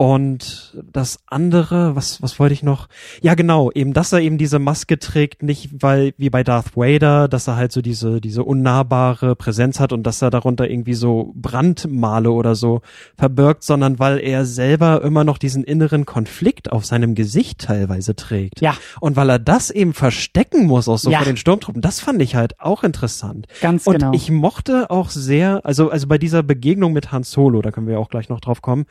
S5: und das andere, was, was wollte ich noch? Ja, genau, eben, dass er eben diese Maske trägt, nicht weil, wie bei Darth Vader, dass er halt so diese, diese unnahbare Präsenz hat und dass er darunter irgendwie so Brandmale oder so verbirgt, sondern weil er selber immer noch diesen inneren Konflikt auf seinem Gesicht teilweise trägt.
S3: Ja.
S5: Und weil er das eben verstecken muss, auch so
S3: Ja.
S5: vor den Sturmtruppen, das fand ich halt auch interessant.
S3: Ganz
S5: Und
S3: genau.
S5: ich mochte auch sehr, also, also bei dieser Begegnung mit Han Solo, da können wir auch gleich noch drauf kommen,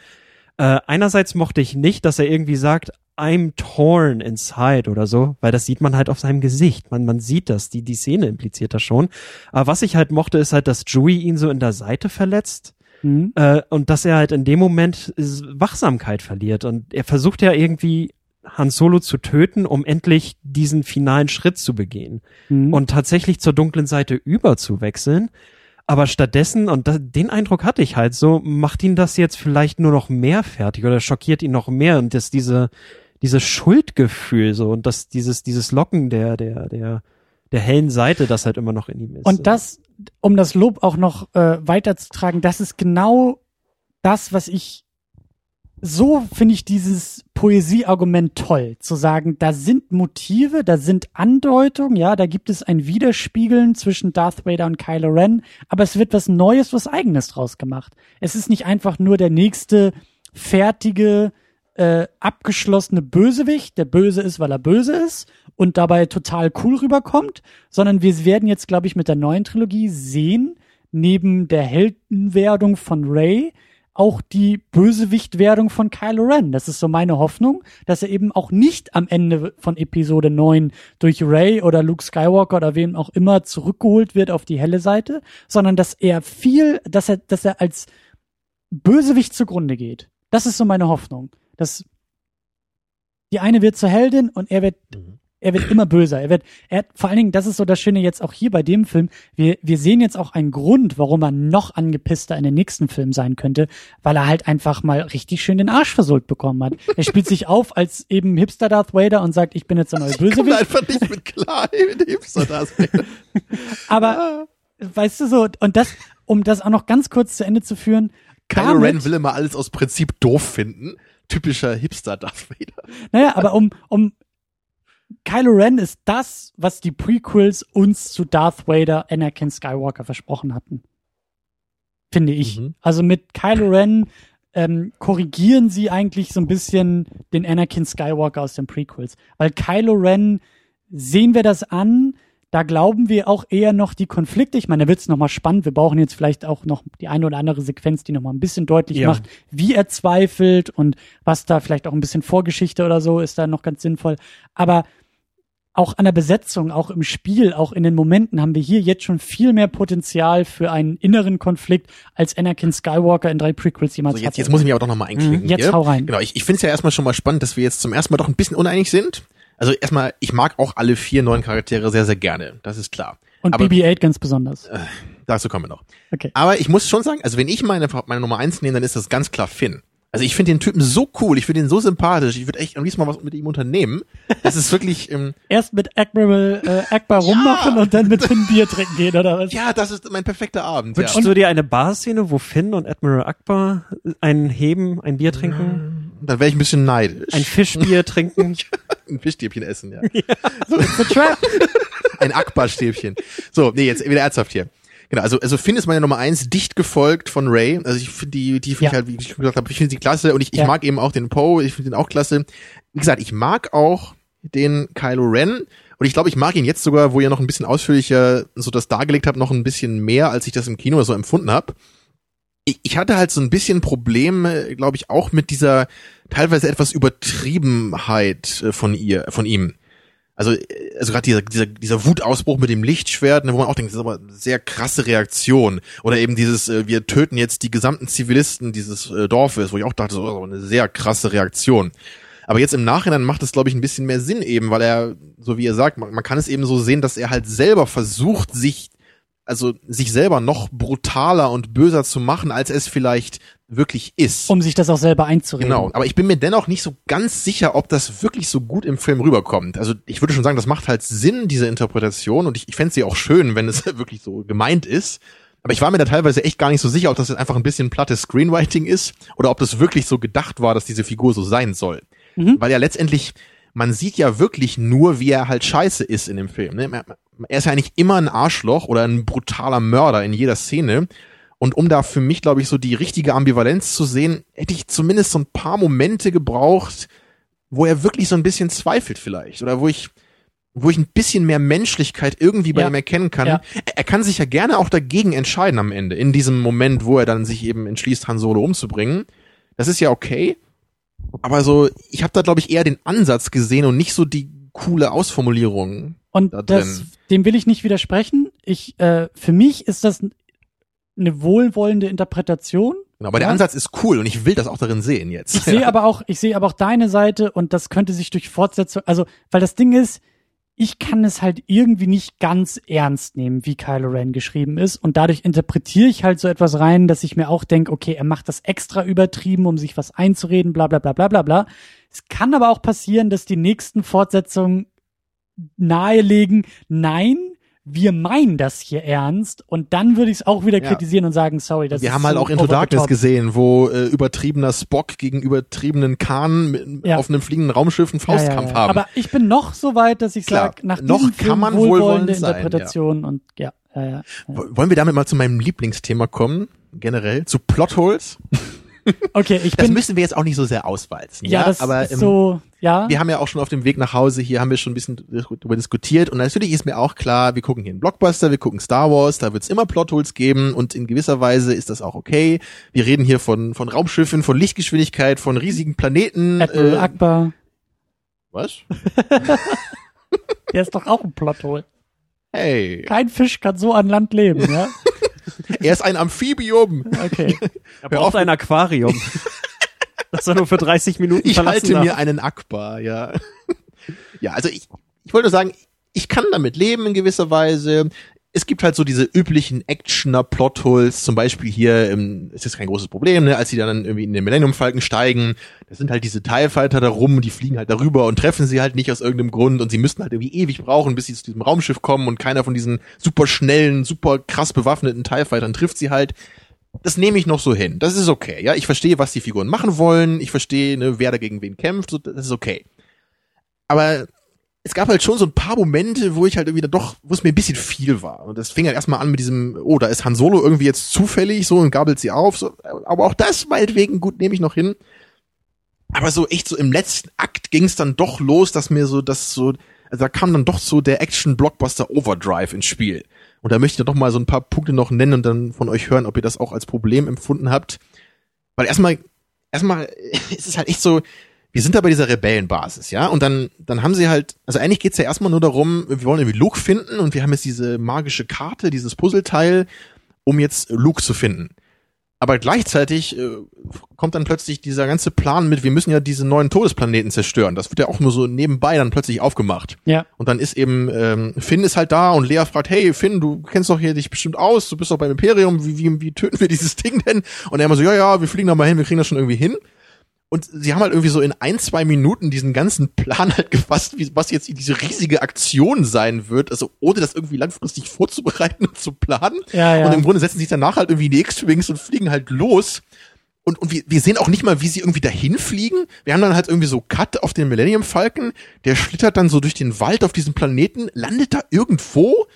S5: äh, einerseits mochte ich nicht, dass er irgendwie sagt, I'm torn inside oder so, weil das sieht man halt auf seinem Gesicht. Man, man sieht das, die, die Szene impliziert das schon. Aber was ich halt mochte, ist halt, dass Chewie ihn so in der Seite verletzt.
S3: Mhm.
S5: Äh, und dass er halt in dem Moment Wachsamkeit verliert. Und er versucht ja irgendwie Han Solo zu töten, um endlich diesen finalen Schritt zu begehen
S3: Mhm.
S5: und tatsächlich zur dunklen Seite überzuwechseln. Aber stattdessen, und da, den Eindruck hatte ich halt so, macht ihn das jetzt vielleicht nur noch mehr fertig oder schockiert ihn noch mehr und dass diese, dieses Schuldgefühl so und das, dieses, dieses Locken der, der, der, der hellen Seite, das halt immer noch in ihm ist.
S3: Und das, um das Lob auch noch äh, weiterzutragen, das ist genau das, was ich so finde ich dieses Poesieargument toll, zu sagen, da sind Motive, da sind Andeutungen, ja, da gibt es ein Widerspiegeln zwischen Darth Vader und Kylo Ren, aber es wird was Neues, was Eigenes draus gemacht. Es ist nicht einfach nur der nächste fertige, äh, abgeschlossene Bösewicht, der böse ist, weil er böse ist und dabei total cool rüberkommt, sondern wir werden jetzt, glaube ich, mit der neuen Trilogie sehen, neben der Heldenwerdung von Rey, auch die Bösewichtwerdung von Kylo Ren. Das ist so meine Hoffnung, dass er eben auch nicht am Ende von Episode 9 durch Rey oder Luke Skywalker oder wem auch immer zurückgeholt wird auf die helle Seite, sondern dass er viel, dass er, dass er als Bösewicht zugrunde geht. Das ist so meine Hoffnung. Dass die eine wird zur Heldin und er wird
S4: Mhm.
S3: Er wird immer böser. Er wird, er, vor allen Dingen, das ist so das Schöne jetzt auch hier bei dem Film. Wir, wir sehen jetzt auch einen Grund, warum er noch angepisster in den nächsten Film sein könnte, weil er halt einfach mal richtig schön den Arsch versohlt bekommen hat. Er spielt sich auf als eben Hipster Darth Vader und sagt, ich bin jetzt der neue
S4: Ich komme
S3: Bösewicht.
S4: einfach nicht mit klar, mit Hipster das.
S3: Aber, weißt du so, und das, um das auch noch ganz kurz zu Ende zu führen,
S4: Kylo Ren will immer alles aus Prinzip doof finden. Typischer Hipster Darth Vader.
S3: Naja, aber um, um Kylo Ren ist das, was die Prequels uns zu Darth Vader, Anakin Skywalker versprochen hatten. Finde ich.
S4: Mhm.
S3: Also mit Kylo Ren ähm, korrigieren sie eigentlich so ein bisschen den Anakin Skywalker aus den Prequels. Weil Kylo Ren, sehen wir das an, da glauben wir auch eher noch die Konflikte. Ich meine, da wird's noch mal spannend. Wir brauchen jetzt vielleicht auch noch die eine oder andere Sequenz, die noch mal ein bisschen deutlich
S5: Ja.
S3: macht, wie er zweifelt und was da vielleicht auch ein bisschen Vorgeschichte oder so ist da noch ganz sinnvoll. Aber auch an der Besetzung, auch im Spiel, auch in den Momenten haben wir hier jetzt schon viel mehr Potenzial für einen inneren Konflikt, als Anakin Skywalker in drei Prequels jemals
S4: So, jetzt,
S3: hatte.
S4: jetzt muss ich mich aber doch nochmal einklinken.
S3: Mhm, jetzt
S4: hier.
S3: hau rein.
S4: Genau, ich, ich finde es ja erstmal schon mal spannend, dass wir jetzt zum ersten Mal doch ein bisschen uneinig sind. Also erstmal, ich mag auch alle vier neuen Charaktere sehr, sehr gerne. Das ist klar.
S3: und
S4: aber-
S3: BB-8 ganz besonders.
S4: Dazu kommen wir noch.
S3: Okay.
S4: Aber ich muss schon sagen, also wenn ich meine, meine Nummer eins nehme, dann ist das ganz klar Finn. Also ich finde den Typen so cool, ich finde ihn so sympathisch, ich würde echt am liebsten mal was mit ihm unternehmen. Das ist wirklich, ähm,
S3: Erst mit Admiral äh, Akbar rummachen und dann mit Finn Bier trinken gehen, oder was?
S4: ja, das ist mein perfekter Abend. Ja.
S5: Wünschst du dir eine Barszene, wo Finn und Admiral Akbar ein Heben, ein Bier trinken,
S4: Dann wäre ich ein bisschen neidisch.
S5: ein Fischbier trinken?
S4: ein Fischstäbchen essen, ja.
S3: The Trap.
S4: Ein Akbar-Stäbchen. So, nee, jetzt wieder ernsthaft hier. Genau, also, also Finn ist meine Nummer eins, dicht gefolgt von Ray. Also ich finde die, die finde
S3: Ja.
S4: ich halt, wie ich gesagt habe, ich finde sie klasse und ich, ich
S3: Ja.
S4: mag eben auch den Poe, ich finde den auch klasse. Wie gesagt, ich mag auch den Kylo Ren und ich glaube, ich mag ihn jetzt sogar, wo ihr noch ein bisschen ausführlicher so das dargelegt habt, noch ein bisschen mehr, als ich das im Kino so empfunden habe. Ich, ich hatte halt so ein bisschen Probleme, glaube ich, auch mit dieser teilweise etwas Übertriebenheit äh, von ihr, von ihm. Also, äh, also gerade dieser, dieser, dieser Wutausbruch mit dem Lichtschwert, ne, wo man auch denkt, das ist aber eine sehr krasse Reaktion. Oder eben dieses, äh, wir töten jetzt die gesamten Zivilisten dieses äh, Dorfes, wo ich auch dachte, so, aber eine sehr krasse Reaktion. Aber jetzt im Nachhinein macht es, glaube ich, ein bisschen mehr Sinn eben, weil er, so wie er sagt, man, man kann es eben so sehen, dass er halt selber versucht, sich, also sich selber noch brutaler und böser zu machen, als es vielleicht wirklich ist.
S3: Um sich das auch selber einzureden.
S4: Genau, aber ich bin mir dennoch nicht so ganz sicher, ob das wirklich so gut im Film rüberkommt. Also ich würde schon sagen, das macht halt Sinn, diese Interpretation, und ich, ich fände sie auch schön, wenn es wirklich so gemeint ist. Aber ich war mir da teilweise echt gar nicht so sicher, ob das jetzt einfach ein bisschen plattes Screenwriting ist oder ob das wirklich so gedacht war, dass diese Figur so sein soll.
S3: Mhm.
S4: Weil ja letztendlich, man sieht ja wirklich nur, wie er halt scheiße ist in dem Film. Ne? Er ist ja eigentlich immer ein Arschloch oder ein brutaler Mörder in jeder Szene. Und um da für mich, glaube ich, so die richtige Ambivalenz zu sehen, hätte ich zumindest so ein paar Momente gebraucht, wo er wirklich so ein bisschen zweifelt vielleicht. Oder wo ich, wo ich ein bisschen mehr Menschlichkeit irgendwie bei
S3: Ja.
S4: ihm erkennen kann.
S3: Ja.
S4: Er, er kann sich ja gerne auch dagegen entscheiden am Ende, in diesem Moment, wo er dann sich eben entschließt, Han Solo umzubringen. Das ist ja okay. Aber so, ich habe da, glaube ich, eher den Ansatz gesehen und nicht so die coole Ausformulierung.
S3: Und
S4: da
S3: das, dem will ich nicht widersprechen. Ich, äh, für mich ist das eine wohlwollende Interpretation.
S4: Genau, aber der
S3: Ja.
S4: Ansatz ist cool und ich will das auch darin sehen jetzt.
S3: Ich sehe aber auch, ich sehe aber auch deine Seite und das könnte sich durch Fortsetzung, also, weil das Ding ist, ich kann es halt irgendwie nicht ganz ernst nehmen, wie Kylo Ren geschrieben ist. Und dadurch interpretiere ich halt so etwas rein, dass ich mir auch denke, okay, er macht das extra übertrieben, um sich was einzureden, bla bla bla bla bla bla. Es kann aber auch passieren, dass die nächsten Fortsetzungen nahelegen, nein, wir meinen das hier ernst und dann würde ich es auch wieder
S4: Ja.
S3: kritisieren und sagen, sorry, das
S4: Wir
S3: ist
S4: haben halt
S3: so
S4: auch Into Darkness gesehen, wo äh, übertriebener Spock gegen übertriebenen Khan mit,
S3: Ja.
S4: auf einem fliegenden Raumschiff einen Faustkampf
S3: ja.
S4: haben.
S3: Aber ich bin noch so weit, dass ich sage, nach
S4: noch
S3: diesem
S4: kann
S3: Film
S4: man
S3: wohlwollende
S4: wohlwollend sein.
S3: Interpretation und ja.
S4: Wollen wir damit mal zu meinem Lieblingsthema kommen, generell, zu Plotholes?
S3: Okay, ich
S4: Das
S3: bin,
S4: müssen wir jetzt auch nicht so sehr auswalzen.
S3: ja,
S4: Ja,
S3: das
S4: aber
S3: ist
S4: ähm,
S3: so, ja.
S4: wir haben ja auch schon auf dem Weg nach Hause, hier haben wir schon ein bisschen darüber diskutiert und natürlich ist mir auch klar, wir gucken hier einen Blockbuster, wir gucken Star Wars, da wird es immer Plotholes geben und in gewisser Weise ist das auch okay. Wir reden hier von, von Raumschiffen, von Lichtgeschwindigkeit, von riesigen Planeten.
S3: Admiral
S4: äh,
S3: Akbar,
S4: was?
S3: der ist doch auch ein Plothole.
S4: Hey,
S3: Kein Fisch kann so an Land leben, ja?
S4: er ist ein Amphibium.
S3: Okay.
S5: Er braucht ein Aquarium. das er nur für 30 Minuten
S4: Ich halte
S5: darf.
S4: mir einen Akbar, ja. ja, also ich, ich wollte nur sagen, ich kann damit leben in gewisser Weise. Es gibt halt so diese üblichen Actioner-Plotholes, zum Beispiel hier, ähm, es ist kein großes Problem, ne, als sie dann irgendwie in den Millennium Falcon steigen, da sind halt diese TIE Fighter da rum, die fliegen halt darüber und treffen sie halt nicht aus irgendeinem Grund und sie müssten halt irgendwie ewig brauchen, bis sie zu diesem Raumschiff kommen und keiner von diesen super schnellen, super krass bewaffneten TIE Fightern trifft sie halt das nehme ich noch so hin. Das ist okay. Ja, ich verstehe, was die Figuren machen wollen. Ich verstehe, ne, wer da gegen wen kämpft. So, das ist okay. Aber es gab halt schon so ein paar Momente, wo ich halt irgendwie doch, wo es mir ein bisschen viel war. Und das fing halt erstmal an mit diesem, oh, da ist Han Solo irgendwie jetzt zufällig so und gabelt sie auf. So. Aber auch das meinetwegen gut nehme ich noch hin. Aber so echt so im letzten Akt ging es dann doch los, dass mir so das so, also da kam dann doch so der Action-Blockbuster Overdrive ins Spiel. Und da möchte ich doch mal so ein paar Punkte noch nennen und dann von euch hören, ob ihr das auch als Problem empfunden habt. Weil erstmal, erstmal ist es halt echt so, wir sind da bei dieser Rebellenbasis, ja, und dann, dann haben sie halt, also eigentlich geht's ja erstmal nur darum, wir wollen irgendwie Luke finden und wir haben jetzt diese magische Karte, dieses Puzzleteil, um jetzt Luke zu finden. Aber gleichzeitig äh, kommt dann plötzlich dieser ganze Plan mit, wir müssen ja diese neuen Todesplaneten zerstören. Das wird ja auch nur so nebenbei dann plötzlich aufgemacht.
S3: Ja.
S4: Und dann ist eben, ähm, Finn ist halt da und Lea fragt, hey Finn, du kennst doch hier dich bestimmt aus, du bist doch beim Imperium, wie, wie, wie töten wir dieses Ding denn? Und er immer so, ja, ja, wir fliegen da mal hin, wir kriegen das schon irgendwie hin. Und sie haben halt irgendwie so in ein, zwei Minuten diesen ganzen Plan halt gefasst, wie, was jetzt diese riesige Aktion sein wird, also ohne das irgendwie langfristig vorzubereiten und zu planen.
S3: Ja, ja.
S4: Und im Grunde setzen sie sich danach halt irgendwie in die X-Wings und fliegen halt los. Und, und wir, wir sehen auch nicht mal, wie sie irgendwie dahin fliegen. Wir haben dann halt irgendwie so Cut auf den Millennium Falcon, der schlittert dann so durch den Wald auf diesem Planeten, landet da irgendwo.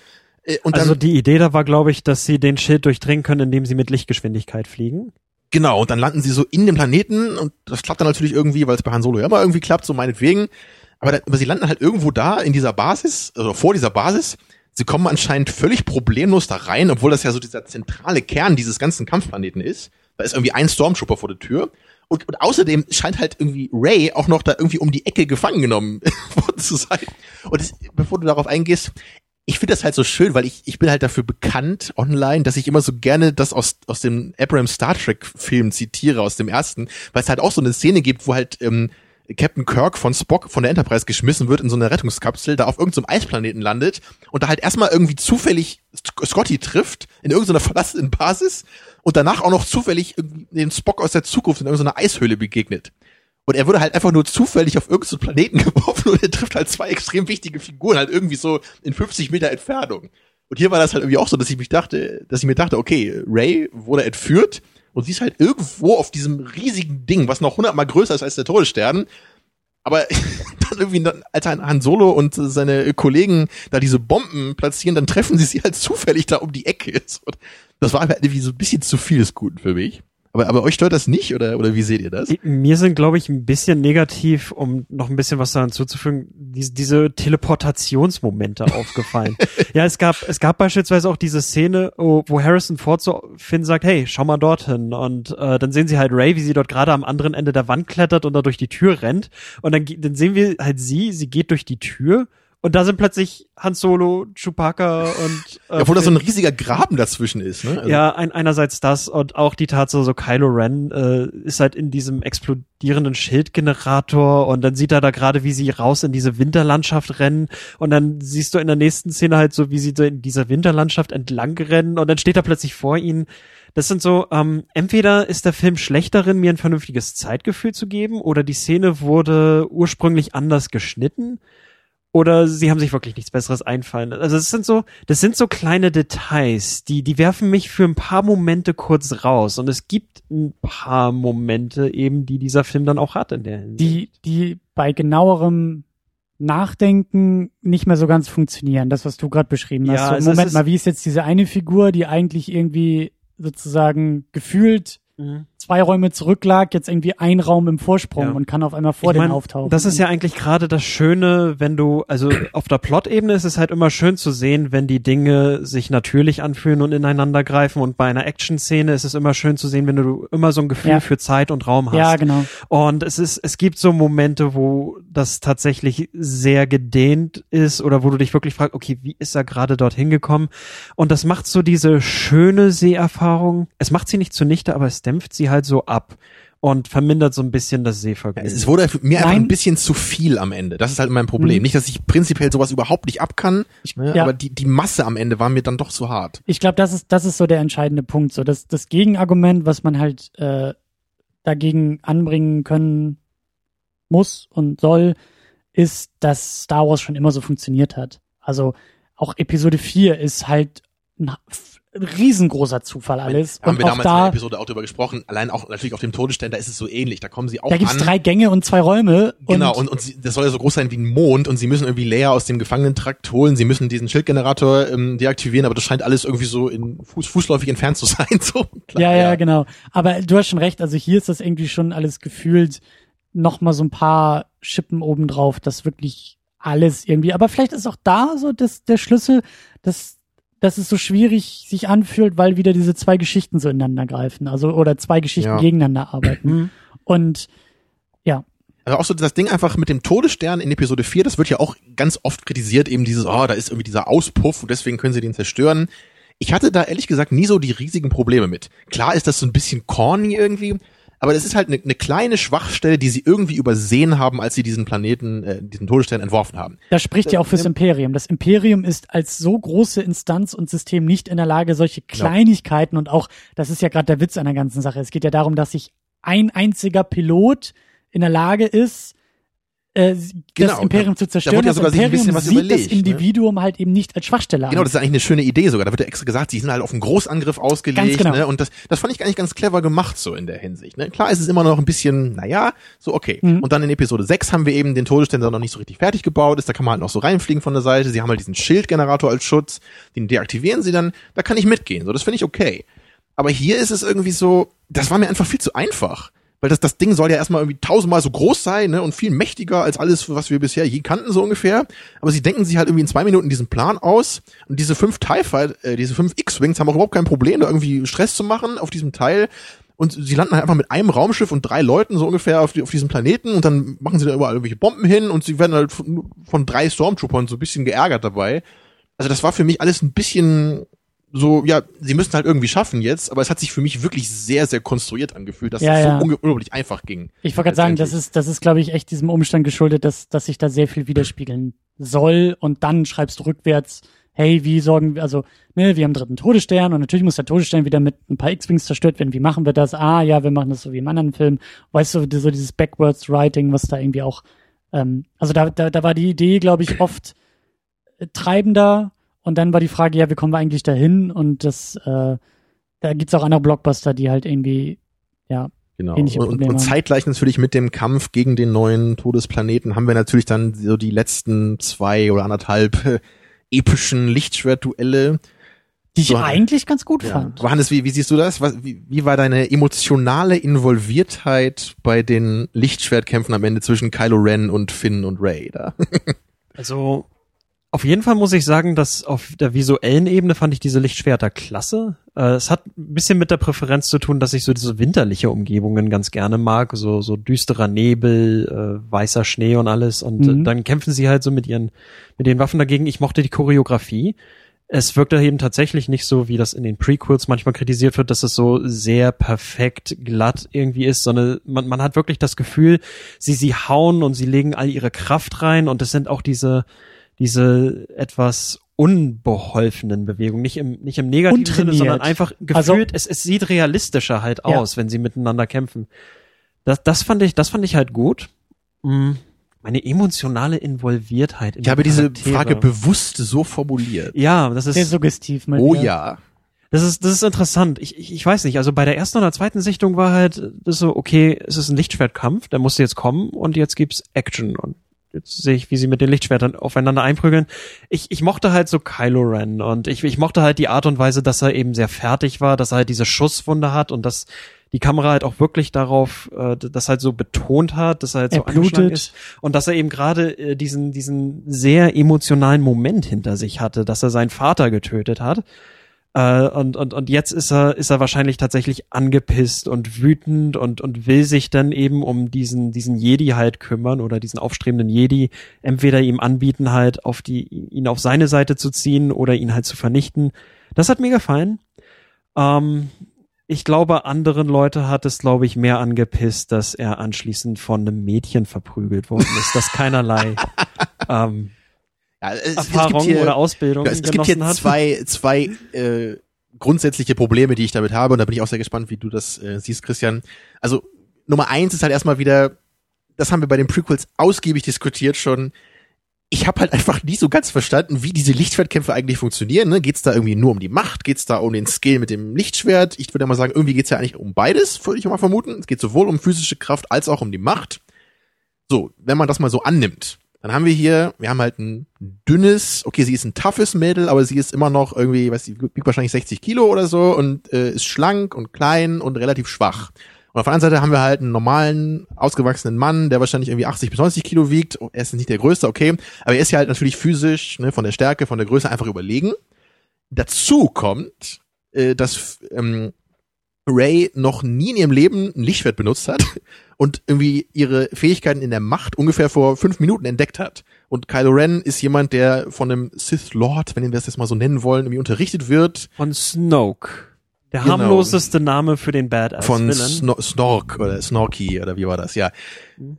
S4: Äh, und dann,
S5: Also die Idee da war, glaube ich, dass sie den Schild durchdringen können, indem sie mit Lichtgeschwindigkeit fliegen.
S4: Genau, und dann landen sie so in dem Planeten und das klappt dann natürlich irgendwie, weil es bei Han Solo ja immer irgendwie klappt, so meinetwegen. Aber, da, aber sie landen halt irgendwo da in dieser Basis, also vor dieser Basis. Sie kommen anscheinend völlig problemlos da rein, obwohl das ja so dieser zentrale Kern dieses ganzen Kampfplaneten ist. Da ist irgendwie ein Stormtrooper vor der Tür. Und, und außerdem scheint halt irgendwie Ray auch noch da irgendwie um die Ecke gefangen genommen worden zu sein. Und das, bevor du darauf eingehst, ich finde das halt so schön, weil ich, ich bin halt dafür bekannt online, dass ich immer so gerne das aus, aus dem Abrams Star Trek Film zitiere, aus dem ersten, weil es halt auch so eine Szene gibt, wo halt ähm, Captain Kirk von Spock von der Enterprise geschmissen wird in so eine Rettungskapsel, da auf irgendeinem Eisplaneten landet und da halt erstmal irgendwie zufällig Sc- Scotty trifft in irgendeiner verlassenen Basis und danach auch noch zufällig den Spock aus der Zukunft in irgendeiner Eishöhle begegnet. Und er wurde halt einfach nur zufällig auf irgendeinen Planeten geworfen und er trifft halt zwei extrem wichtige Figuren halt irgendwie so in 50 Meter Entfernung. Und hier war das halt irgendwie auch so, dass ich mich dachte, dass ich mir dachte, okay, Ray wurde entführt und sie ist halt irgendwo auf diesem riesigen Ding, was noch hundertmal größer ist als der Todesstern. Aber dann irgendwie, als Han Solo und seine Kollegen da diese Bomben platzieren, dann treffen sie sie halt zufällig da um die Ecke. Das war halt irgendwie so ein bisschen zu viel des Guten für mich. Aber, aber euch stört das nicht oder, oder wie seht ihr das?
S5: Mir sind, glaube ich, ein bisschen negativ, um noch ein bisschen was daran zuzufügen, diese, diese Teleportationsmomente aufgefallen. ja, es gab, es gab beispielsweise auch diese Szene, wo Harrison Ford zu Finn sagt, hey, schau mal dorthin. Und äh, dann sehen sie halt Ray, wie sie dort gerade am anderen Ende der Wand klettert und da durch die Tür rennt. Und dann, dann sehen wir halt sie, sie geht durch die Tür Und da sind plötzlich Han Solo, Chewbacca und äh,
S4: Obwohl da so ein riesiger Graben dazwischen ist, ne? Also,
S5: ja, ein, einerseits das und auch die Tatsache, so Kylo Ren äh, ist halt in diesem explodierenden Schildgenerator und dann sieht er da gerade, wie sie raus in diese Winterlandschaft rennen und dann siehst du in der nächsten Szene halt so, wie sie so in dieser Winterlandschaft entlang rennen und dann steht er plötzlich vor ihnen. Das sind so, ähm, entweder ist der Film schlecht darin, mir ein vernünftiges Zeitgefühl zu geben oder die Szene wurde ursprünglich anders geschnitten oder sie haben sich wirklich nichts Besseres einfallen. Also es sind so, das sind so kleine Details, die, die werfen mich für ein paar Momente kurz raus. Und es gibt ein paar Momente eben, die dieser Film dann auch hat in der Hinsicht.
S3: die, die bei genauerem Nachdenken nicht mehr so ganz funktionieren. Das, was du gerade beschrieben hast.
S5: Ja,
S3: so, Moment mal, wie ist jetzt diese eine Figur, die eigentlich irgendwie sozusagen gefühlt
S5: Mhm.
S3: zwei Räume zurücklag, jetzt irgendwie ein Raum im Vorsprung
S5: Ja.
S3: und kann auf einmal vor
S5: Ich
S3: denen
S5: mein,
S3: auftauchen.
S5: Das ist ja eigentlich gerade das Schöne, wenn du, also auf der Plot-Ebene ist es halt immer schön zu sehen, wenn die Dinge sich natürlich anfühlen und ineinander greifen. Und bei einer Action-Szene ist es immer schön zu sehen, wenn du immer so ein Gefühl
S3: Ja.
S5: für Zeit und Raum hast.
S3: Ja, genau.
S5: Und es ist, es gibt so Momente, wo das tatsächlich sehr gedehnt ist oder wo du dich wirklich fragst, okay, wie ist er gerade dorthin gekommen? Und das macht so diese schöne Seherfahrung. Es macht sie nicht zunichte, aber es dämpft sie halt so ab und vermindert so ein bisschen das Sehvergnügen.
S4: Es wurde mir einfach
S3: Nein.
S4: ein bisschen zu viel am Ende. Das ist halt mein Problem.
S3: Mhm.
S4: Nicht, dass ich prinzipiell sowas überhaupt nicht ab kann, ne,
S3: ja.
S4: aber die, die Masse am Ende war mir dann doch zu hart.
S3: Ich glaube, das ist, das ist so der entscheidende Punkt. So, das, das Gegenargument, was man halt äh, dagegen anbringen können muss und soll, ist, dass Star Wars schon immer so funktioniert hat. Also auch Episode 4 ist halt ein f- riesengroßer Zufall alles.
S4: Haben
S3: und
S4: wir damals in der
S3: da,
S4: Episode auch drüber gesprochen. Allein auch natürlich auf dem Todesstern, da ist es so ähnlich. Da kommen sie auch
S3: da gibt's
S4: an.
S3: drei Gänge und zwei Räume.
S4: Genau, und, und sie, das soll ja so groß sein wie ein Mond und sie müssen irgendwie Leia aus dem Gefangenentrakt holen, sie müssen diesen Schildgenerator ähm, deaktivieren, aber das scheint alles irgendwie so in Fuß, fußläufig entfernt zu sein. So. Klar,
S3: ja, ja, genau. Aber du hast schon recht, also hier ist das irgendwie schon alles gefühlt noch mal so ein paar Schippen obendrauf, das wirklich alles irgendwie, aber vielleicht ist auch da so das, der Schlüssel, dass, dass es so schwierig sich anfühlt, weil wieder diese zwei Geschichten so ineinander greifen, also, oder zwei Geschichten
S4: Ja.
S3: gegeneinander arbeiten.
S5: Mhm.
S3: Und, ja,
S4: Also auch so das Ding einfach mit dem Todesstern in Episode 4, das wird ja auch ganz oft kritisiert, eben dieses, oh, da ist irgendwie dieser Auspuff und deswegen können sie den zerstören. Ich hatte da ehrlich gesagt nie so die riesigen Probleme mit. Klar ist das so ein bisschen corny irgendwie, aber das ist halt eine, eine kleine Schwachstelle, die sie irgendwie übersehen haben, als sie diesen Planeten, äh, diesen Todesstern entworfen haben.
S3: das spricht ja auch fürs Imperium. Das Imperium ist als so große Instanz und System nicht in der Lage, solche Kleinigkeiten und auch, das ist ja gerade der Witz an der ganzen Sache. Es geht ja darum, dass sich ein einziger Pilot in der Lage ist, äh,
S4: Genau,
S3: das Imperium zu
S4: da
S3: zerstören.
S4: wurde ja
S3: das
S4: sogar ein
S3: Imperium
S4: bisschen was
S3: sieht das
S4: ne?
S3: Individuum halt eben nicht als Schwachstelle
S4: Genau,
S3: an.
S4: das ist eigentlich eine schöne Idee sogar. Da wird ja extra gesagt, sie sind halt auf einen Großangriff ausgelegt.
S3: Genau.
S4: ne? Und das, das fand ich eigentlich ganz clever gemacht so in der Hinsicht. Ne? Klar ist es immer noch ein bisschen, naja, so okay.
S3: Mhm.
S4: Und dann in Episode 6 haben wir eben den Todesstern, der noch nicht so richtig fertig gebaut ist. Da kann man halt noch so reinfliegen von der Seite. Sie haben halt diesen Schildgenerator als Schutz. Den deaktivieren sie dann. Da kann ich mitgehen. So, das finde ich okay. Aber hier ist es irgendwie so, das war mir einfach viel zu einfach. Weil das, das Ding soll ja erstmal irgendwie tausendmal so groß sein ne, und viel mächtiger als alles, was wir bisher je kannten, so ungefähr. Aber sie denken sich halt irgendwie in zwei Minuten diesen Plan aus. Und diese fünf TIE Fight, äh, diese fünf X-Wings haben auch überhaupt kein Problem, da irgendwie Stress zu machen auf diesem Teil. Und sie landen halt einfach mit einem Raumschiff und drei Leuten so ungefähr auf, die, auf diesem Planeten und dann machen sie da überall irgendwelche Bomben hin und sie werden halt von, von drei Stormtroopern so ein bisschen geärgert dabei. Also das war für mich alles ein bisschen so, ja, sie müssen halt irgendwie schaffen jetzt, aber es hat sich für mich wirklich sehr, sehr konstruiert angefühlt, dass
S3: Ja,
S4: es
S3: ja.
S4: so unglaublich einfach ging.
S3: Ich wollte gerade sagen, das ist, das ist, glaube ich, echt diesem Umstand geschuldet, dass, dass sich da sehr viel widerspiegeln soll und dann schreibst du rückwärts, hey, wie sorgen wir, also, ne, wir haben dritten Todesstern und natürlich muss der Todesstern wieder mit ein paar X-Wings zerstört werden. Wie machen wir das? Ah, ja, wir machen das so wie im anderen Film. Weißt du, so dieses Backwards Writing, was da irgendwie auch, ähm, also da, da, da war die Idee, glaube ich, oft treibender und dann war die Frage, ja, wie kommen wir eigentlich dahin? Und das, äh, da gibt's auch andere Blockbuster, die halt irgendwie, ja,
S4: Genau.
S3: ähnliche
S4: Und, und, zeitgleich natürlich mit dem Kampf gegen den neuen Todesplaneten haben wir natürlich dann so die letzten zwei oder anderthalb äh, epischen Lichtschwertduelle.
S3: die ich
S4: So,
S3: eigentlich ganz gut
S4: Ja.
S3: fand.
S4: Aber Hannes, wie, wie siehst du das? Was, wie, wie war deine emotionale Involviertheit bei den Lichtschwertkämpfen am Ende zwischen Kylo Ren und Finn und Ray da?
S5: Also Auf jeden Fall muss ich sagen, dass auf der visuellen Ebene fand ich diese Lichtschwerter klasse. Äh, es hat ein bisschen mit der Präferenz zu tun, dass ich so diese winterliche Umgebungen ganz gerne mag, so so düsterer Nebel, äh, weißer Schnee und alles. Und
S3: Mhm.
S5: äh, dann kämpfen sie halt so mit ihren mit den Waffen dagegen. Ich mochte die Choreografie. Es wirkt eben tatsächlich nicht so, wie das in den Prequels manchmal kritisiert wird, dass es so sehr perfekt glatt irgendwie ist, sondern man, man hat wirklich das Gefühl, sie, sie hauen und sie legen all ihre Kraft rein und es sind auch diese, diese etwas unbeholfenen Bewegungen, nicht im, nicht im negativen Sinne, sondern einfach gefühlt,
S3: Also-
S5: es, es sieht realistischer halt
S3: Ja.
S5: aus, wenn sie miteinander kämpfen. Das, das fand ich, das fand ich halt gut. Mm, Meine emotionale Involviertheit in
S4: Ich habe
S5: die
S4: diese. Frage bewusst so formuliert.
S5: ja, das ist
S3: Sehr suggestiv. Mal
S4: Oh ja.
S5: das ist, das ist interessant. Ich, ich, ich weiß nicht. Also bei der ersten oder zweiten Sichtung war halt das so, okay, es ist ein Lichtschwertkampf, der musste jetzt kommen und jetzt gibt's Action und jetzt sehe ich, wie sie mit den Lichtschwertern aufeinander einprügeln. Ich, ich mochte halt so Kylo Ren und ich, ich mochte halt die Art und Weise, dass er eben sehr fertig war, dass er halt diese Schusswunde hat und dass die Kamera halt auch wirklich darauf, äh, das halt so betont hat, dass er halt
S3: Er
S5: so angeschlagen
S3: blutet.
S5: ist und dass er eben gerade äh, diesen, diesen sehr emotionalen Moment hinter sich hatte, dass er seinen Vater getötet hat. Äh, und, und, und jetzt ist er, ist er wahrscheinlich tatsächlich angepisst und wütend und, und will sich dann eben um diesen, diesen Jedi halt kümmern oder diesen aufstrebenden Jedi entweder ihm anbieten halt auf die, ihn auf seine Seite zu ziehen oder ihn halt zu vernichten. Das hat mir gefallen. Ähm, ich glaube, anderen Leute hat es, glaube ich, mehr angepisst, dass er anschließend von einem Mädchen verprügelt worden ist, das keinerlei ähm,
S4: ja es, es
S5: Erfahrung
S4: gibt hier,
S5: oder Ausbildung
S4: ja, es gibt hier
S5: hat.
S4: zwei, zwei äh, grundsätzliche Probleme, die ich damit habe. Und da bin ich auch sehr gespannt, wie du das äh, siehst, Christian. Also Nummer eins ist halt erstmal wieder, das haben wir bei den Prequels ausgiebig diskutiert schon. Ich habe halt einfach nie so ganz verstanden, wie diese Lichtschwertkämpfe eigentlich funktionieren. Ne? Geht's da irgendwie nur um die Macht? Geht's da um den Skill mit dem Lichtschwert? Ich würde mal sagen, irgendwie geht's ja eigentlich um beides, würde ich mal vermuten. Es geht sowohl um physische Kraft als auch um die Macht. So, wenn man das mal so annimmt, dann haben wir hier, wir haben halt ein dünnes, okay, sie ist ein toughes Mädel, aber sie ist immer noch irgendwie, weiß ich, wiegt wahrscheinlich 60 Kilo oder so und äh, ist schlank und klein und relativ schwach. Und auf der anderen Seite haben wir halt einen normalen, ausgewachsenen Mann, der wahrscheinlich irgendwie 80 bis 90 Kilo wiegt. Oh, Er ist nicht der Größte, okay. Aber er ist ja halt natürlich physisch, ne, von der Stärke, von der Größe einfach überlegen. Dazu kommt, äh, dass ähm, Ray noch nie in ihrem Leben ein Lichtschwert benutzt hat und irgendwie ihre Fähigkeiten in der Macht ungefähr vor fünf Minuten entdeckt hat. Und Kylo Ren ist jemand, der von einem Sith Lord, wenn wir das jetzt mal so nennen wollen, irgendwie unterrichtet wird.
S5: Von Snoke. Der
S4: Genau.
S5: harmloseste Name für den Badass
S4: von
S5: Villain.
S4: Sno Snork oder Snorky oder wie war das, ja.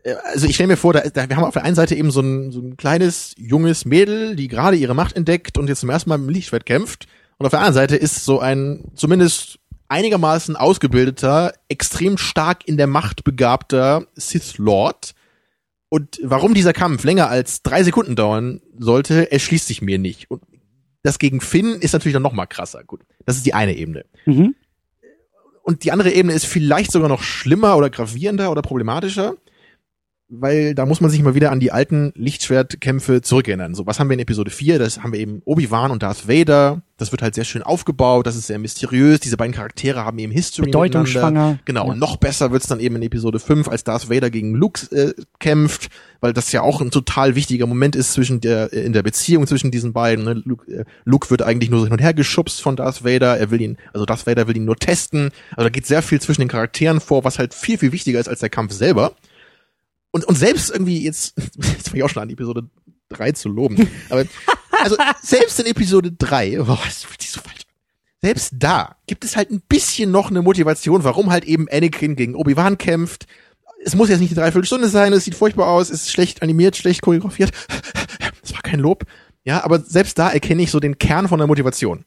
S4: Äh, Also ich stelle mir vor, da, da, wir haben auf der einen Seite eben so ein, so ein kleines, junges Mädel, die gerade ihre Macht entdeckt und jetzt zum ersten Mal mit dem Lichtschwert kämpft. Und auf der anderen Seite ist so ein zumindest einigermaßen ausgebildeter, extrem stark in der Macht begabter Sith Lord. Und warum dieser Kampf länger als drei Sekunden dauern sollte, erschließt sich mir nicht. Und das gegen Finn ist natürlich dann noch mal krasser. Gut, das ist die eine Ebene.
S3: Mhm.
S4: Und die andere Ebene ist vielleicht sogar noch schlimmer oder gravierender oder problematischer, weil da muss man sich mal wieder an die alten Lichtschwertkämpfe zurückerinnern. So, was haben wir in Episode 4? Das haben wir eben Obi-Wan und Darth Vader. Das wird halt sehr schön aufgebaut, das ist sehr mysteriös. Diese beiden Charaktere haben eben History.
S3: Bedeutungsschwanger.
S4: Genau,
S3: Ja.
S4: und noch besser wird's dann eben in Episode 5, als Darth Vader gegen Luke äh, kämpft, weil das ja auch ein total wichtiger Moment ist zwischen der äh, in der Beziehung zwischen diesen beiden. Ne? Luke, äh, Luke wird eigentlich nur so hin und her geschubst von Darth Vader, er will ihn, also Darth Vader will ihn nur testen. Also da geht sehr viel zwischen den Charakteren vor, was halt viel, viel wichtiger ist als der Kampf selber. Und, und selbst irgendwie jetzt, jetzt fange ich auch schon an, Episode 3 zu loben. Aber also selbst in Episode 3, oh, das fühlt sich so falsch. Selbst da gibt es halt ein bisschen noch eine Motivation, warum halt eben Anakin gegen Obi-Wan kämpft. Es muss jetzt nicht eine Dreiviertelstunde sein, es sieht furchtbar aus, es ist schlecht animiert, schlecht choreografiert. Das war kein Lob. Ja, aber selbst da erkenne ich so den Kern von der Motivation.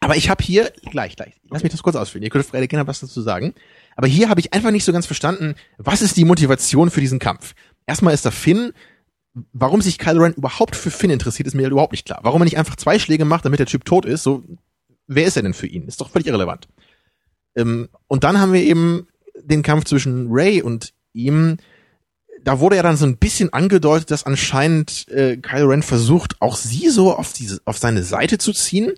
S4: Aber ich habe hier, gleich, gleich, lass mich das kurz ausführen. Ihr könnt vielleicht gerne was dazu sagen. Aber hier habe ich einfach nicht so ganz verstanden, was ist die Motivation für diesen Kampf? Erstmal ist da Finn. Warum sich Kylo Ren überhaupt für Finn interessiert, ist mir überhaupt nicht klar. Warum er nicht einfach zwei Schläge macht, damit der Typ tot ist, so, wer ist er denn für ihn? Ist doch völlig irrelevant. Ähm, und dann haben wir eben den Kampf zwischen Ray und ihm. Da wurde ja dann so ein bisschen angedeutet, dass anscheinend äh, Kylo Ren versucht, auch sie so auf diese, auf seine Seite zu ziehen.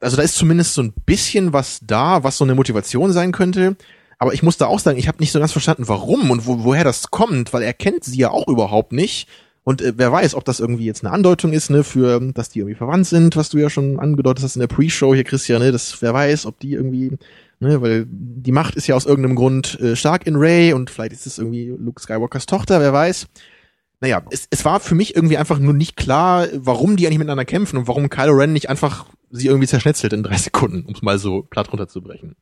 S4: Also da ist zumindest so ein bisschen was da, was so eine Motivation sein könnte. Aber ich muss da auch sagen, ich habe nicht so ganz verstanden, warum und wo, woher das kommt, weil er kennt sie ja auch überhaupt nicht. Und äh, wer weiß, ob das irgendwie jetzt eine Andeutung ist, ne, für, dass die irgendwie verwandt sind, was du ja schon angedeutet hast in der Pre-Show hier, Christian, ne, das, wer weiß, ob die irgendwie, ne, weil die Macht ist ja aus irgendeinem Grund äh, stark in Ray und vielleicht ist es irgendwie Luke Skywalkers Tochter, wer weiß. Naja, es, es war für mich irgendwie einfach nur nicht klar, warum die eigentlich miteinander kämpfen und warum Kylo Ren nicht einfach sie irgendwie zerschnetzelt in drei Sekunden, um es mal so platt runterzubrechen.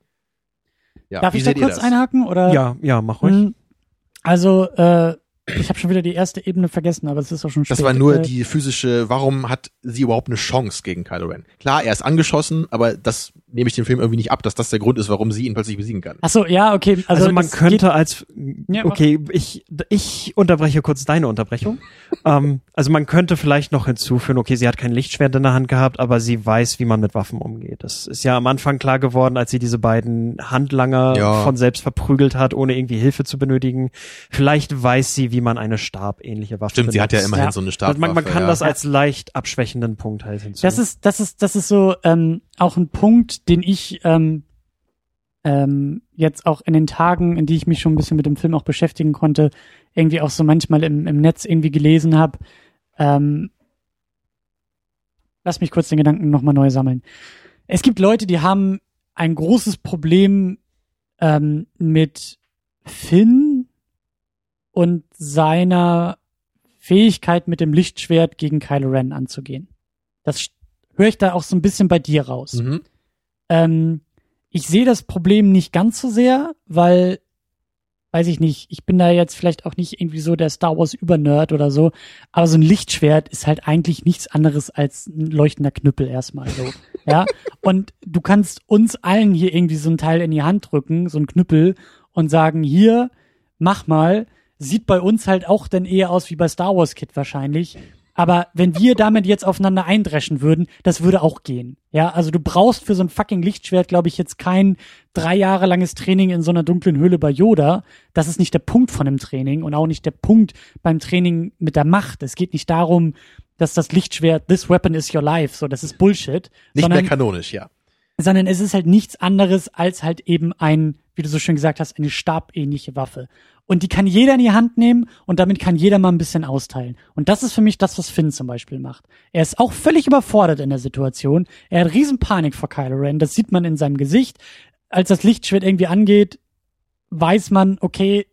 S4: Ja,
S3: Darf ich da kurz
S4: das?
S3: einhaken? Oder?
S5: Ja, ja, mach ruhig.
S3: Hm, Also, äh, ich habe schon wieder die erste Ebene vergessen, aber es ist auch schon
S4: Das
S3: spät.
S4: war nur
S3: Äh,
S4: die physische, warum hat sie überhaupt eine Chance gegen Kylo Ren? Klar, er ist angeschossen, aber das nehme ich dem Film irgendwie nicht ab, dass das der Grund ist, warum sie ihn plötzlich besiegen kann.
S3: Ach so, ja, okay. Also,
S5: Also, man könnte als
S3: Ja,
S5: okay, ich ich unterbreche kurz deine Unterbrechung. ähm, also man könnte vielleicht noch hinzufügen, okay, sie hat kein Lichtschwert in der Hand gehabt, aber sie weiß, wie man mit Waffen umgeht. Das ist ja am Anfang klar geworden, als sie diese beiden Handlanger
S4: Ja.
S5: von selbst verprügelt hat, ohne irgendwie Hilfe zu benötigen. Vielleicht weiß sie, wie man eine stabähnliche Waffe
S4: Stimmt, sie hat ja
S5: benutzt.
S4: immerhin
S3: Ja.
S4: so eine
S5: Also
S4: Startwaffe.
S5: man, man kann
S4: ja.
S5: das als leicht abschwächenden Punkt halt hinzu.
S3: das ist, das ist, das ist so ähm, auch ein Punkt, den ich ähm, ähm, jetzt auch in den Tagen, in die ich mich schon ein bisschen mit dem Film auch beschäftigen konnte, irgendwie auch so manchmal im, im Netz irgendwie gelesen habe. Ähm, lass mich kurz den Gedanken nochmal neu sammeln. Es gibt Leute, die haben ein großes Problem ähm, mit Finn und seiner Fähigkeit mit dem Lichtschwert gegen Kylo Ren anzugehen. Das höre ich da auch so ein bisschen bei dir raus.
S4: Mhm.
S3: Ähm, ich sehe das Problem nicht ganz so sehr, weil, weiß ich nicht, ich bin da jetzt vielleicht auch nicht irgendwie so der Star Wars Übernerd oder so, aber so ein Lichtschwert ist halt eigentlich nichts anderes als ein leuchtender Knüppel erstmal so. ja. Und du kannst uns allen hier irgendwie so ein Teil in die Hand drücken, so ein Knüppel, und sagen, hier, mach mal, sieht bei uns halt auch dann eher aus wie bei Star Wars Kid wahrscheinlich. Aber wenn wir damit jetzt aufeinander eindreschen würden, das würde auch gehen. Ja, also du brauchst für so ein fucking Lichtschwert, glaube ich, jetzt kein drei Jahre langes Training in so einer dunklen Höhle bei Yoda. Das ist nicht der Punkt von dem Training und auch nicht der Punkt beim Training mit der Macht. Es geht nicht darum, dass das Lichtschwert, this weapon is your life, so, das ist Bullshit.
S4: Nicht
S3: sondern,
S4: mehr kanonisch, ja.
S3: sondern es ist halt nichts anderes als halt eben ein, wie du so schön gesagt hast, eine stabähnliche Waffe. Und die kann jeder in die Hand nehmen und damit kann jeder mal ein bisschen austeilen. Und das ist für mich das, was Finn zum Beispiel macht. Er ist auch völlig überfordert in der Situation. Er hat riesen Panik vor Kylo Ren. Das sieht man in seinem Gesicht. Als das Lichtschwert irgendwie angeht, weiß man, okay,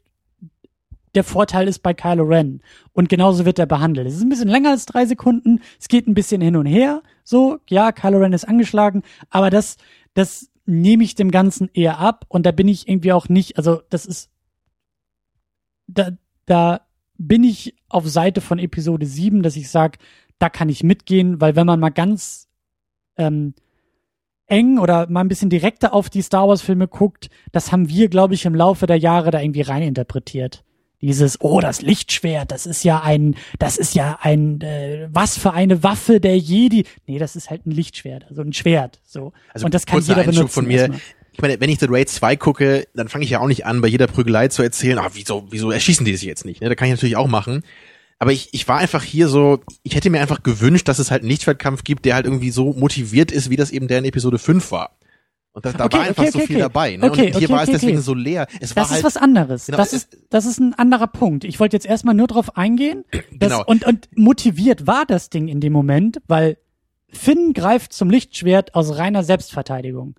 S3: der Vorteil ist bei Kylo Ren. Und genauso wird er behandelt. Es ist ein bisschen länger als drei Sekunden. Es geht ein bisschen hin und her. So, ja, Kylo Ren ist angeschlagen. Aber das, das nehme ich dem Ganzen eher ab. Und da bin ich irgendwie auch nicht, also das ist, da, da bin ich auf Seite von Episode 7, dass ich sage, da kann ich mitgehen, weil wenn man mal ganz ähm, eng oder mal ein bisschen direkter auf die Star Wars Filme guckt, das haben wir, glaube ich, im Laufe der Jahre da irgendwie reininterpretiert. Dieses, oh, das Lichtschwert, das ist ja ein, das ist ja ein, äh, was für eine Waffe der Jedi. Nee, das ist halt ein Lichtschwert, also ein Schwert. So.
S4: Also
S3: Und das kann jeder
S4: Einschub
S3: benutzen.
S4: von mir.
S3: erstmal.
S4: Ich meine, wenn ich The Raid 2 gucke, dann fange ich ja auch nicht an, bei jeder Prügelei zu erzählen, ah, wieso, wieso erschießen die sich jetzt nicht? Ne? Da kann ich natürlich auch machen. Aber ich, ich war einfach hier so, ich hätte mir einfach gewünscht, dass es halt einen Lichtschwertkampf gibt, der halt irgendwie so motiviert ist, wie das eben der in Episode 5 war. Und da, da
S3: Okay,
S4: war einfach
S3: okay,
S4: so
S3: okay,
S4: viel dabei. Ne?
S3: Okay,
S4: und hier war es deswegen so leer. Es
S3: Das
S4: war
S3: ist
S4: halt,
S3: was anderes.
S4: Genau,
S3: das ist, das ist ein anderer Punkt. Ich wollte jetzt erstmal nur drauf eingehen. Dass,
S4: Genau.
S3: und, und motiviert war das Ding in dem Moment, weil Finn greift zum Lichtschwert aus reiner Selbstverteidigung.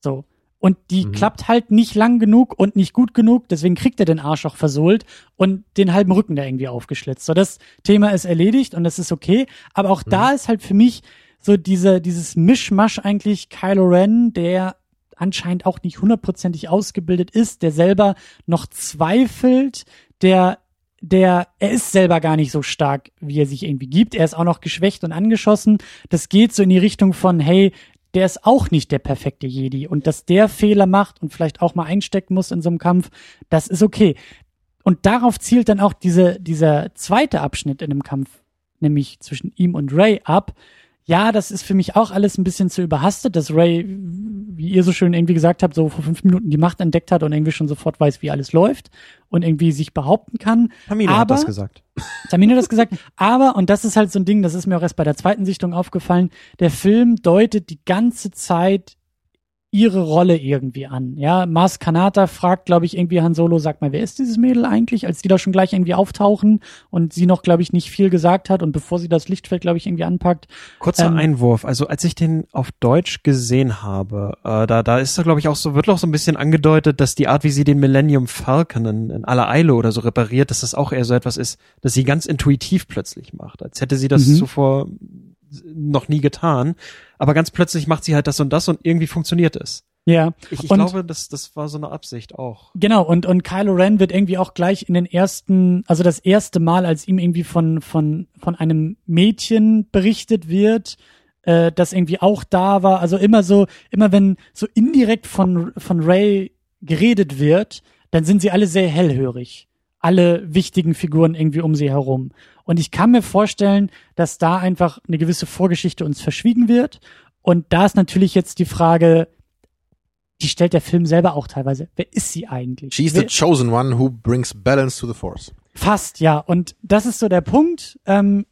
S3: So. Und die
S4: Mhm.
S3: klappt halt nicht lang genug und nicht gut genug, deswegen kriegt er den Arsch auch versohlt und den halben Rücken da irgendwie aufgeschlitzt. So, das Thema ist erledigt und das ist okay. Aber auch da
S4: Mhm.
S3: ist halt für mich so diese, dieses Mischmasch eigentlich Kylo Ren, der anscheinend auch nicht hundertprozentig ausgebildet ist, der selber noch zweifelt, der der, er ist selber gar nicht so stark, wie er sich irgendwie gibt. Er ist auch noch geschwächt und angeschossen. Das geht so in die Richtung von, hey, der ist auch nicht der perfekte Jedi. Und dass der Fehler macht und vielleicht auch mal einstecken muss in so einem Kampf, das ist okay. Und darauf zielt dann auch diese, dieser zweite Abschnitt in dem Kampf, nämlich zwischen ihm und Ray ab. Ja, das ist für mich auch alles ein bisschen zu überhastet, dass Ray, wie ihr so schön irgendwie gesagt habt, so vor fünf Minuten die Macht entdeckt hat und irgendwie schon sofort weiß, wie alles läuft und irgendwie sich behaupten kann.
S5: Hermine
S3: aber,
S5: hat das gesagt.
S3: Tamina hat das gesagt. Aber, und das ist halt so ein Ding, das ist mir auch erst bei der zweiten Sichtung aufgefallen, der Film deutet die ganze Zeit ihre Rolle irgendwie an. Ja, Mars Kanata fragt, glaube ich, irgendwie Han Solo, sag mal, wer ist dieses Mädel eigentlich? Als die da schon gleich irgendwie auftauchen und sie noch, glaube ich, nicht viel gesagt hat und bevor sie das Lichtfeld, glaube ich, irgendwie anpackt.
S5: Kurzer
S3: Ähm,
S5: Einwurf. Also als ich den auf Deutsch gesehen habe, äh, da, da ist da, glaube ich, auch so, wird auch so ein bisschen angedeutet, dass die Art, wie sie den Millennium Falcon in, in aller Eile oder so repariert, dass das auch eher so etwas ist, dass sie ganz intuitiv plötzlich macht. Als hätte sie das
S3: Mhm.
S5: zuvor noch nie getan. Aber ganz plötzlich macht sie halt das und das und irgendwie funktioniert es.
S3: Ja,
S5: Ich, ich
S3: Und-
S5: glaube, das, das war so eine Absicht auch.
S3: Genau, und, und Kylo Ren wird irgendwie auch gleich in den ersten, also das erste Mal, als ihm irgendwie von, von, von einem Mädchen berichtet wird, äh, das irgendwie auch da war, also immer so, immer wenn so indirekt von, von Ray geredet wird, dann sind sie alle sehr hellhörig. Alle wichtigen Figuren irgendwie um sie herum. Und ich kann mir vorstellen, dass da einfach eine gewisse Vorgeschichte uns verschwiegen wird. Und da ist natürlich jetzt die Frage, die stellt der Film selber auch teilweise. Wer ist sie eigentlich?
S4: She's the chosen one who brings balance to the force.
S3: fast, ja. Und das ist so der Punkt. Ähm,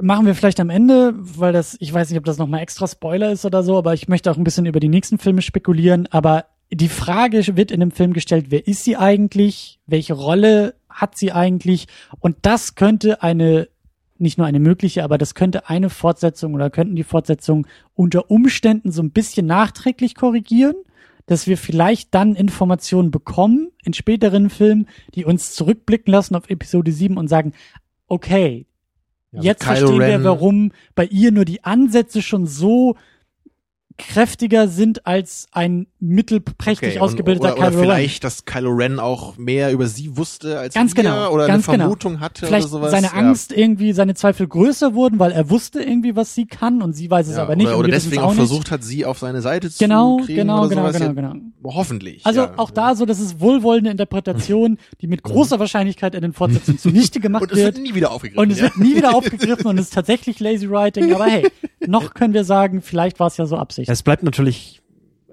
S3: machen wir vielleicht am Ende, weil das, ich weiß nicht, ob das nochmal extra Spoiler ist oder so, aber ich möchte auch ein bisschen über die nächsten Filme spekulieren. Aber die Frage wird in dem Film gestellt, wer ist sie eigentlich? Welche Rolle hat sie eigentlich? Und das könnte eine, nicht nur eine mögliche, aber das könnte eine Fortsetzung oder könnten die Fortsetzung unter Umständen so ein bisschen nachträglich korrigieren, dass wir vielleicht dann Informationen bekommen in späteren Filmen, die uns zurückblicken lassen auf Episode 7 und sagen, okay,
S4: Ja,
S3: jetzt
S4: Kylo
S3: verstehen wir,
S4: Ren-
S3: warum bei ihr nur die Ansätze schon so kräftiger sind als ein mittelprächtig
S4: Okay,
S3: ausgebildeter
S4: und, oder, oder
S3: Kylo Ren.
S4: vielleicht, dass Kylo Ren auch mehr über sie wusste als
S3: Ganz
S4: wir
S3: genau,
S4: oder
S3: ganz
S4: eine
S3: genau.
S4: Vermutung hatte
S3: Vielleicht
S4: oder sowas.
S3: seine
S4: Ja.
S3: Angst irgendwie, seine Zweifel größer wurden, weil er wusste irgendwie, was sie kann und sie weiß es
S4: Ja,
S3: aber nicht.
S4: Oder, oder deswegen
S3: auch
S4: auch
S3: nicht.
S4: versucht hat, sie auf seine Seite
S3: Genau,
S4: zu kriegen
S3: genau,
S4: oder
S3: genau,
S4: sowas.
S3: genau,
S4: ja,
S3: genau.
S4: Hoffentlich.
S3: Also
S4: ja.
S3: auch da so, das ist wohlwollende Interpretation, die mit großer Wahrscheinlichkeit in den Fortsetzungen zunichte gemacht
S4: Und es wird
S3: wird.
S4: nie wieder aufgegriffen.
S3: Und es wird nie wieder aufgegriffen und es ist tatsächlich lazy writing. Aber hey, noch können wir sagen, vielleicht war es ja so Absicht.
S5: Es bleibt natürlich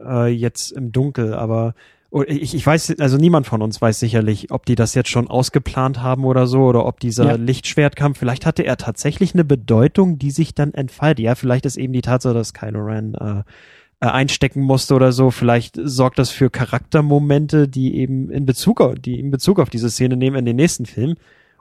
S5: äh, jetzt im Dunkel, aber oh, ich, ich weiß, also niemand von uns weiß sicherlich, ob die das jetzt schon ausgeplant haben oder so, oder ob dieser
S3: Ja.
S5: Lichtschwertkampf, vielleicht hatte er tatsächlich eine Bedeutung, die sich dann entfaltet. Ja, vielleicht ist eben die Tatsache, dass Kylo Ren äh, äh, einstecken musste oder so, vielleicht sorgt das für Charaktermomente, die eben in Bezug auf, die in Bezug auf diese Szene nehmen in den nächsten Film.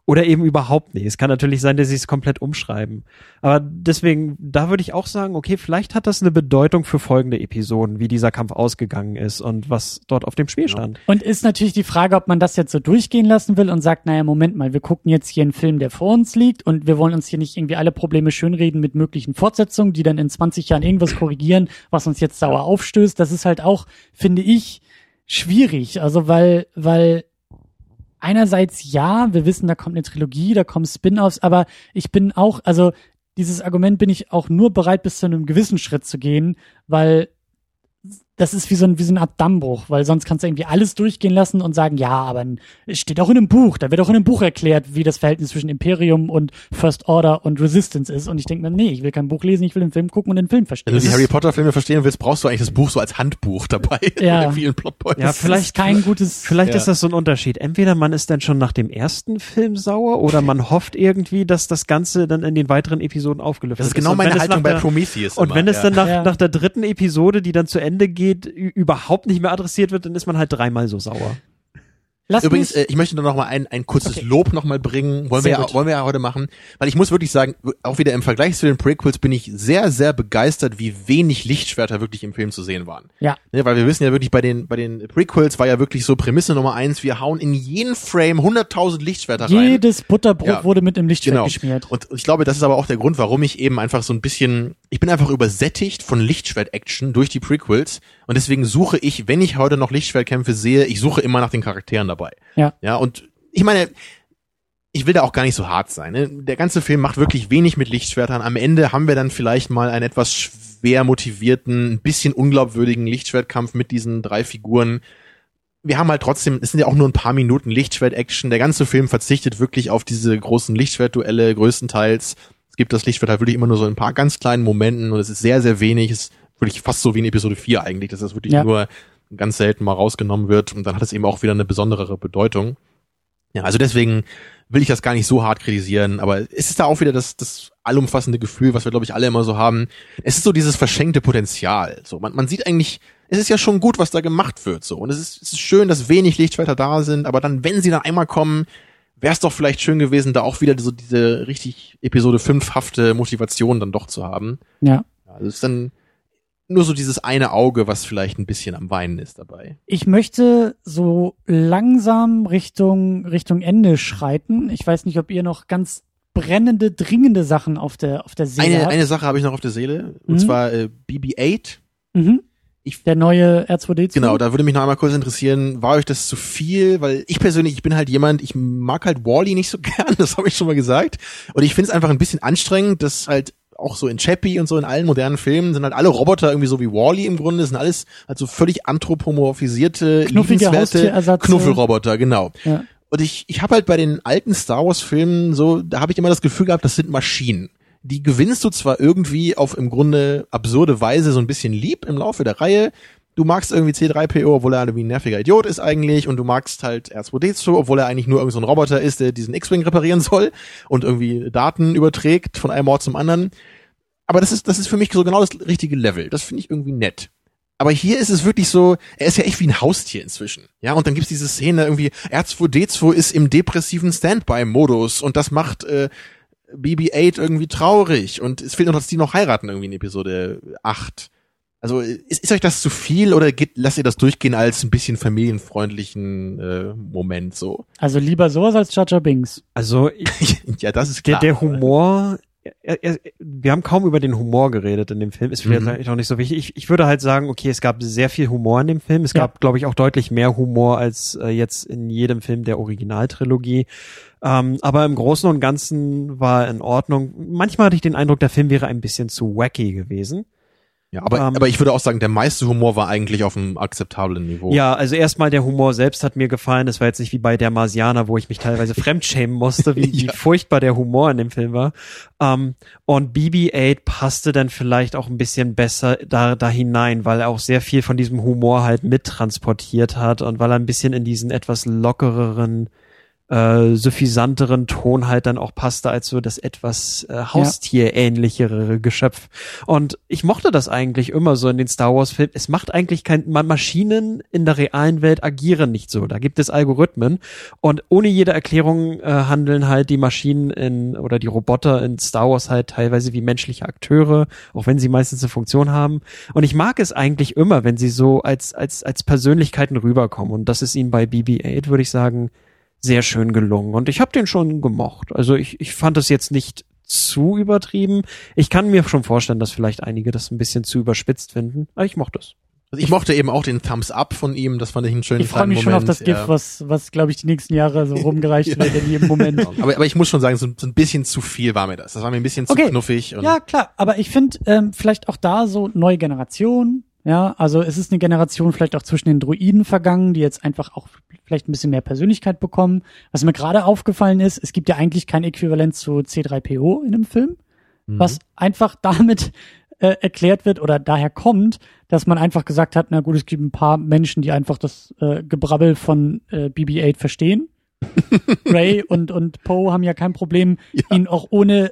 S5: Oder eben überhaupt nicht. Es kann natürlich sein, dass sie es komplett umschreiben. Aber deswegen, da würde ich auch sagen, okay, vielleicht hat das eine Bedeutung für folgende Episoden, wie dieser Kampf ausgegangen ist und was dort auf dem Spiel stand.
S3: Und ist natürlich die Frage, ob man das jetzt so durchgehen lassen will und sagt, naja, Moment mal, wir gucken jetzt hier einen Film, der vor uns liegt und wir wollen uns hier nicht irgendwie alle Probleme schönreden mit möglichen Fortsetzungen, die dann in 20 Jahren irgendwas korrigieren, was uns jetzt sauer aufstößt. Das ist halt auch, finde ich, schwierig. Also weil, weil einerseits ja, wir wissen, da kommt eine Trilogie, da kommen Spin-offs, aber ich bin auch, also dieses Argument bin ich auch nur bereit, bis zu einem gewissen Schritt zu gehen, weil das ist wie so, ein, wie so eine Art Dammbruch, weil sonst kannst du irgendwie alles durchgehen lassen und sagen, ja, aber es steht auch in einem Buch, da wird auch in einem Buch erklärt, wie das Verhältnis zwischen Imperium und First Order und Resistance ist. Und ich denke mir, nee, ich will kein Buch lesen, ich will den Film gucken und den Film verstehen.
S4: Wenn du die Harry
S3: ist-
S4: Potter Filme verstehen willst, brauchst du eigentlich das Buch so als Handbuch dabei.
S3: Ja.
S4: Mit vielen Plotpoints.
S5: Ja, vielleicht-
S3: ist kein gutes.
S5: Vielleicht
S4: Ja.
S5: ist das so ein Unterschied. Entweder man ist dann schon nach dem ersten Film sauer oder man hofft irgendwie, dass das Ganze dann in den weiteren Episoden aufgelöst
S4: Das ist
S5: wird.
S4: genau meine Haltung bei
S5: der-
S4: Prometheus.
S5: Und
S4: immer,
S5: wenn es
S4: ja.
S5: dann nach,
S3: Ja.
S5: nach der dritten Episode, die dann zu Ende geht, ü- überhaupt nicht mehr adressiert wird, dann ist man halt dreimal so sauer.
S3: Lass
S4: Übrigens, äh, ich möchte nur noch mal ein, ein kurzes
S3: Okay.
S4: Lob noch mal bringen. Wollen wir,
S3: Sehr
S4: ja,
S3: gut.
S4: wollen wir ja heute machen. Weil ich muss wirklich sagen, auch wieder im Vergleich zu den Prequels bin ich sehr, sehr begeistert, wie wenig Lichtschwerter wirklich im Film zu sehen waren.
S3: ja,
S4: Ne, weil wir wissen ja wirklich, bei den, bei den Prequels war ja wirklich so Prämisse Nummer eins, wir hauen in jeden Frame 100.000 Lichtschwerter rein.
S3: jedes Butterbrot
S4: Ja.
S3: wurde mit dem Lichtschwert
S4: Genau.
S3: geschmiert.
S4: Und ich glaube, das ist aber auch der Grund, warum ich eben einfach so ein bisschen, ich bin einfach übersättigt von Lichtschwert-Action durch die Prequels und deswegen suche ich, wenn ich heute noch Lichtschwertkämpfe sehe, ich suche immer nach den Charakteren dabei.
S3: Ja.
S4: Ja, und ich meine, ich will da auch gar nicht so hart sein. Ne? Der ganze Film macht wirklich wenig mit Lichtschwertern. Am Ende haben wir dann vielleicht mal einen etwas schwer motivierten, ein bisschen unglaubwürdigen Lichtschwertkampf mit diesen drei Figuren. Wir haben halt trotzdem, es sind ja auch nur ein paar Minuten Lichtschwert-Action. Der ganze Film verzichtet wirklich auf diese großen Lichtschwertduelle größtenteils. Gibt das Lichtschwert halt wirklich immer nur so in ein paar ganz kleinen Momenten und es ist sehr, sehr wenig. Es ist wirklich fast so wie in Episode 4 eigentlich, dass das wirklich
S3: Ja.
S4: nur ganz selten mal rausgenommen wird und dann hat es eben auch wieder eine besonderere Bedeutung. Ja, also deswegen will ich das gar nicht so hart kritisieren, aber es ist da auch wieder das, das allumfassende Gefühl, was wir, glaube ich, alle immer so haben. Es ist so dieses verschenkte Potenzial. So, man, man sieht eigentlich, es ist ja schon gut, was da gemacht wird. So. Und es ist, es ist schön, dass wenig Lichtschwerter da sind, aber dann, wenn sie dann einmal kommen, wäre es doch vielleicht schön gewesen, da auch wieder so diese richtig Episode 5-hafte Motivation dann doch zu haben.
S3: Ja.
S4: Also es ist dann nur so dieses eine Auge, was vielleicht ein bisschen am Weinen ist dabei.
S3: Ich möchte so langsam Richtung, Richtung Ende schreiten. Ich weiß nicht, ob ihr noch ganz brennende, dringende Sachen auf der, auf der Seele
S4: Eine,
S3: habt.
S4: eine Sache habe ich noch auf der Seele, und
S3: Mhm.
S4: zwar äh, BB-8.
S3: mhm.
S4: Ich
S3: Der neue R2D2.
S4: Genau, da würde mich noch einmal kurz interessieren, war euch das zu viel? Weil ich persönlich, ich bin halt jemand, ich mag halt Wally nicht so gern, das habe ich schon mal gesagt. Und ich finde es einfach ein bisschen anstrengend, dass halt auch so in Chappie und so in allen modernen Filmen sind halt alle Roboter irgendwie so wie Wally im Grunde, sind alles halt so völlig anthropomorphisierte,
S3: Knuffige
S4: liebenswerte. Knuffelroboter, genau.
S3: Ja.
S4: Und ich, ich habe halt bei den alten Star Wars Filmen so, da habe ich immer das Gefühl gehabt, das sind Maschinen. Die gewinnst du zwar irgendwie auf im Grunde absurde Weise so ein bisschen lieb im Laufe der Reihe. Du magst irgendwie C3PO, obwohl er irgendwie ein nerviger Idiot ist eigentlich, und du magst halt R2D2, obwohl er eigentlich nur irgend so ein Roboter ist, der diesen X-Wing reparieren soll und irgendwie Daten überträgt von einem Ort zum anderen. Aber das ist, das ist für mich so genau das richtige Level. Das finde ich irgendwie nett. Aber hier ist es wirklich so, er ist ja echt wie ein Haustier inzwischen. Ja, und dann gibt's diese Szene irgendwie, R2D2 ist im depressiven Standby-Modus und das macht äh, BB-8 irgendwie traurig und es fehlt noch, dass die noch heiraten irgendwie in Episode 8. Also ist, ist euch das zu viel oder geht, lasst ihr das durchgehen als ein bisschen familienfreundlichen äh, Moment so?
S3: Also lieber sowas als Jar Binks.
S5: Also ich,
S4: ja, das ist
S5: der,
S4: klar.
S5: der Humor, er, er, wir haben kaum über den Humor geredet in dem Film, ist vielleicht
S4: Mhm.
S5: eigentlich auch nicht so wichtig. Ich, ich würde halt sagen, okay, es gab sehr viel Humor in dem Film. Es
S3: Ja.
S5: gab, glaube ich, auch deutlich mehr Humor als äh, jetzt in jedem Film der Originaltrilogie. Ähm, aber im Großen und Ganzen war er in Ordnung. Manchmal hatte ich den Eindruck, der Film wäre ein bisschen zu wacky gewesen.
S4: Ja, aber,
S5: Ähm,
S4: aber ich würde auch sagen, der meiste Humor war eigentlich auf einem akzeptablen Niveau.
S5: Ja, also erstmal der Humor selbst hat mir gefallen. Es war jetzt nicht wie bei der Marsianer, wo ich mich teilweise fremdschämen musste, wie, wie
S4: Ja.
S5: furchtbar der Humor in dem Film war. Ähm, und BB-8 passte dann vielleicht auch ein bisschen besser da, da hinein, weil er auch sehr viel von diesem Humor halt mittransportiert hat und weil er ein bisschen in diesen etwas lockereren äh, suffisanteren Ton halt dann auch passte als so das etwas äh, Haustierähnlichere Geschöpf. Und ich mochte das eigentlich immer so in den Star Wars Filmen. Es macht eigentlich kein, Ma- Maschinen in der realen Welt agieren nicht so. Da gibt es Algorithmen und ohne jede Erklärung äh, handeln halt die Maschinen in oder die Roboter in Star Wars halt teilweise wie menschliche Akteure, auch wenn sie meistens eine Funktion haben. Und ich mag es eigentlich immer, wenn sie so als als als Persönlichkeiten rüberkommen. Und das ist ihnen bei BB-8 würde ich sagen sehr schön gelungen. Und ich habe den schon gemocht. Also ich, ich fand das jetzt nicht zu übertrieben. Ich kann mir schon vorstellen, dass vielleicht einige das ein bisschen zu überspitzt finden. Aber ich mochte es.
S4: Also ich mochte eben auch den Thumbs Up von ihm, das fand ich einen schönen
S3: Ich freue mich schon auf das GIF,
S4: ja.
S3: was, was glaube ich, die nächsten Jahre so rumgereicht wird in jedem Moment.
S4: Aber, aber ich muss schon sagen, so, so ein bisschen zu viel war mir das. Das war mir ein bisschen zu
S3: Okay.
S4: knuffig. Und
S3: Ja, klar, aber ich finde ähm, vielleicht auch da so neue Generation. Ja, also es ist eine Generation vielleicht auch zwischen den Druiden vergangen, die jetzt einfach auch vielleicht ein bisschen mehr Persönlichkeit bekommen. Was mir gerade aufgefallen ist, es gibt ja eigentlich kein Äquivalent zu C3PO in dem Film,
S4: Mhm.
S3: was einfach damit äh, erklärt wird oder daher kommt, dass man einfach gesagt hat, na gut, es gibt ein paar Menschen, die einfach das äh, Gebrabbel von äh, BB-8 verstehen. Ray und, und Poe haben ja kein Problem, ihn auch ohne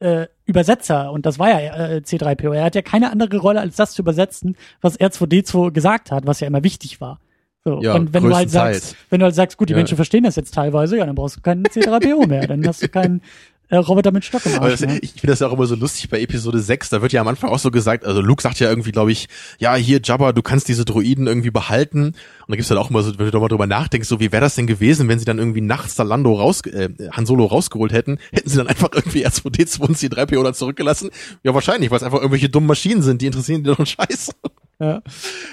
S3: äh, Übersetzer, und das war ja äh, C3PO, er hat ja keine andere Rolle, als das zu übersetzen, was R2D2 gesagt hat, was ja immer wichtig war. So,
S4: Ja,
S3: und wenn du halt sagst, wenn du halt sagst, gut, die
S4: Ja.
S3: Menschen verstehen das jetzt teilweise, ja, dann brauchst du keinen C3PO mehr, dann hast du keinen äh, Roboter mit Stock im Arsch.
S4: das,
S3: ne?
S4: ich finde das ja auch immer so lustig bei Episode 6, da wird ja am Anfang auch so gesagt, also Luke sagt ja irgendwie, glaube ich, ja, hier Jabba, du kannst diese Droiden irgendwie behalten. Und da gibt's halt auch immer so, wenn du da mal drüber nachdenkst, so wie wäre das denn gewesen, wenn sie dann irgendwie nachts da Lando raus, äh, Han Solo rausgeholt hätten, hätten sie dann einfach irgendwie R2D2 und C3PO da zurückgelassen? Ja, wahrscheinlich, weil es einfach irgendwelche dummen Maschinen sind, die interessieren die doch einen Scheiß.
S3: Ja.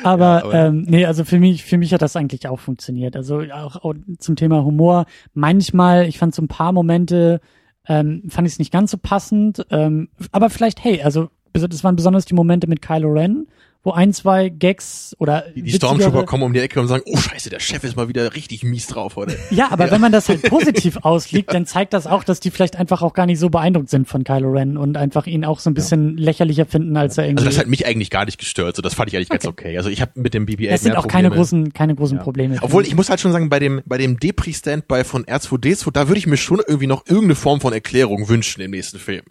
S3: Aber,
S4: Ja, aber-
S3: ähm, nee, also für mich, für mich hat das eigentlich auch funktioniert. Also auch, auch zum Thema Humor. Manchmal, ich fand so ein paar Momente, ähm, fand ich es nicht ganz so passend. Ähm, aber vielleicht, hey, also das waren besonders die Momente mit Kylo Ren, wo ein, zwei Gags oder
S4: Die, die Stormtrooper kommen um die Ecke und sagen, oh scheiße, der Chef ist mal wieder richtig mies drauf heute.
S3: Ja, aber wenn man das halt positiv auslegt, dann zeigt das auch, dass die vielleicht einfach auch gar nicht so beeindruckt sind von Kylo Ren und einfach ihn auch so ein bisschen lächerlicher finden, als er irgendwie.
S4: Also das hat mich eigentlich gar nicht gestört, so das fand ich eigentlich ganz okay. Also ich habe mit dem BB-8
S3: das sind auch keine
S4: Probleme.
S3: großen, keine großen Probleme.
S4: Obwohl, ich muss halt schon sagen, bei dem, bei dem Depri-Standby von R2D2, da würde ich mir schon irgendwie noch irgendeine Form von Erklärung wünschen im nächsten Film.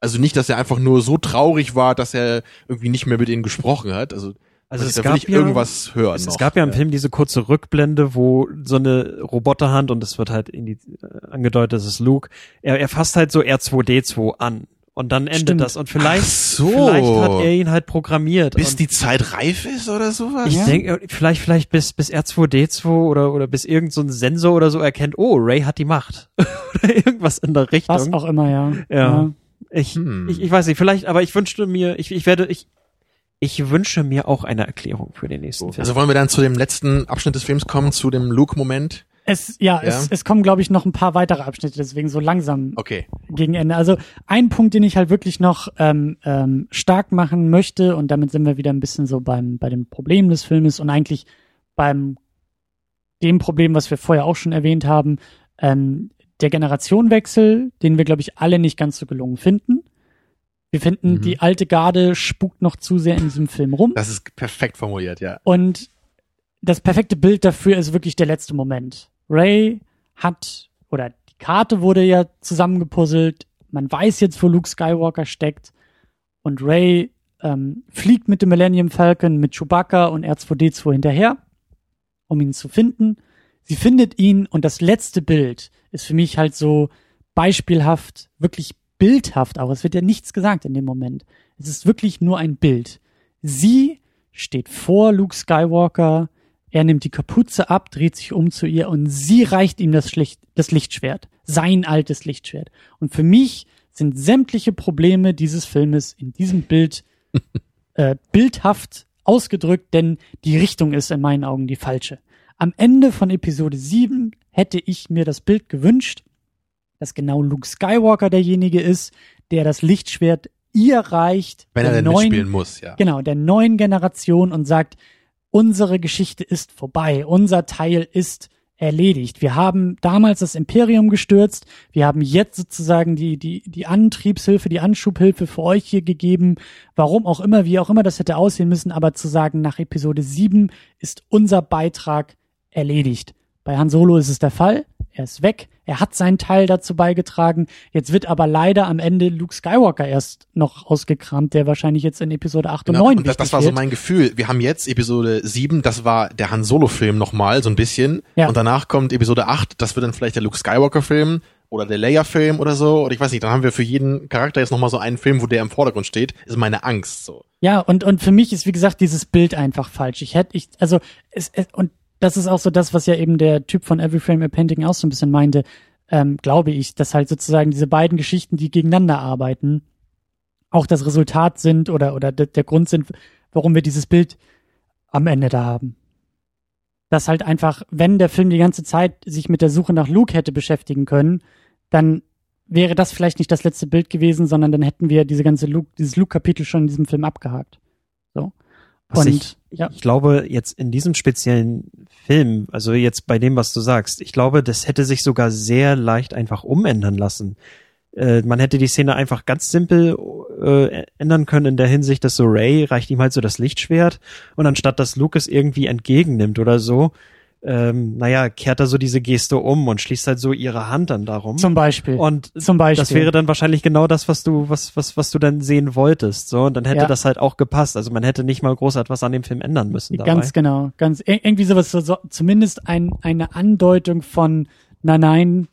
S4: Also nicht, dass er einfach nur so traurig war, dass er irgendwie nicht mehr mit ihnen gesprochen hat. Also,
S5: Also
S4: dass
S5: es
S4: da
S5: gab
S4: will ich
S5: ja-
S4: irgendwas hören.
S5: Es,
S4: noch.
S5: es gab ja im Film diese kurze Rückblende, wo so eine Roboterhand, und es wird halt in die, äh, angedeutet, das ist Luke, er, er fasst halt so R2D2 an. Und dann endet
S3: Stimmt.
S5: das. Und vielleicht,
S4: so.
S5: vielleicht hat er ihn halt programmiert.
S4: bis
S5: und
S4: die Zeit reif ist oder sowas?
S5: ich
S3: Ja.
S5: denke, vielleicht, vielleicht bis, bis R2D2 oder, oder bis irgend so ein Sensor oder so erkennt, oh, Ray hat die Macht. oder irgendwas in der Richtung.
S3: Was auch immer, ja.
S5: Ja. Ich,
S4: Hm.
S5: ich, ich weiß nicht, vielleicht, aber ich wünschte mir, ich, ich werde, ich, ich wünsche mir auch eine Erklärung für den nächsten Film.
S4: Also wollen wir dann zu dem letzten Abschnitt des Films kommen, zu dem Luke-Moment?
S3: Es, ja,
S4: Ja.
S3: Es, es kommen, glaube ich, noch ein paar weitere Abschnitte, deswegen so langsam
S4: Okay.
S3: gegen Ende. Also ein Punkt, den ich halt wirklich noch ähm, ähm, stark machen möchte, und damit sind wir wieder ein bisschen so beim bei dem Problem des Filmes und eigentlich beim dem Problem, was wir vorher auch schon erwähnt haben, ähm, der Generationenwechsel, den wir, glaube ich, alle nicht ganz so gelungen finden. Wir finden,
S4: Mhm.
S3: die alte Garde spukt noch zu sehr in diesem Film rum.
S4: Das ist perfekt formuliert, ja.
S3: Und das perfekte Bild dafür ist wirklich der letzte Moment. Ray hat, oder die Karte wurde ja zusammengepuzzelt. Man weiß jetzt, wo Luke Skywalker steckt. Und Ray ähm, fliegt mit dem Millennium Falcon mit Chewbacca und R2D2 hinterher, um ihn zu finden. Sie findet ihn und das letzte Bild ist für mich halt so beispielhaft, wirklich bildhaft auch. Es wird ja nichts gesagt in dem Moment. Es ist wirklich nur ein Bild. Sie steht vor Luke Skywalker, er nimmt die Kapuze ab, dreht sich um zu ihr und sie reicht ihm das, Schlicht, das Lichtschwert, sein altes Lichtschwert. Und für mich sind sämtliche Probleme dieses Filmes in diesem Bild äh, bildhaft ausgedrückt, denn die Richtung ist in meinen Augen die falsche. Am Ende von Episode 7 hätte ich mir das Bild gewünscht, dass genau Luke Skywalker derjenige ist, der das Lichtschwert ihr reicht,
S4: Wenn er
S3: der
S4: denn
S3: neuen,
S4: mitspielen muss, ja.
S3: genau, der neuen Generation und sagt, unsere Geschichte ist vorbei, unser Teil ist erledigt. Wir haben damals das Imperium gestürzt, wir haben jetzt sozusagen die, die, die Antriebshilfe, die Anschubhilfe für euch hier gegeben, warum auch immer, wie auch immer das hätte aussehen müssen, aber zu sagen, nach Episode 7 ist unser Beitrag erledigt. Bei Han Solo ist es der Fall, er ist weg, er hat seinen Teil dazu beigetragen, jetzt wird aber leider am Ende Luke Skywalker erst noch ausgekramt, der wahrscheinlich jetzt in Episode 8
S4: Genau,
S3: und 9
S4: und das, das war so mein Gefühl. Wir haben jetzt Episode 7, das war der Han Solo-Film nochmal, so ein bisschen.
S3: Ja.
S4: Und danach kommt Episode 8, das wird dann vielleicht der Luke Skywalker-Film oder der Leia-Film oder so. Oder ich weiß nicht, dann haben wir für jeden Charakter jetzt nochmal so einen Film, wo der im Vordergrund steht. Ist meine Angst so.
S3: Ja, und, und für mich ist, wie gesagt, dieses Bild einfach falsch. Ich hätte, ich, also, es, es, und das ist auch so das, was ja eben der Typ von Every Frame a Painting auch so ein bisschen meinte, ähm, glaube ich, dass halt sozusagen diese beiden Geschichten, die gegeneinander arbeiten, auch das Resultat sind oder, oder der, Grund sind, warum wir dieses Bild am Ende da haben. Dass halt einfach, wenn der Film die ganze Zeit sich mit der Suche nach Luke hätte beschäftigen können, dann wäre das vielleicht nicht das letzte Bild gewesen, sondern dann hätten wir diese ganze Luke, dieses Luke-Kapitel schon in diesem Film abgehakt. So.
S5: Was
S3: Und
S5: ich,
S3: ja,
S5: ich glaube, jetzt in diesem speziellen Film, also jetzt bei dem, was du sagst, ich glaube, das hätte sich sogar sehr leicht einfach umändern lassen. Äh, man hätte die Szene einfach ganz simpel äh, ändern können in der Hinsicht, dass so Ray reicht ihm halt so das Lichtschwert und anstatt dass Luke es irgendwie entgegennimmt oder so, ähm, naja, kehrt er so diese Geste um und schließt halt so ihre Hand dann darum.
S3: zum Beispiel.
S5: und
S3: zum Beispiel.
S5: das wäre dann wahrscheinlich genau das, was du, was, was, was du dann sehen wolltest. So, und dann hätte
S3: Ja.
S5: das halt auch gepasst. Also man hätte nicht mal groß etwas an dem Film ändern müssen dabei.
S3: Ganz genau, ganz ir- irgendwie sowas, so, so, zumindest ein, eine Andeutung von, nein, nein,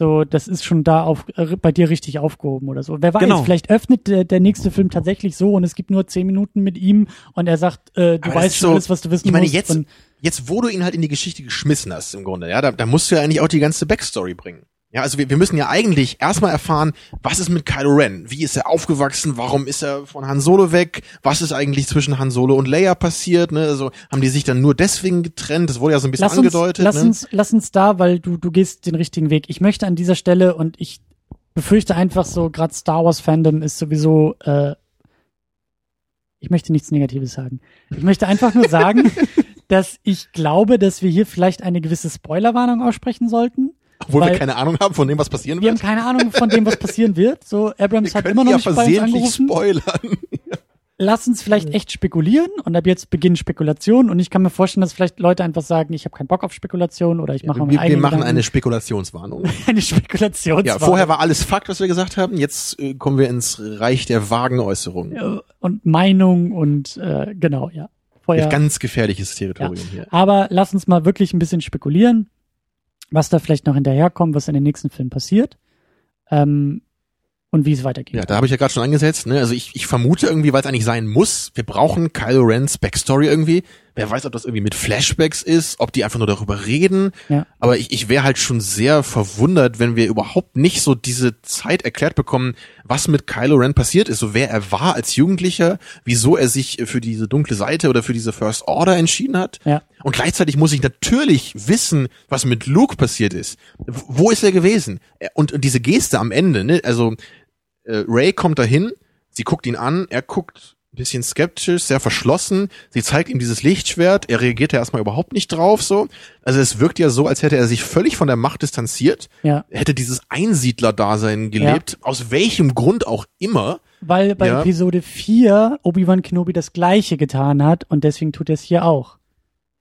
S3: so, das ist schon da auf, äh, bei dir richtig aufgehoben oder so. Wer weiß,
S5: Genau.
S3: vielleicht öffnet der, der nächste Film tatsächlich so und es gibt nur zehn Minuten mit ihm und er sagt, äh, du weißt schon
S4: so-
S3: alles, was du wissen
S4: Ich meine,
S3: musst.
S4: jetzt, jetzt, wo du ihn halt in die Geschichte geschmissen hast, im Grunde, ja, da, da musst du ja eigentlich auch die ganze Backstory bringen. Ja, also wir, wir müssen ja eigentlich erstmal erfahren, was ist mit Kylo Ren? Wie ist er aufgewachsen? Warum ist er von Han Solo weg? Was ist eigentlich zwischen Han Solo und Leia passiert? Ne? Also haben die sich dann nur deswegen getrennt? Das wurde ja so ein bisschen
S3: lass uns,
S4: angedeutet.
S3: lass
S4: ne?
S3: uns, lass uns da, weil du, du gehst den richtigen Weg. Ich möchte an dieser Stelle und ich befürchte einfach so, gerade Star Wars Fandom ist sowieso, äh, ich möchte nichts Negatives sagen. Ich möchte einfach nur sagen, dass ich glaube, dass wir hier vielleicht eine gewisse Spoilerwarnung aussprechen sollten.
S4: Obwohl
S3: weil-
S4: wir keine Ahnung haben, von dem, was passieren
S3: Wir haben
S4: wird.
S3: keine Ahnung von dem, was passieren wird. So, Abrams
S4: Wir
S3: hat immer noch
S4: ja
S3: nicht bei uns angerufen.
S4: spoilern.
S3: lass uns vielleicht echt spekulieren und ab jetzt beginnen Spekulationen und ich kann mir vorstellen, dass vielleicht Leute einfach sagen, ich habe keinen Bock auf Spekulation oder ich mache mir
S4: wir, wir machen
S3: Gedanken.
S4: eine Spekulationswarnung.
S3: eine Spekulation.
S4: Ja, vorher war alles Fakt, was wir gesagt haben. Jetzt äh, kommen wir ins Reich der vagen Äußerungen.
S3: und Meinung und äh, genau, ja. Vorher,
S4: Ganz gefährliches Territorium hier.
S3: aber lass uns mal wirklich ein bisschen spekulieren, was da vielleicht noch hinterherkommt, was in den nächsten Filmen passiert ähm, und wie es weitergeht.
S4: Ja, da habe ich ja gerade schon angesetzt. Ne? Also ich, ich vermute irgendwie, weil es eigentlich sein muss, wir brauchen Kylo Rens Backstory irgendwie. Wer weiß, ob das irgendwie mit Flashbacks ist, ob die einfach nur darüber reden.
S3: Ja.
S4: Aber ich, ich wäre halt schon sehr verwundert, wenn wir überhaupt nicht so diese Zeit erklärt bekommen, was mit Kylo Ren passiert ist, so wer er war als Jugendlicher, wieso er sich für diese dunkle Seite oder für diese First Order entschieden hat.
S3: Ja.
S4: Und gleichzeitig muss ich natürlich wissen, was mit Luke passiert ist. Wo ist er gewesen? Und, und diese Geste am Ende, ne? Also äh, Ray kommt dahin, sie guckt ihn an, er guckt ein bisschen skeptisch, sehr verschlossen, sie zeigt ihm dieses Lichtschwert, er reagiert ja erstmal überhaupt nicht drauf, so. Also es wirkt ja so, als hätte er sich völlig von der Macht distanziert,
S3: Ja.
S4: er hätte dieses Einsiedler-Dasein gelebt, aus welchem Grund auch immer.
S3: Weil bei
S4: Ja.
S3: Episode 4 Obi-Wan Kenobi das gleiche getan hat und deswegen tut er es hier auch.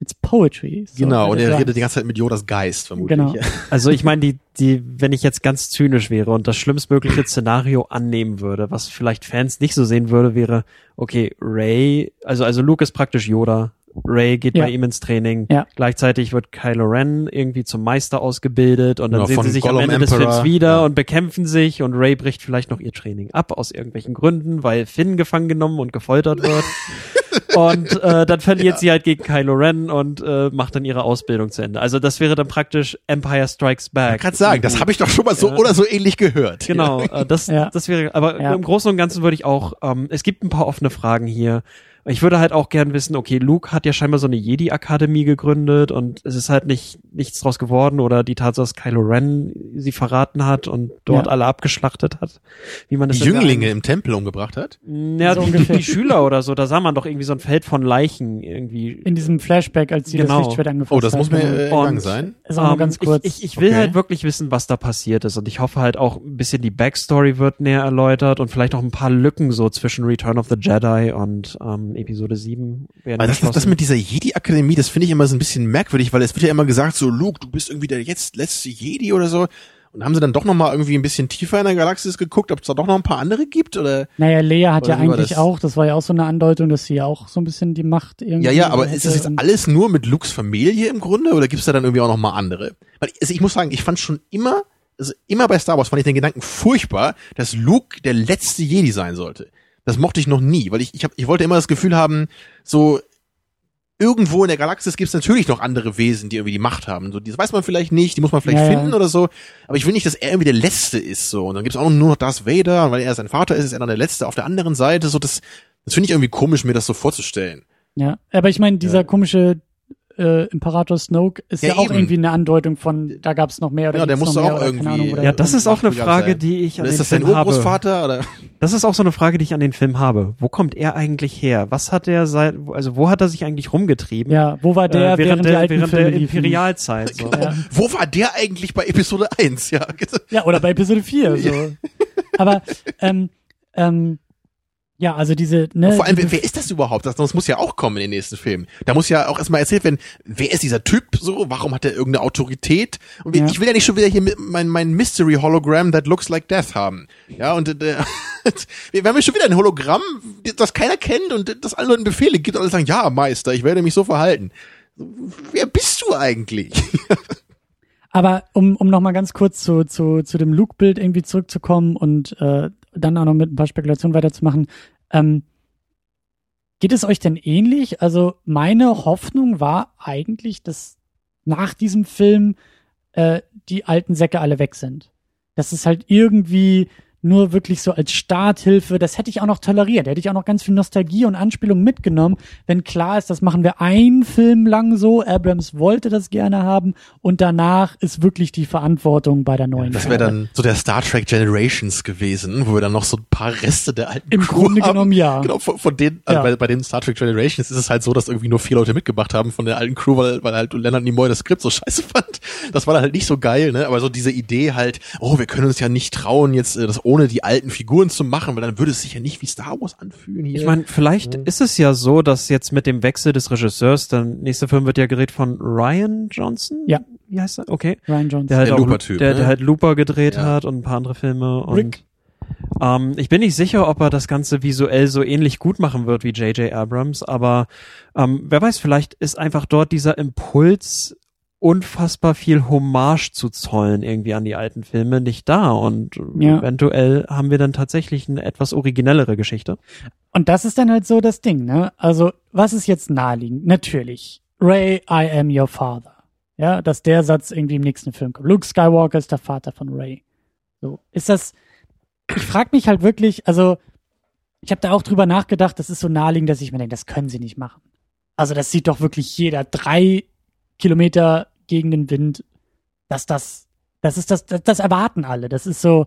S3: It's poetry. So
S4: genau, und er redet die ganze Zeit mit Yodas Geist, vermutlich.
S3: Genau.
S5: Also ich meine, die, die, wenn ich jetzt ganz zynisch wäre und das schlimmstmögliche Szenario annehmen würde, was vielleicht Fans nicht so sehen würde, wäre, okay, Ray, also, also Luke ist praktisch Yoda. Ray geht
S3: Ja.
S5: bei ihm ins Training.
S3: Ja.
S5: Gleichzeitig wird Kylo Ren irgendwie zum Meister ausgebildet und dann
S4: Ja,
S5: sehen
S4: von
S5: sie sich
S4: Gollum
S5: am Ende des
S4: Emperor.
S5: Films wieder
S4: Ja.
S5: und bekämpfen sich und Ray bricht vielleicht noch ihr Training ab aus irgendwelchen Gründen, weil Finn gefangen genommen und gefoltert wird. und äh, dann verliert sie halt gegen Kylo Ren und äh, macht dann ihre Ausbildung zu Ende. Also das wäre dann praktisch Empire Strikes Back.
S4: Ich kann sagen, das habe ich doch schon mal so
S5: Ja.
S4: oder so ähnlich gehört.
S5: Genau, äh, das,
S3: Ja.
S5: das wäre, aber
S3: Ja.
S5: im Großen und Ganzen würde ich auch, ähm, es gibt ein paar offene Fragen hier. Ich würde halt auch gern wissen, okay, Luke hat ja scheinbar so eine Jedi-Akademie gegründet und es ist halt nicht nichts draus geworden oder die Tatsache, dass Kylo Ren sie verraten hat und dort
S3: Ja.
S5: alle abgeschlachtet hat. Wie man das
S4: Die Jünglinge im Tempel umgebracht hat.
S5: Ja,
S3: So
S5: die,
S3: ungefähr.
S5: die Schüler oder so, da sah man doch irgendwie so ein Feld von Leichen irgendwie.
S3: In diesem Flashback, als sie
S5: Genau.
S3: das Lichtschwert angefasst
S4: Oh, das
S3: hat.
S4: muss mir äh, lang sein.
S3: Ist auch nur
S5: Ähm,
S3: ganz kurz.
S5: Ich, ich, ich will
S4: Okay.
S5: halt wirklich wissen, was da passiert ist. Und ich hoffe halt auch ein bisschen die Backstory wird näher erläutert und vielleicht auch ein paar Lücken so zwischen Return of the Jedi und ähm, Episode 7 werden
S4: Weil das, das, mit dieser Jedi-Akademie, das finde ich immer so ein bisschen merkwürdig, weil es wird ja immer gesagt, so Luke, du bist irgendwie der jetzt letzte Jedi oder so. Und haben sie dann doch noch mal irgendwie ein bisschen tiefer in der Galaxis geguckt, ob es da doch noch ein paar andere gibt? Oder
S3: naja, Lea hat ja eigentlich
S4: das?
S3: auch, das war ja auch so eine Andeutung, dass sie ja auch so ein bisschen die Macht irgendwie
S4: ja, ja, aber ist das jetzt
S3: und-
S4: alles nur mit Lukes Familie im Grunde oder gibt es da dann irgendwie auch noch mal andere? Weil also ich muss sagen, ich fand schon immer, also immer bei Star Wars fand ich den Gedanken furchtbar, dass Luke der letzte Jedi sein sollte. Das mochte ich noch nie, weil ich ich, hab, ich wollte immer das Gefühl haben, so irgendwo in der Galaxis gibt es natürlich noch andere Wesen, die irgendwie die Macht haben. So, das weiß man vielleicht nicht, die muss man vielleicht
S3: Ja, ja.
S4: finden oder so. Aber ich will nicht, dass er irgendwie der Letzte ist. So und dann gibt es auch nur noch Darth Vader, und weil er sein Vater ist, ist er dann der Letzte auf der anderen Seite. So das, das finde ich irgendwie komisch, mir das so vorzustellen.
S3: Ja, aber ich meine, dieser
S4: Ja.
S3: komische äh, Imperator Snoke ist ja,
S4: Ja,
S3: auch
S4: eben.
S3: irgendwie eine Andeutung von, da gab's noch mehr oder
S4: Ja, der musste
S3: noch mehr
S4: auch
S3: oder
S4: irgendwie-
S3: Ahnung,
S5: ja, das ist auch eine Frage,
S4: sein.
S5: die ich an
S4: Oder ist
S5: den
S4: das sein
S5: Film habe.
S4: Urgroßvater oder?
S5: Das ist auch so eine Frage, die ich an den Film habe. Wo kommt er eigentlich her? Was hat er seit, also wo hat er sich eigentlich rumgetrieben?
S3: Ja, wo war der
S5: äh, während,
S3: während, die
S5: der,
S3: alten
S5: während
S3: Filme
S5: der? Imperialzeit. So.
S3: Ja.
S4: Wo war der eigentlich bei Episode 1? Ja,
S3: Ja, oder bei Episode 4. So. Aber ähm, ähm, ja, also diese, ne,
S4: Vor allem,
S3: diese,
S4: wer, ist das überhaupt? Das, das muss ja auch kommen in den nächsten Filmen. Da muss ja auch erstmal erzählt werden, wer ist dieser Typ so? Warum hat er irgendeine Autorität? Und
S3: Ja.
S4: ich will ja nicht schon wieder hier mein, mein Mystery Hologram that looks like death haben. Ja, und äh, wir haben ja schon wieder ein Hologramm, das keiner kennt und das allen Leuten Befehle gibt und alle sagen, ja, Meister, ich werde mich so verhalten. Wer bist du eigentlich?
S3: aber um, um nochmal ganz kurz zu, zu, zu dem Luke-Bild irgendwie zurückzukommen und äh, dann auch noch mit ein paar Spekulationen weiterzumachen, ähm, geht es euch denn ähnlich? Also meine Hoffnung war eigentlich, dass nach diesem Film äh, die alten Säcke alle weg sind. Dass es halt irgendwie nur wirklich so als Starthilfe, das hätte ich auch noch toleriert. Da hätte ich auch noch ganz viel Nostalgie und Anspielung mitgenommen, wenn klar ist, das machen wir einen Film lang so. Abrams wollte das gerne haben und danach ist wirklich die Verantwortung bei der neuen.
S4: Das wäre dann so der Star Trek Generations gewesen, wo wir dann noch so ein paar Reste der alten
S3: Im
S4: Crew
S3: Grunde
S4: haben.
S3: genommen ja.
S4: Genau, von, von denen, also
S3: Ja.
S4: bei, bei den Star Trek Generations ist es halt so, dass irgendwie nur vier Leute mitgemacht haben von der alten Crew, weil, weil halt Leonard Nimoy das Skript so scheiße fand. Das war dann halt nicht so geil, ne? Aber so diese Idee halt, oh, wir können uns ja nicht trauen, jetzt äh, das ohne die alten Figuren zu machen, weil dann würde es sich ja nicht wie Star Wars anfühlen hier.
S5: Ich meine, vielleicht
S4: Mhm.
S5: ist es ja so, dass jetzt mit dem Wechsel des Regisseurs, der nächste Film wird ja gerät von Ryan Johnson?
S3: Ja.
S5: Wie heißt er? Okay.
S3: Ryan Johnson.
S5: Der halt
S4: Der Looper-Typ,
S5: der,
S4: ne?
S5: der halt Looper gedreht
S4: Ja.
S5: hat und ein paar andere Filme und
S3: Rick.
S5: ähm, ich bin nicht sicher, ob er das Ganze visuell so ähnlich gut machen wird wie J.J. Abrams, aber ähm, wer weiß, vielleicht ist einfach dort dieser Impuls unfassbar viel Hommage zu zollen irgendwie an die alten Filme nicht da und
S3: Ja.
S5: eventuell haben wir dann tatsächlich eine etwas originellere Geschichte.
S3: Und das ist dann halt so das Ding, ne? Also, was ist jetzt naheliegend? Natürlich. Ray, I am your father. Ja, dass der Satz irgendwie im nächsten Film kommt. Luke Skywalker ist der Vater von Ray. So, ist das, ich frage mich halt wirklich, also, ich habe da auch drüber nachgedacht, das ist so naheliegend, dass ich mir denke, das können sie nicht machen. Also, das sieht doch wirklich jeder drei Kilometer gegen den Wind, dass das, das ist das, das, das erwarten alle. Das ist so,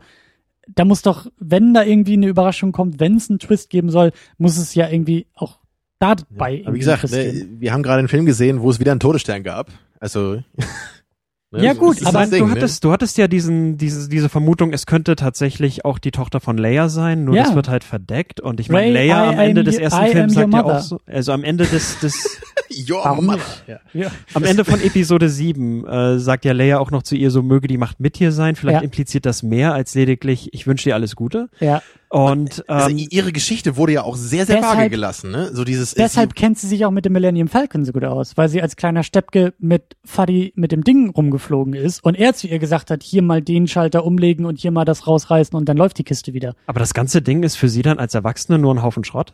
S3: da muss doch, wenn da irgendwie eine Überraschung kommt, wenn es einen Twist geben soll, muss es ja irgendwie auch dabei.
S4: Aber
S3: irgendwie
S4: wie gesagt, ne, wir haben gerade einen Film gesehen, wo es wieder einen Todesstern gab. Also. ne,
S3: Ja,
S4: so
S3: gut,
S5: Aber
S3: aber
S4: Ding,
S5: du
S4: ne?
S5: hattest, du hattest ja diesen, diese, diese Vermutung, es könnte tatsächlich auch die Tochter von Leia sein, nur
S3: Ja.
S5: das wird halt verdeckt. Und ich meine, Leia am
S3: I am
S5: Ende des ersten
S3: I
S5: Films sagt ja auch so, also am Ende des, des
S4: Ja,
S3: Warum
S4: Mann.
S3: nicht?
S4: Ja.
S3: Ja.
S5: am Ende von Episode 7 äh, sagt ja Leia auch noch zu ihr, so möge die Macht mit dir sein. Vielleicht
S3: Ja.
S5: impliziert das mehr als lediglich, ich wünsche dir alles Gute.
S3: ja.
S5: Und
S4: Also
S5: ähm,
S4: i- ihre Geschichte wurde ja auch sehr, sehr vage
S3: Deshalb-
S4: gelassen, ne? So dieses.
S3: Deshalb kennt sie sich auch mit dem Millennium Falcon so gut aus, weil sie als kleiner Steppke mit Fuddy mit dem Ding rumgeflogen ist und er zu ihr gesagt hat, hier mal den Schalter umlegen und hier mal das rausreißen und dann läuft die Kiste wieder.
S5: aber das ganze Ding ist für sie dann als Erwachsene nur ein Haufen Schrott.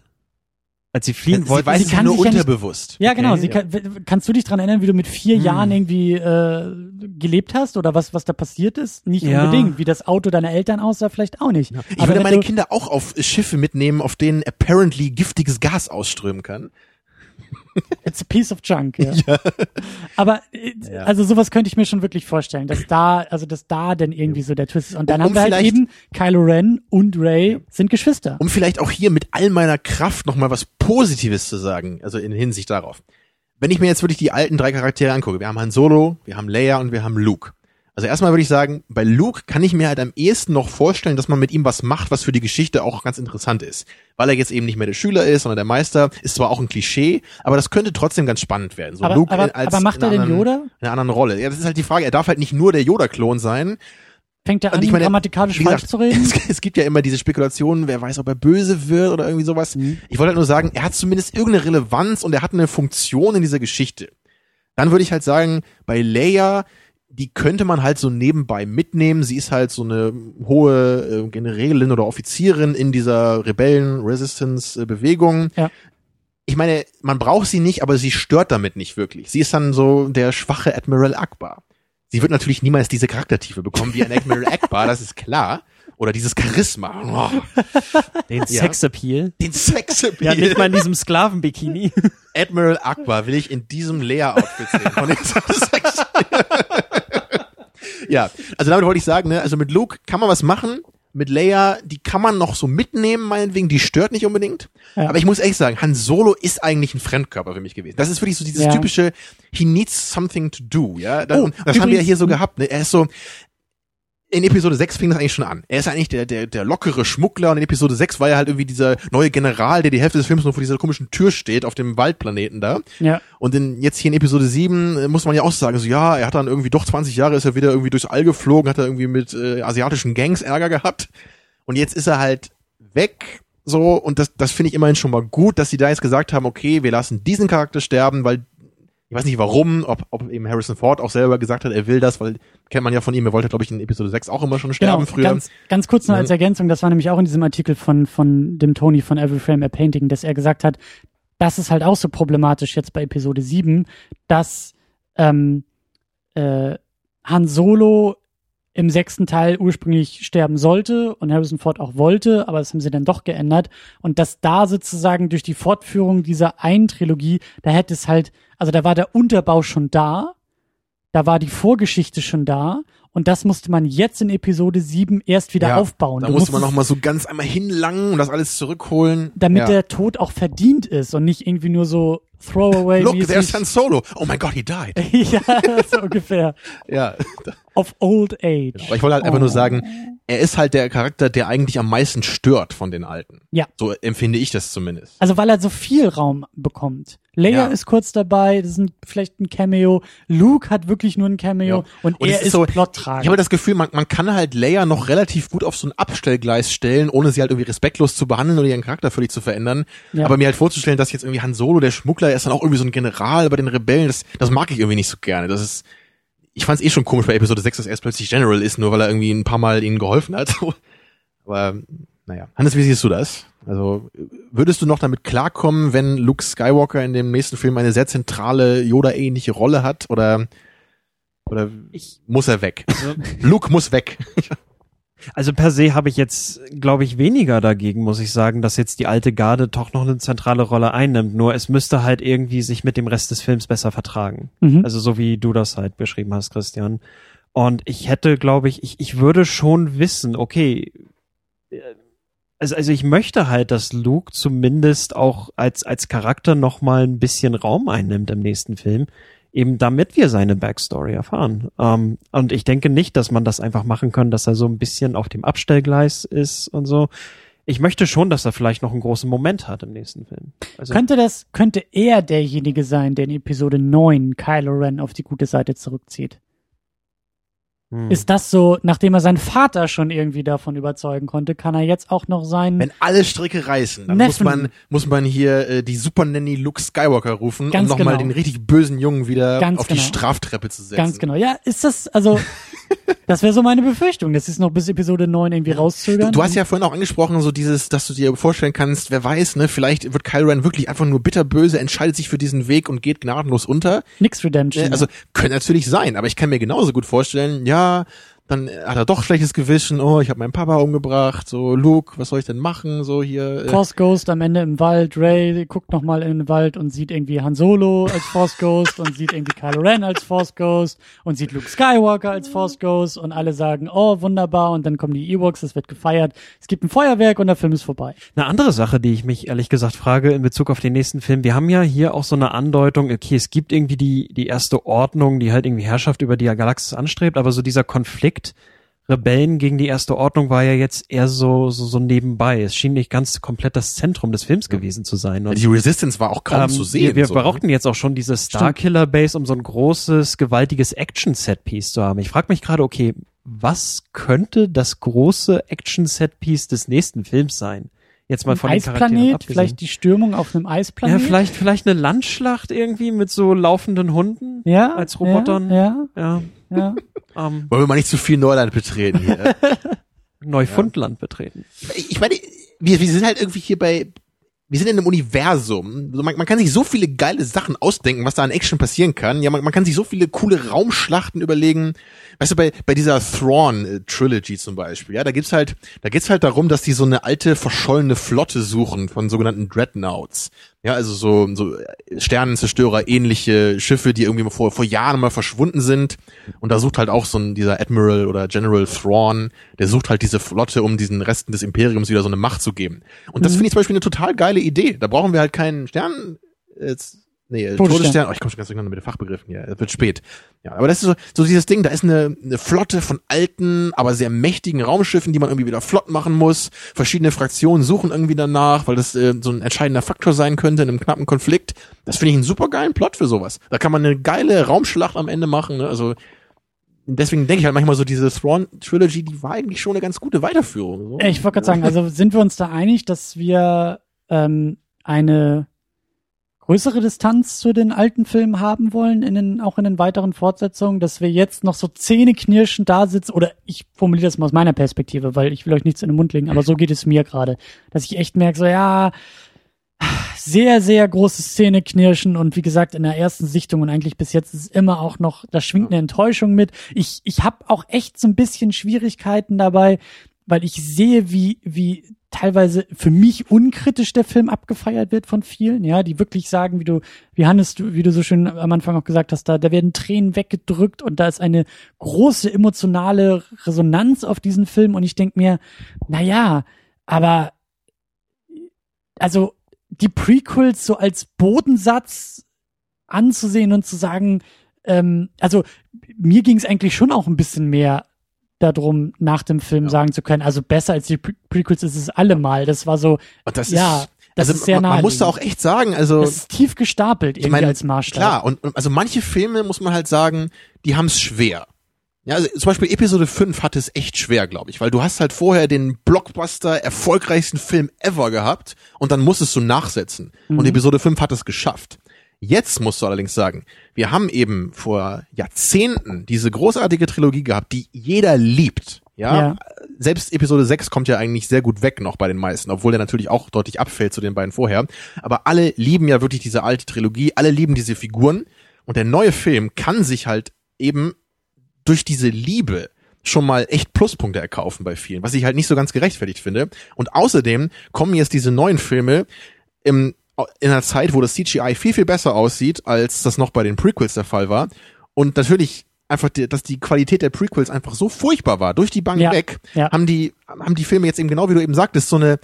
S5: Als sie fliehen
S4: sie
S5: wollte,
S4: weiß
S3: sie kann
S4: nur
S3: ja
S4: unterbewusst.
S3: Ja, genau.
S5: Okay,
S3: Sie
S5: ja.
S3: kann, kannst du dich dran erinnern, wie du mit vier
S5: Hm.
S3: Jahren irgendwie äh, gelebt hast oder was, was da passiert ist? Nicht
S5: Ja.
S3: unbedingt. Wie das Auto deiner Eltern aussah, vielleicht auch nicht.
S4: Ich
S3: Aber
S4: würde meine Kinder auch auf Schiffe mitnehmen, auf denen apparently giftiges Gas ausströmen kann.
S3: It's a piece of junk, ja. Aber äh,
S4: Ja.
S3: also sowas könnte ich mir schon wirklich vorstellen, dass da, also dass da denn irgendwie so der Twist ist. Und dann
S4: Um
S3: haben wir halt eben Kylo Ren und Ray sind Geschwister.
S4: Um vielleicht auch hier mit all meiner Kraft nochmal was Positives zu sagen, also in Hinsicht darauf. Wenn ich mir jetzt wirklich die alten drei Charaktere angucke, wir haben Han Solo, wir haben Leia und wir haben Luke. Also erstmal würde ich sagen, bei Luke kann ich mir halt am ehesten noch vorstellen, dass man mit ihm was macht, was für die Geschichte auch ganz interessant ist. Weil er jetzt eben nicht mehr der Schüler ist, sondern der Meister, ist zwar auch ein Klischee, aber das könnte trotzdem ganz spannend werden. So
S3: aber,
S4: Luke
S3: aber,
S4: als
S3: aber macht er
S4: anderen-
S3: Yoda?
S4: In einer anderen Rolle. Ja, das ist halt die Frage. Er darf halt nicht nur der Yoda-Klon sein,
S3: Fängt er an,
S4: ich meine,
S3: grammatikalisch
S4: wie
S3: falsch
S4: gesagt,
S3: zu reden?
S4: Es, es gibt ja immer diese Spekulationen, wer weiß, ob er böse wird oder irgendwie sowas.
S3: Mhm.
S4: Ich wollte halt nur sagen, er hat zumindest irgendeine Relevanz und er hat eine Funktion in dieser Geschichte. Dann würde ich halt sagen, bei Leia, die könnte man halt so nebenbei mitnehmen. Sie ist halt so eine hohe äh, Generälin oder Offizierin in dieser Rebellen-Resistance-Bewegung.
S3: Ja.
S4: Ich meine, man braucht sie nicht, aber sie stört damit nicht wirklich. Sie ist dann so der schwache Admiral Akbar. Sie wird natürlich niemals diese Charaktertiefe bekommen wie ein Admiral Akbar, das ist klar. Oder dieses Charisma. Oh,
S5: den
S4: Ja.
S5: Sexappeal.
S4: den Sexappeal.
S5: Ja, nicht mal in diesem Sklavenbikini.
S4: Admiral Akbar will ich in diesem Leia-Outfit sehen. Von den Sex ja, also damit wollte ich sagen, ne, also mit Luke kann man was machen. Mit Leia, die kann man noch so mitnehmen, meinetwegen, die stört nicht unbedingt.
S3: Ja.
S4: Aber ich muss ehrlich sagen, Han Solo ist eigentlich ein Fremdkörper für mich gewesen. Das ist wirklich so dieses
S3: Ja.
S4: typische, he needs something to do, ja. Das,
S3: Oh,
S4: das haben wir ja hier so gehabt, ne. Er ist so, in Episode 6 fing das eigentlich schon an. Er ist eigentlich der, der, der lockere Schmuggler und in Episode 6 war er halt irgendwie dieser neue General, der die Hälfte des Films nur vor dieser komischen Tür steht auf dem Waldplaneten da.
S3: Ja.
S4: Und in, jetzt hier in Episode 7 äh, muss man ja auch sagen, so ja, er hat dann irgendwie doch 20 Jahre, ist er wieder irgendwie durchs All geflogen, hat er irgendwie mit äh, asiatischen Gangs Ärger gehabt. Und jetzt ist er halt weg, so, und das, das finde ich immerhin schon mal gut, dass sie da jetzt gesagt haben, okay, wir lassen diesen Charakter sterben, weil ich weiß nicht warum, ob, ob eben Harrison Ford auch selber gesagt hat, er will das, weil kennt man ja von ihm, er wollte, glaube ich, in Episode 6 auch immer schon sterben
S3: Genau,
S4: früher.
S3: ganz, ganz kurz noch
S4: Mhm.
S3: als Ergänzung, das war nämlich auch in diesem Artikel von, von dem Tony von Every Frame a Painting, dass er gesagt hat, das ist halt auch so problematisch jetzt bei Episode 7, dass ähm, äh, Han Solo im sechsten Teil ursprünglich sterben sollte und Harrison Ford auch wollte, aber das haben sie dann doch geändert. Und dass da sozusagen durch die Fortführung dieser einen Trilogie, da hätte es halt, also da war der Unterbau schon da, da war die Vorgeschichte schon da und das musste man jetzt in Episode 7 erst wieder
S4: Ja,
S3: aufbauen.
S4: Da
S3: Du
S4: musste man
S3: musstest-
S4: noch mal so ganz einmal hinlangen und das alles zurückholen.
S3: damit
S4: ja.
S3: der Tod auch verdient ist und nicht irgendwie nur so Throwaway
S4: Look, there's. Han Solo. Oh my God, he died.
S3: ja, so ungefähr.
S4: ja.
S3: Of old age.
S4: Aber ich wollte halt einfach
S3: Oh.
S4: nur sagen, er ist halt der Charakter, der eigentlich am meisten stört von den Alten.
S3: Ja.
S4: So empfinde ich das zumindest.
S3: Also weil er so viel Raum bekommt. Leia
S4: Ja.
S3: ist kurz dabei, das ist ein, vielleicht ein Cameo. Luke hat wirklich nur ein Cameo
S4: Ja.
S3: und,
S4: Und
S3: er ist,
S4: so-
S3: plottragend.
S4: Ich habe das Gefühl, man, man kann halt Leia noch relativ gut auf so ein Abstellgleis stellen, ohne sie halt irgendwie respektlos zu behandeln oder ihren Charakter völlig zu verändern.
S3: Ja.
S4: Aber mir halt vorzustellen, dass jetzt irgendwie Han Solo, der Schmuggler, er ist dann auch irgendwie so ein General bei den Rebellen, das, das mag ich irgendwie nicht so gerne. Das ist, ich fand es eh schon komisch bei Episode 6, dass er erst plötzlich General ist, nur weil er irgendwie ein paar Mal ihnen geholfen hat. Aber naja. Hannes, wie siehst du das? Also würdest du noch damit klarkommen, wenn Luke Skywalker in dem nächsten Film eine sehr zentrale Yoda-ähnliche Rolle hat? Oder, oder
S5: Ich,
S4: muss er weg?
S5: also,
S4: Luke muss weg.
S5: also per se habe ich jetzt, glaube ich, weniger dagegen, muss ich sagen, dass jetzt die alte Garde doch noch eine zentrale Rolle einnimmt. Nur es müsste halt irgendwie sich mit dem Rest des Films besser vertragen.
S3: mhm.
S5: Also so wie du das halt beschrieben hast, Christian. Und ich hätte, glaube ich, ich, ich würde schon wissen, okay, äh, also, also ich möchte halt, dass Luke zumindest auch als, als Charakter noch mal ein bisschen Raum einnimmt im nächsten Film, eben damit wir seine Backstory erfahren. Ähm, und ich denke nicht, dass man das einfach machen kann, dass er so ein bisschen auf dem Abstellgleis ist und so. Ich möchte schon, dass er vielleicht noch einen großen Moment hat im nächsten Film. Also,
S3: Könnte das, könnte er derjenige sein, der in Episode 9 Kylo Ren auf die gute Seite zurückzieht?
S5: Hm.
S3: Ist das so, nachdem er seinen Vater schon irgendwie davon überzeugen konnte, kann er jetzt auch noch seinen
S4: Wenn alle Stricke reißen, dann
S3: Neffen.
S4: muss man, muss man hier äh, die Super Nanny Luke Skywalker rufen,
S3: Ganz
S4: um nochmal
S3: genau.
S4: den richtig bösen Jungen wieder
S3: Ganz
S4: auf die
S3: genau.
S4: Straftreppe zu setzen.
S3: Ganz genau. Ja, ist das, also, das wäre so meine Befürchtung, sie es noch bis Episode 9 irgendwie
S4: Du,
S3: rauszögern.
S4: du hast ja vorhin auch angesprochen, so dieses, dass du dir vorstellen kannst, wer weiß, ne, vielleicht wird Kylo Ren wirklich einfach nur bitterböse, entscheidet sich für diesen Weg und geht gnadenlos unter.
S3: Nix Redemption.
S4: Ne? Also könnte natürlich sein, aber ich kann mir genauso gut vorstellen, ja, ja, dann hat er doch schlechtes Gewissen, oh, ich habe meinen Papa umgebracht, so Luke, was soll ich denn machen, so hier. Äh,
S3: Force Ghost am Ende im Wald, Ray guckt nochmal in den Wald und sieht irgendwie Han Solo als Force Ghost und sieht irgendwie Kylo Ren als Force Ghost und sieht Luke Skywalker als Force Ghost und alle sagen, oh, wunderbar und dann kommen die Ewoks, es wird gefeiert, es gibt ein Feuerwerk und der Film ist vorbei.
S5: Eine andere Sache, die ich mich ehrlich gesagt frage in Bezug auf den nächsten Film, wir haben ja hier auch so eine Andeutung, okay, es gibt irgendwie die, die erste Ordnung, die halt irgendwie Herrschaft über die Galaxis anstrebt, aber so dieser Konflikt Rebellen gegen die erste Ordnung war ja jetzt eher so, so, so nebenbei. Es schien nicht ganz komplett das Zentrum des Films gewesen zu sein. Und
S4: die Resistance war auch kaum
S5: ähm,
S4: zu sehen.
S5: Wir, wir
S4: so, ne?
S5: brauchten jetzt auch schon diese Starkiller Base, um so ein großes, gewaltiges Action-Set-Piece zu haben. Ich frage mich gerade, okay, was könnte das große Action-Set-Piece des nächsten Films sein? Jetzt mal
S3: Ein
S5: von den Charakteren
S3: Eisplanet, vielleicht die Stürmung auf einem
S5: Ja,
S3: Eisplanet.
S5: vielleicht, vielleicht eine Landschlacht irgendwie mit so laufenden Hunden
S3: ja,
S5: als Robotern.
S3: Ja,
S5: Ja.
S3: ja.
S5: Ähm,
S4: Wollen wir mal nicht zu viel Neuland betreten hier.
S5: Neufundland betreten.
S4: ich meine, wir, wir sind halt irgendwie hier bei, wir sind in einem Universum. Man, man kann sich so viele geile Sachen ausdenken, was da an Action passieren kann. Ja, man, man kann sich so viele coole Raumschlachten überlegen. Weißt du, bei, bei dieser Thrawn-Trilogy zum Beispiel, ja, da gibt's halt, da geht's halt darum, dass die so eine alte, verschollene Flotte suchen von sogenannten Dreadnoughts. Ja, also so, so Sternenzerstörer, ähnliche Schiffe, die irgendwie vor, vor Jahren mal verschwunden sind. Und da sucht halt auch so ein, dieser Admiral oder General Thrawn, der sucht halt diese Flotte, um diesen Resten des Imperiums wieder so eine Macht zu geben. Und das finde ich zum Beispiel eine total geile Idee. Da brauchen wir halt keinen Stern, jetzt, nee, äh,
S3: Todesstern.
S4: Todesstern. Oh, ich komme schon ganz durcheinander mit den Fachbegriffen hier. Es wird spät. Ja, aber das ist so, so dieses Ding, da ist eine, eine Flotte von alten, aber sehr mächtigen Raumschiffen, die man irgendwie wieder flott machen muss. Verschiedene Fraktionen suchen irgendwie danach, weil das äh, so ein entscheidender Faktor sein könnte in einem knappen Konflikt. Das finde ich einen super geilen Plot für sowas. Da kann man eine geile Raumschlacht am Ende machen. Ne? Also deswegen denke ich halt manchmal so, diese Thrawn-Trilogy, die war eigentlich schon eine ganz gute Weiterführung. So.
S3: Ich wollte gerade sagen, also sind wir uns da einig, dass wir ähm, eine größere Distanz zu den alten Filmen haben wollen, in den, auch in den weiteren Fortsetzungen, dass wir jetzt noch so zähneknirschend da sitzen, oder ich formuliere das mal aus meiner Perspektive, weil ich will euch nichts in den Mund legen, aber so geht es mir gerade, dass ich echt merke, so ja, sehr, sehr große Zähneknirschen und wie gesagt, in der ersten Sichtung und eigentlich bis jetzt ist es immer auch noch, da schwingt eine Enttäuschung mit. Ich, ich habe auch echt so ein bisschen Schwierigkeiten dabei, weil ich sehe, wie, wie teilweise für mich unkritisch der Film abgefeiert wird von vielen, ja, die wirklich sagen, wie du, wie Hannes, wie du so schön am Anfang auch gesagt hast, da, da werden Tränen weggedrückt und da ist eine große emotionale Resonanz auf diesen Film und ich denk mir, na ja, aber also die Prequels so als Bodensatz anzusehen und zu sagen, ähm, also mir ging es eigentlich schon auch ein bisschen mehr darum, nach dem Film
S4: Ja.
S3: sagen zu können, also besser als die Pre Prequels ist es allemal. Das war so,
S4: Und das
S3: ja,
S4: ist,
S3: das
S4: also
S3: ist sehr
S4: man, man muss da
S3: naheliegend.
S4: auch echt sagen, also
S3: das ist tief gestapelt irgendwie
S4: ich meine,
S3: als Maßstab.
S4: klar, und, und also manche Filme muss man halt sagen, die haben es schwer. Ja, also zum Beispiel Episode 5 hatte es echt schwer, glaube ich, weil du hast halt vorher den Blockbuster erfolgreichsten Film ever gehabt und dann musstest du nachsetzen. Und Episode 5 hat es geschafft. Jetzt musst du allerdings sagen, wir haben eben vor Jahrzehnten diese großartige Trilogie gehabt, die jeder liebt. Ja,
S3: Ja.
S4: selbst Episode 6 kommt ja eigentlich sehr gut weg noch bei den meisten, obwohl der natürlich auch deutlich abfällt zu den beiden vorher. Aber alle lieben ja wirklich diese alte Trilogie, alle lieben diese Figuren und der neue Film kann sich halt eben durch diese Liebe schon mal echt Pluspunkte erkaufen bei vielen, was ich halt nicht so ganz gerechtfertigt finde. Und außerdem kommen jetzt diese neuen Filme im, in einer Zeit, wo das CGI viel, viel besser aussieht, als das noch bei den Prequels der Fall war. Und natürlich einfach, die, dass die Qualität der Prequels einfach so furchtbar war, durch die Bank
S3: Ja,
S4: weg,
S3: ja.
S4: haben die, haben die Filme jetzt eben genau wie du eben sagtest, so eine,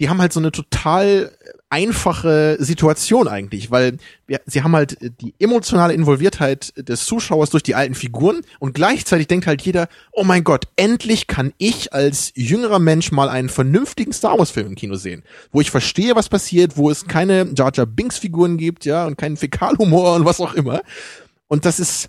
S4: die haben halt so eine total einfache Situation eigentlich, weil wir, sie haben halt die emotionale Involviertheit des Zuschauers durch die alten Figuren und gleichzeitig denkt halt jeder, oh mein Gott, endlich kann ich als jüngerer Mensch mal einen vernünftigen Star Wars Film im Kino sehen, wo ich verstehe, was passiert, wo es keine Jar Jar Binks Figuren gibt, ja, und keinen Fäkalhumor und was auch immer. Und das ist,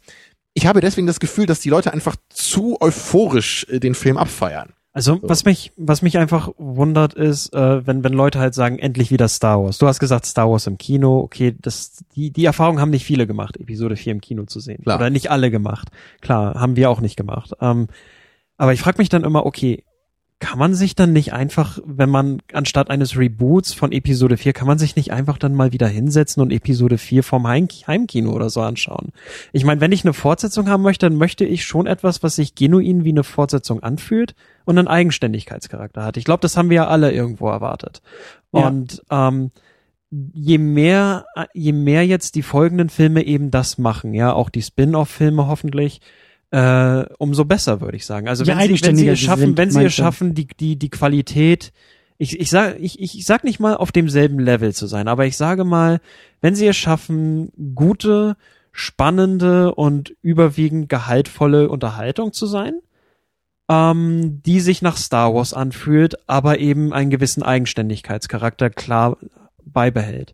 S4: ich habe deswegen das Gefühl, dass die Leute einfach zu euphorisch äh, den Film abfeiern.
S5: Also was mich, was mich einfach wundert ist, äh, wenn, wenn Leute halt sagen, endlich wieder Star Wars. Du hast gesagt Star Wars im Kino, okay, das, die, die Erfahrung haben nicht viele gemacht, Episode 4 im Kino zu sehen.
S4: Klar.
S5: Oder nicht alle gemacht. Klar, haben wir auch nicht gemacht. Ähm, aber ich frage mich dann immer, okay, kann man sich dann nicht einfach, wenn man anstatt eines Reboots von Episode 4, kann man sich nicht einfach dann mal wieder hinsetzen und Episode 4 vom Heim Heimkino oder so anschauen? Ich meine, wenn ich eine Fortsetzung haben möchte, dann möchte ich schon etwas, was sich genuin wie eine Fortsetzung anfühlt und einen Eigenständigkeitscharakter hat. Ich glaube, das haben wir ja alle irgendwo erwartet.
S3: Ja.
S5: Und ähm, je mehr, je mehr jetzt die folgenden Filme eben das machen, ja, auch die Spin-off-Filme hoffentlich, äh, umso besser, würde ich sagen. Also wenn sie, wenn sie es schaffen,
S3: sind,
S5: wenn sie es schaffen, die, die, die Qualität, ich, ich sag, ich, ich sag nicht mal auf demselben Level zu sein, aber ich sage mal, wenn sie es schaffen, gute, spannende und überwiegend gehaltvolle Unterhaltung zu sein, ähm, die sich nach Star Wars anfühlt, aber eben einen gewissen Eigenständigkeitscharakter klar beibehält.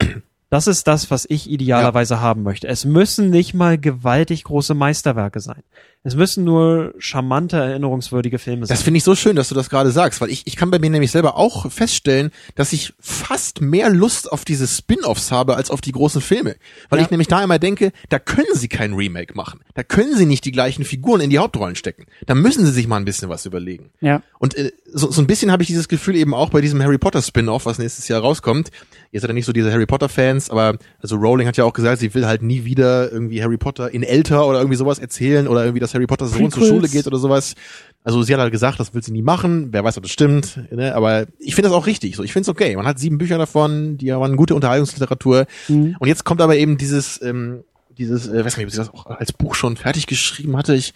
S5: Das ist das, was ich idealerweise haben möchte. Es müssen nicht mal gewaltig große Meisterwerke sein. Es müssen nur charmante, erinnerungswürdige Filme sein.
S4: Das finde ich so schön, dass du das gerade sagst, weil ich, ich kann bei mir nämlich selber auch feststellen, dass ich fast mehr Lust auf diese Spin-offs habe als auf die großen Filme. Weil
S3: Ja.
S4: ich nämlich da immer denke, da können sie kein Remake machen. Da können sie nicht die gleichen Figuren in die Hauptrollen stecken. Da müssen sie sich mal ein bisschen was überlegen.
S3: Ja.
S4: Und äh, so, so ein bisschen habe ich dieses Gefühl eben auch bei diesem Harry Potter Spin-off, was nächstes Jahr rauskommt. Ihr seid ja nicht so diese Harry Potter Fans, aber also Rowling hat ja auch gesagt, sie will halt nie wieder irgendwie Harry Potter in älter oder irgendwie sowas erzählen oder irgendwie, dass Harry Potter Sohn zur. Schule geht oder sowas. Also sie hat halt gesagt, das will sie nie machen. Wer weiß, ob das stimmt. Ne? Aber ich finde das auch richtig. So, ich finde es okay. Man hat sieben Bücher davon, die waren gute Unterhaltungsliteratur.
S3: Mhm.
S4: Und jetzt kommt aber eben dieses, ähm, dieses, äh, weiß nicht, ob sie das auch als Buch schon fertig geschrieben hatte. Ich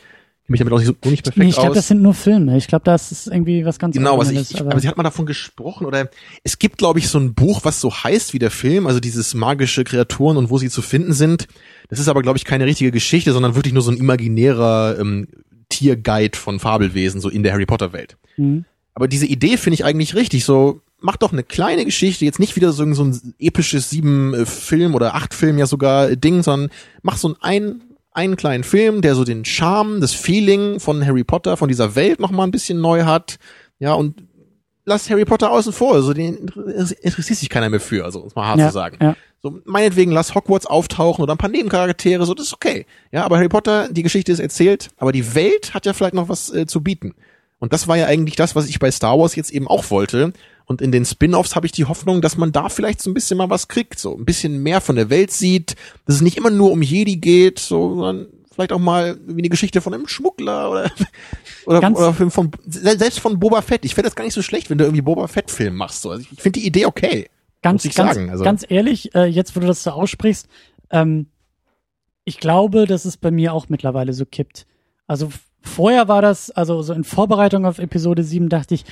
S4: kenne mich damit auch nicht so nicht perfekt
S3: Nee, ich glaube, das sind nur Filme. Ich glaube, das ist irgendwie was ganz
S4: Genau, was ich,
S3: anderes.
S4: ich aber sie hat mal davon gesprochen oder es gibt glaube ich so ein Buch, was so heißt wie der Film, also dieses magische Kreaturen und wo sie zu finden sind. Das ist aber glaube ich keine richtige Geschichte, sondern wirklich nur so ein imaginärer ähm, Tierguide von Fabelwesen so in der Harry Potter Welt.
S3: Mhm.
S4: Aber diese Idee finde ich eigentlich richtig. So mach doch eine kleine Geschichte, jetzt nicht wieder so, so ein episches sieben äh, Film oder acht Film ja sogar äh, Ding, sondern mach so einen einen kleinen Film, der so den Charme, das Feeling von Harry Potter, von dieser Welt noch mal ein bisschen neu hat. Ja, und lass Harry Potter außen vor. Also den inter- interessiert sich keiner mehr für, also um es mal hart
S3: ja,
S4: zu sagen.
S3: Ja.
S4: So, meinetwegen lass Hogwarts auftauchen oder ein paar Nebencharaktere, so, das ist okay. Ja, aber Harry Potter, die Geschichte ist erzählt, aber die Welt hat ja vielleicht noch was äh, zu bieten. Und das war ja eigentlich das, was ich bei Star Wars jetzt eben auch wollte. Und in den Spin-offs habe ich die Hoffnung, dass man da vielleicht so ein bisschen mal was kriegt, so ein bisschen mehr von der Welt sieht, dass es nicht immer nur um Jedi geht, so, sondern vielleicht auch mal wie eine Geschichte von einem Schmuggler oder oder,
S3: Ganz-
S4: oder Film von selbst von Boba Fett. Ich fände das gar nicht so schlecht, wenn du irgendwie Boba Fett Film machst. So. Also ich, finde die Idee okay.
S3: Ganz,
S4: Muss ich
S3: ganz,
S4: sagen, also.
S3: ganz ehrlich, äh, jetzt wo du das so aussprichst, ähm, ich glaube, dass es bei mir auch mittlerweile so kippt. Also vorher war das, also so in Vorbereitung auf Episode 7 dachte ich,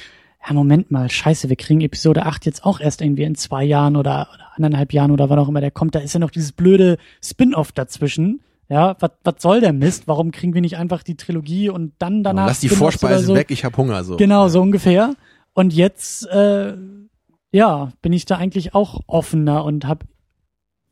S3: ja, Moment mal, scheiße, wir kriegen Episode 8 jetzt auch erst irgendwie in zwei Jahren oder, oder anderthalb Jahren oder wann auch immer der kommt. Da ist ja noch dieses blöde Spin-off dazwischen. Ja, was was soll der Mist? Warum kriegen wir nicht einfach die Trilogie und dann danach
S4: Lass die Vorspeise
S3: so?
S4: weg, ich hab Hunger so.
S3: Genau, so ungefähr. Und jetzt, äh, ja, bin ich da eigentlich auch offener und habe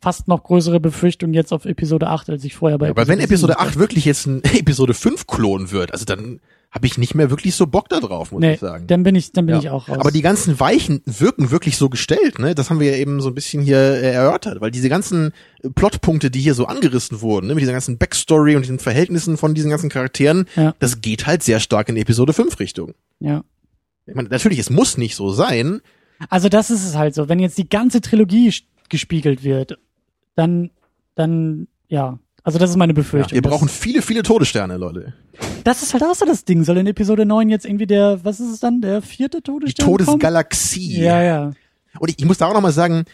S3: fast noch größere Befürchtungen jetzt auf Episode 8, als ich vorher bei
S4: Aber wenn Episode
S3: 7
S4: 8 wirklich jetzt ein Episode 5 Klon wird, also dann habe ich nicht mehr wirklich so Bock da drauf, muss
S3: Nee,
S4: ich sagen.
S3: dann bin ich, dann bin
S4: Ja.
S3: ich auch raus.
S4: Aber die ganzen Weichen wirken wirklich so gestellt, ne? Das haben wir ja eben so ein bisschen hier äh, erörtert, weil diese ganzen äh, Plotpunkte, die hier so angerissen wurden, ne, mit dieser ganzen Backstory und diesen Verhältnissen von diesen ganzen Charakteren,
S3: Ja.
S4: das geht halt sehr stark in Episode 5 Richtung.
S3: ja.
S4: Ich meine, natürlich, es muss nicht so sein.
S3: Also das ist es halt so. Wenn jetzt die ganze Trilogie gespiegelt wird, dann, dann, ja. Also das ist meine
S4: Ja,
S3: Befürchtung.
S4: wir brauchen viele, viele Todessterne, Leute.
S3: das ist halt auch so das Ding. Soll in Episode 9 jetzt irgendwie der, was ist es dann, der vierte
S4: Die
S3: Todesstern kommen?
S4: Todesgalaxie.
S3: Ja, ja.
S4: Und ich, ich muss da auch nochmal sagen,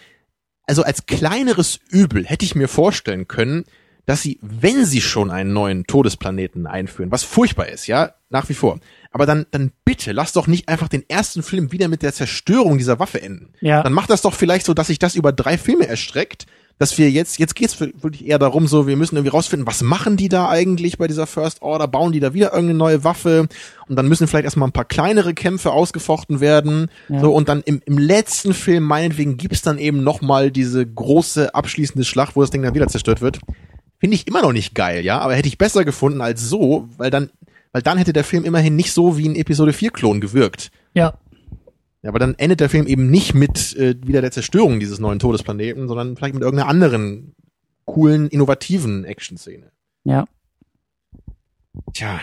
S4: also als kleineres Übel hätte ich mir vorstellen können, dass sie, wenn sie schon einen neuen Todesplaneten einführen, was furchtbar ist, ja, nach wie vor, aber dann, dann bitte, lass doch nicht einfach den ersten Film wieder mit der Zerstörung dieser Waffe enden.
S3: Ja.
S4: Dann macht das doch vielleicht so, dass sich das über drei Filme erstreckt, dass wir jetzt, jetzt geht's wirklich eher darum, so, wir müssen irgendwie rausfinden, was machen die da eigentlich bei dieser First Order? Bauen die da wieder irgendeine neue Waffe? Und dann müssen vielleicht erstmal ein paar kleinere Kämpfe ausgefochten werden.
S3: Ja.
S4: So, und dann im, im letzten Film, meinetwegen, gibt's dann eben nochmal diese große abschließende Schlacht, wo das Ding dann wieder zerstört wird. Finde ich immer noch nicht geil, ja, aber hätte ich besser gefunden als so, weil dann, weil dann hätte der Film immerhin nicht so wie ein Episode 4 Klon gewirkt.
S3: Ja.
S4: Ja, aber dann endet der Film eben nicht mit äh, wieder der Zerstörung dieses neuen Todesplaneten, sondern vielleicht mit irgendeiner anderen coolen, innovativen Action-Szene.
S3: Ja.
S4: Tja.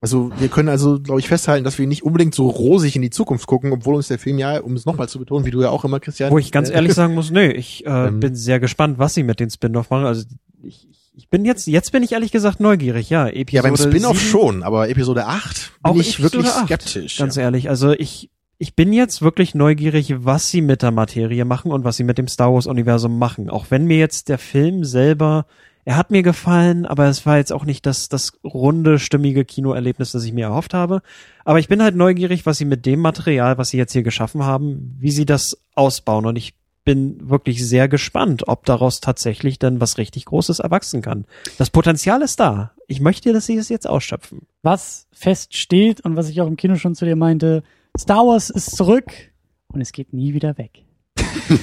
S4: Also wir können also, glaube ich, festhalten, dass wir nicht unbedingt so rosig in die Zukunft gucken, obwohl uns der Film ja, um es nochmal zu betonen, wie du ja auch immer, Christian.
S5: Wo ich ganz
S4: äh,
S5: ehrlich sagen muss, nö, ich äh,
S4: Ähm.
S5: bin sehr gespannt, was sie mit den Spin-off machen. Also ich, ich bin jetzt, jetzt bin ich ehrlich gesagt neugierig, ja. Episode
S4: Ja, beim Spin-off
S5: 7,
S4: schon, aber Episode 8 bin ich
S5: Episode
S4: wirklich
S5: 8,
S4: skeptisch.
S5: Ganz
S4: ja.
S5: ehrlich, also ich, ich bin jetzt wirklich neugierig, was sie mit der Materie machen und was sie mit dem Star Wars Universum machen. Auch wenn mir jetzt der Film selber, er hat mir gefallen, aber es war jetzt auch nicht das, das runde, stimmige Kinoerlebnis, das ich mir erhofft habe. Aber ich bin halt neugierig, was sie mit dem Material, was sie jetzt hier geschaffen haben, wie sie das ausbauen und ich bin wirklich sehr gespannt, ob daraus tatsächlich dann was richtig Großes erwachsen kann. Das Potenzial ist da. Ich möchte, dass sie es jetzt ausschöpfen.
S3: Was feststeht und was ich auch im Kino schon zu dir meinte, Star Wars ist zurück und es geht nie wieder weg.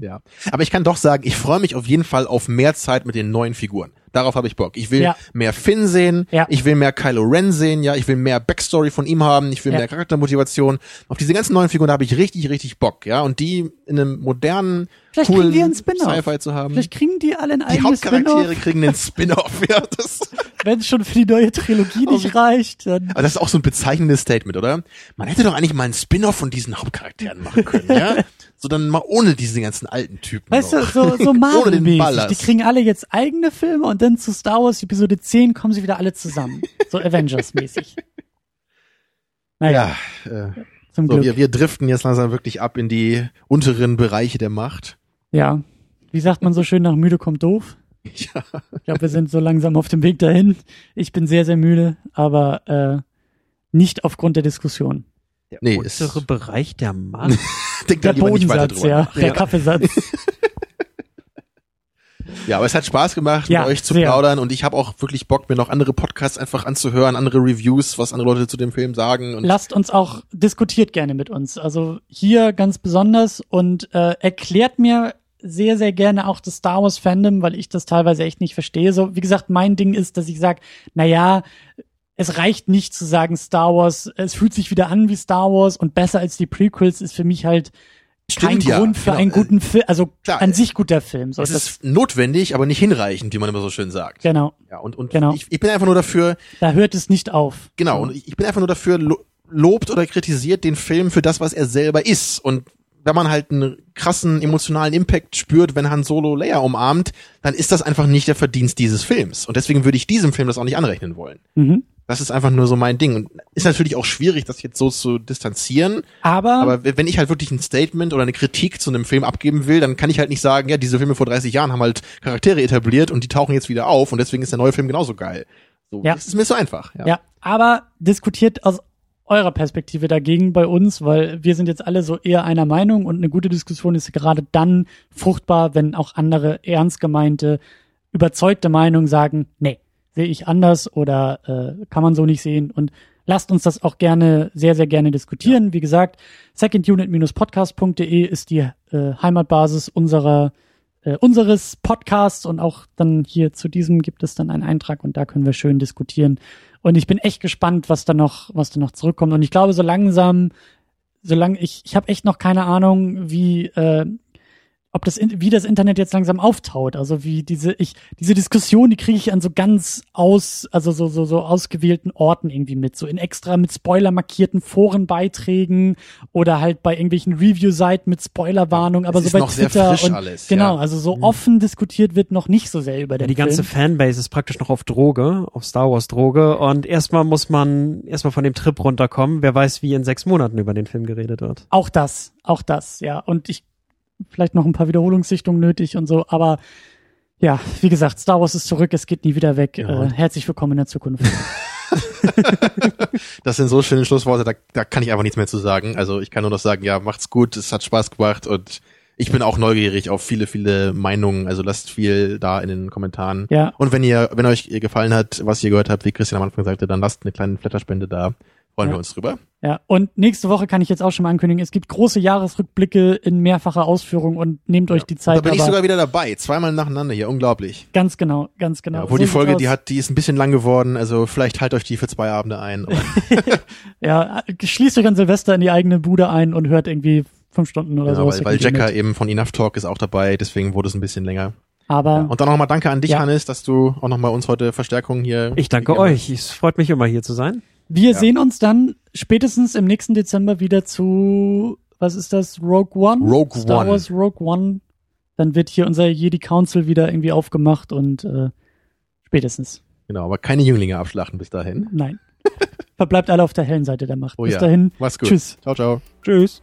S4: Ja. Aber ich kann doch sagen, ich freue mich auf jeden Fall auf mehr Zeit mit den neuen Figuren. Darauf habe ich Bock. Ich will
S3: Ja.
S4: mehr Finn sehen,
S3: Ja.
S4: ich will mehr Kylo Ren sehen, ja, ich will mehr Backstory von ihm haben, ich will
S3: Ja.
S4: mehr Charaktermotivation. Auf diese ganzen neuen Figuren habe ich richtig, richtig Bock, ja. Und die in einem modernen,
S3: Vielleicht
S4: coolen
S3: kriegen wir einen Spin-off.
S4: Sci-Fi zu haben.
S3: Vielleicht kriegen die alle ein
S4: die
S3: eigenes
S4: Hauptcharaktere
S3: Spin-off.
S4: kriegen den Spin-off, ja.
S3: Wenn es schon für die neue Trilogie nicht reicht, dann
S4: aber das ist auch so ein bezeichnendes Statement, oder? Man hätte doch eigentlich mal einen Spin-off von diesen Hauptcharakteren machen können, ja? So dann mal ohne diese ganzen alten Typen.
S3: Weißt du,
S4: noch.
S3: so, so
S4: ohne den. Ballast.
S3: Die kriegen alle jetzt eigene Filme und dann zu Star Wars Episode 10 kommen sie wieder alle zusammen. So Avengers-mäßig. Naja,
S4: ja, äh,
S3: zum
S4: so,
S3: Glück.
S4: wir, wir driften jetzt langsam wirklich ab in die unteren Bereiche der Macht.
S3: Ja. Wie sagt man so schön, nach müde kommt doof?
S4: Ja.
S3: Ich glaube, wir sind so langsam auf dem Weg dahin. Ich bin sehr, sehr müde, aber äh, nicht aufgrund der Diskussion.
S5: Der
S4: Nee,
S5: untere
S4: ist-
S5: Bereich der Macht.
S4: Denk da
S3: Der Bodensatz, ja.
S4: nach.
S3: Der Kaffeesatz.
S4: Ja, aber es hat Spaß gemacht,
S3: Ja,
S4: mit euch zu
S3: sehr.
S4: plaudern und ich habe auch wirklich Bock, mir noch andere Podcasts einfach anzuhören, andere Reviews, was andere Leute zu dem Film sagen. Und
S3: Lasst uns auch, diskutiert gerne mit uns. Also hier ganz besonders und äh, erklärt mir sehr, sehr gerne auch das Star Wars Fandom, weil ich das teilweise echt nicht verstehe. So, wie gesagt, mein Ding ist, dass ich sage, na ja, es reicht nicht zu sagen Star Wars, es fühlt sich wieder an wie Star Wars und besser als die Prequels ist für mich halt kein
S4: Stimmt ja,
S3: Grund für
S4: genau.
S3: einen guten Film, also
S4: Klar,
S3: an sich guter Film. So,
S4: es
S3: das,
S4: ist notwendig, aber nicht hinreichend, wie man immer so schön sagt.
S3: genau,
S4: Ja, und, und
S3: Genau.
S4: ich, ich bin einfach nur dafür,
S3: da hört es nicht auf.
S4: genau, und ich bin einfach nur dafür, lo lobt oder kritisiert den Film für das, was er selber ist. Und wenn man halt einen krassen emotionalen Impact spürt, wenn Han Solo Leia umarmt, dann ist das einfach nicht der Verdienst dieses Films. Und deswegen würde ich diesem Film das auch nicht anrechnen wollen.
S3: Mhm.
S4: Das ist einfach nur so mein Ding. Und ist natürlich auch schwierig, das jetzt so zu distanzieren.
S3: Aber,
S4: Aber wenn ich halt wirklich ein Statement oder eine Kritik zu einem Film abgeben will, dann kann ich halt nicht sagen, ja, diese Filme vor 30 Jahren haben halt Charaktere etabliert und die tauchen jetzt wieder auf und deswegen ist der neue Film genauso geil. So,
S3: Ja.
S4: das ist mir so einfach. Ja.
S3: Ja, aber diskutiert aus eurer Perspektive dagegen bei uns, weil wir sind jetzt alle so eher einer Meinung und eine gute Diskussion ist gerade dann fruchtbar, wenn auch andere ernst gemeinte, überzeugte Meinungen sagen, nee, sehe ich anders oder äh, kann man so nicht sehen und lasst uns das auch gerne, sehr, sehr gerne diskutieren. Wie gesagt, secondunit-podcast.de ist die äh, Heimatbasis unserer äh, unseres Podcasts und auch dann hier zu diesem gibt es dann einen Eintrag und da können wir schön diskutieren. Und ich bin echt gespannt, was da noch, was da noch zurückkommt. Und ich glaube, so langsam, solange ich, ich habe echt noch keine Ahnung, wie äh, ob das, wie das Internet jetzt langsam auftaut. Also wie diese, ich, diese Diskussion, die kriege ich an so ganz aus, also so, so, so ausgewählten Orten irgendwie mit, so in extra mit Spoiler markierten Forenbeiträgen oder halt bei irgendwelchen Review-Seiten mit Spoilerwarnung, aber
S4: Es
S3: so
S4: ist
S3: bei
S4: noch sehr
S3: Twitter
S4: frisch
S3: und,
S4: alles,
S3: genau,
S4: ja.
S3: also so offen diskutiert wird noch nicht so sehr über den
S5: Die ganze
S3: Film.
S5: Fanbase ist praktisch noch auf Droge, auf Star Wars Droge und erstmal muss man erstmal von dem Trip runterkommen. Wer weiß, wie in sechs Monaten über den Film geredet wird.
S3: Auch das, auch das, ja. Und ich vielleicht noch ein paar Wiederholungssichtungen nötig und so, aber ja, wie gesagt, Star Wars ist zurück, es geht nie wieder weg.
S4: Ja.
S3: Äh, herzlich willkommen in der Zukunft.
S4: Das sind so schöne Schlussworte, da, da kann ich einfach nichts mehr zu sagen. Also ich kann nur noch sagen, ja, macht's gut, es hat Spaß gemacht und ich bin auch neugierig auf viele, viele Meinungen. Also lasst viel da in den Kommentaren.
S3: Ja.
S4: Und wenn ihr, wenn euch gefallen hat, was ihr gehört habt, wie Christian am Anfang sagte, dann lasst eine kleine Flatterspende da. Freuen
S3: Ja.
S4: wir uns drüber.
S3: Ja, und nächste Woche kann ich jetzt auch schon mal ankündigen, es gibt große Jahresrückblicke in mehrfacher Ausführung und nehmt euch die
S4: Da
S3: Zeit.
S4: bin ich sogar wieder dabei. Zweimal nacheinander hier. Unglaublich.
S3: ganz genau, ganz genau.
S4: Ja, obwohl
S3: So
S4: die Folge, die hat, die ist ein bisschen lang geworden. Also vielleicht halt euch die für zwei Abende ein.
S3: Ja, schließt euch an Silvester in die eigene Bude ein und hört irgendwie fünf Stunden oder
S4: ja,
S3: so.
S4: weil, weil Jacker eben von Enough Talk ist auch dabei. Deswegen wurde es ein bisschen länger.
S3: Aber
S4: Und dann nochmal danke an dich,
S3: Ja.
S4: Hannes, dass du auch nochmal uns heute Verstärkung hier.
S5: Ich danke euch. Es freut mich immer hier zu sein.
S3: Wir
S4: Ja.
S3: sehen uns dann spätestens im nächsten Dezember wieder zu, was ist das, Rogue One?
S4: Rogue
S3: Star
S4: One.
S3: Wars Rogue One. Dann wird hier unser Jedi Council wieder irgendwie aufgemacht und äh, spätestens.
S4: Genau, aber keine Jünglinge abschlachten bis dahin.
S3: Nein. Verbleibt alle auf der hellen Seite der Macht.
S4: Oh
S3: Bis
S4: ja.
S3: dahin.
S4: Mach's gut.
S3: Tschüss.
S4: Ciao, ciao.
S5: Tschüss.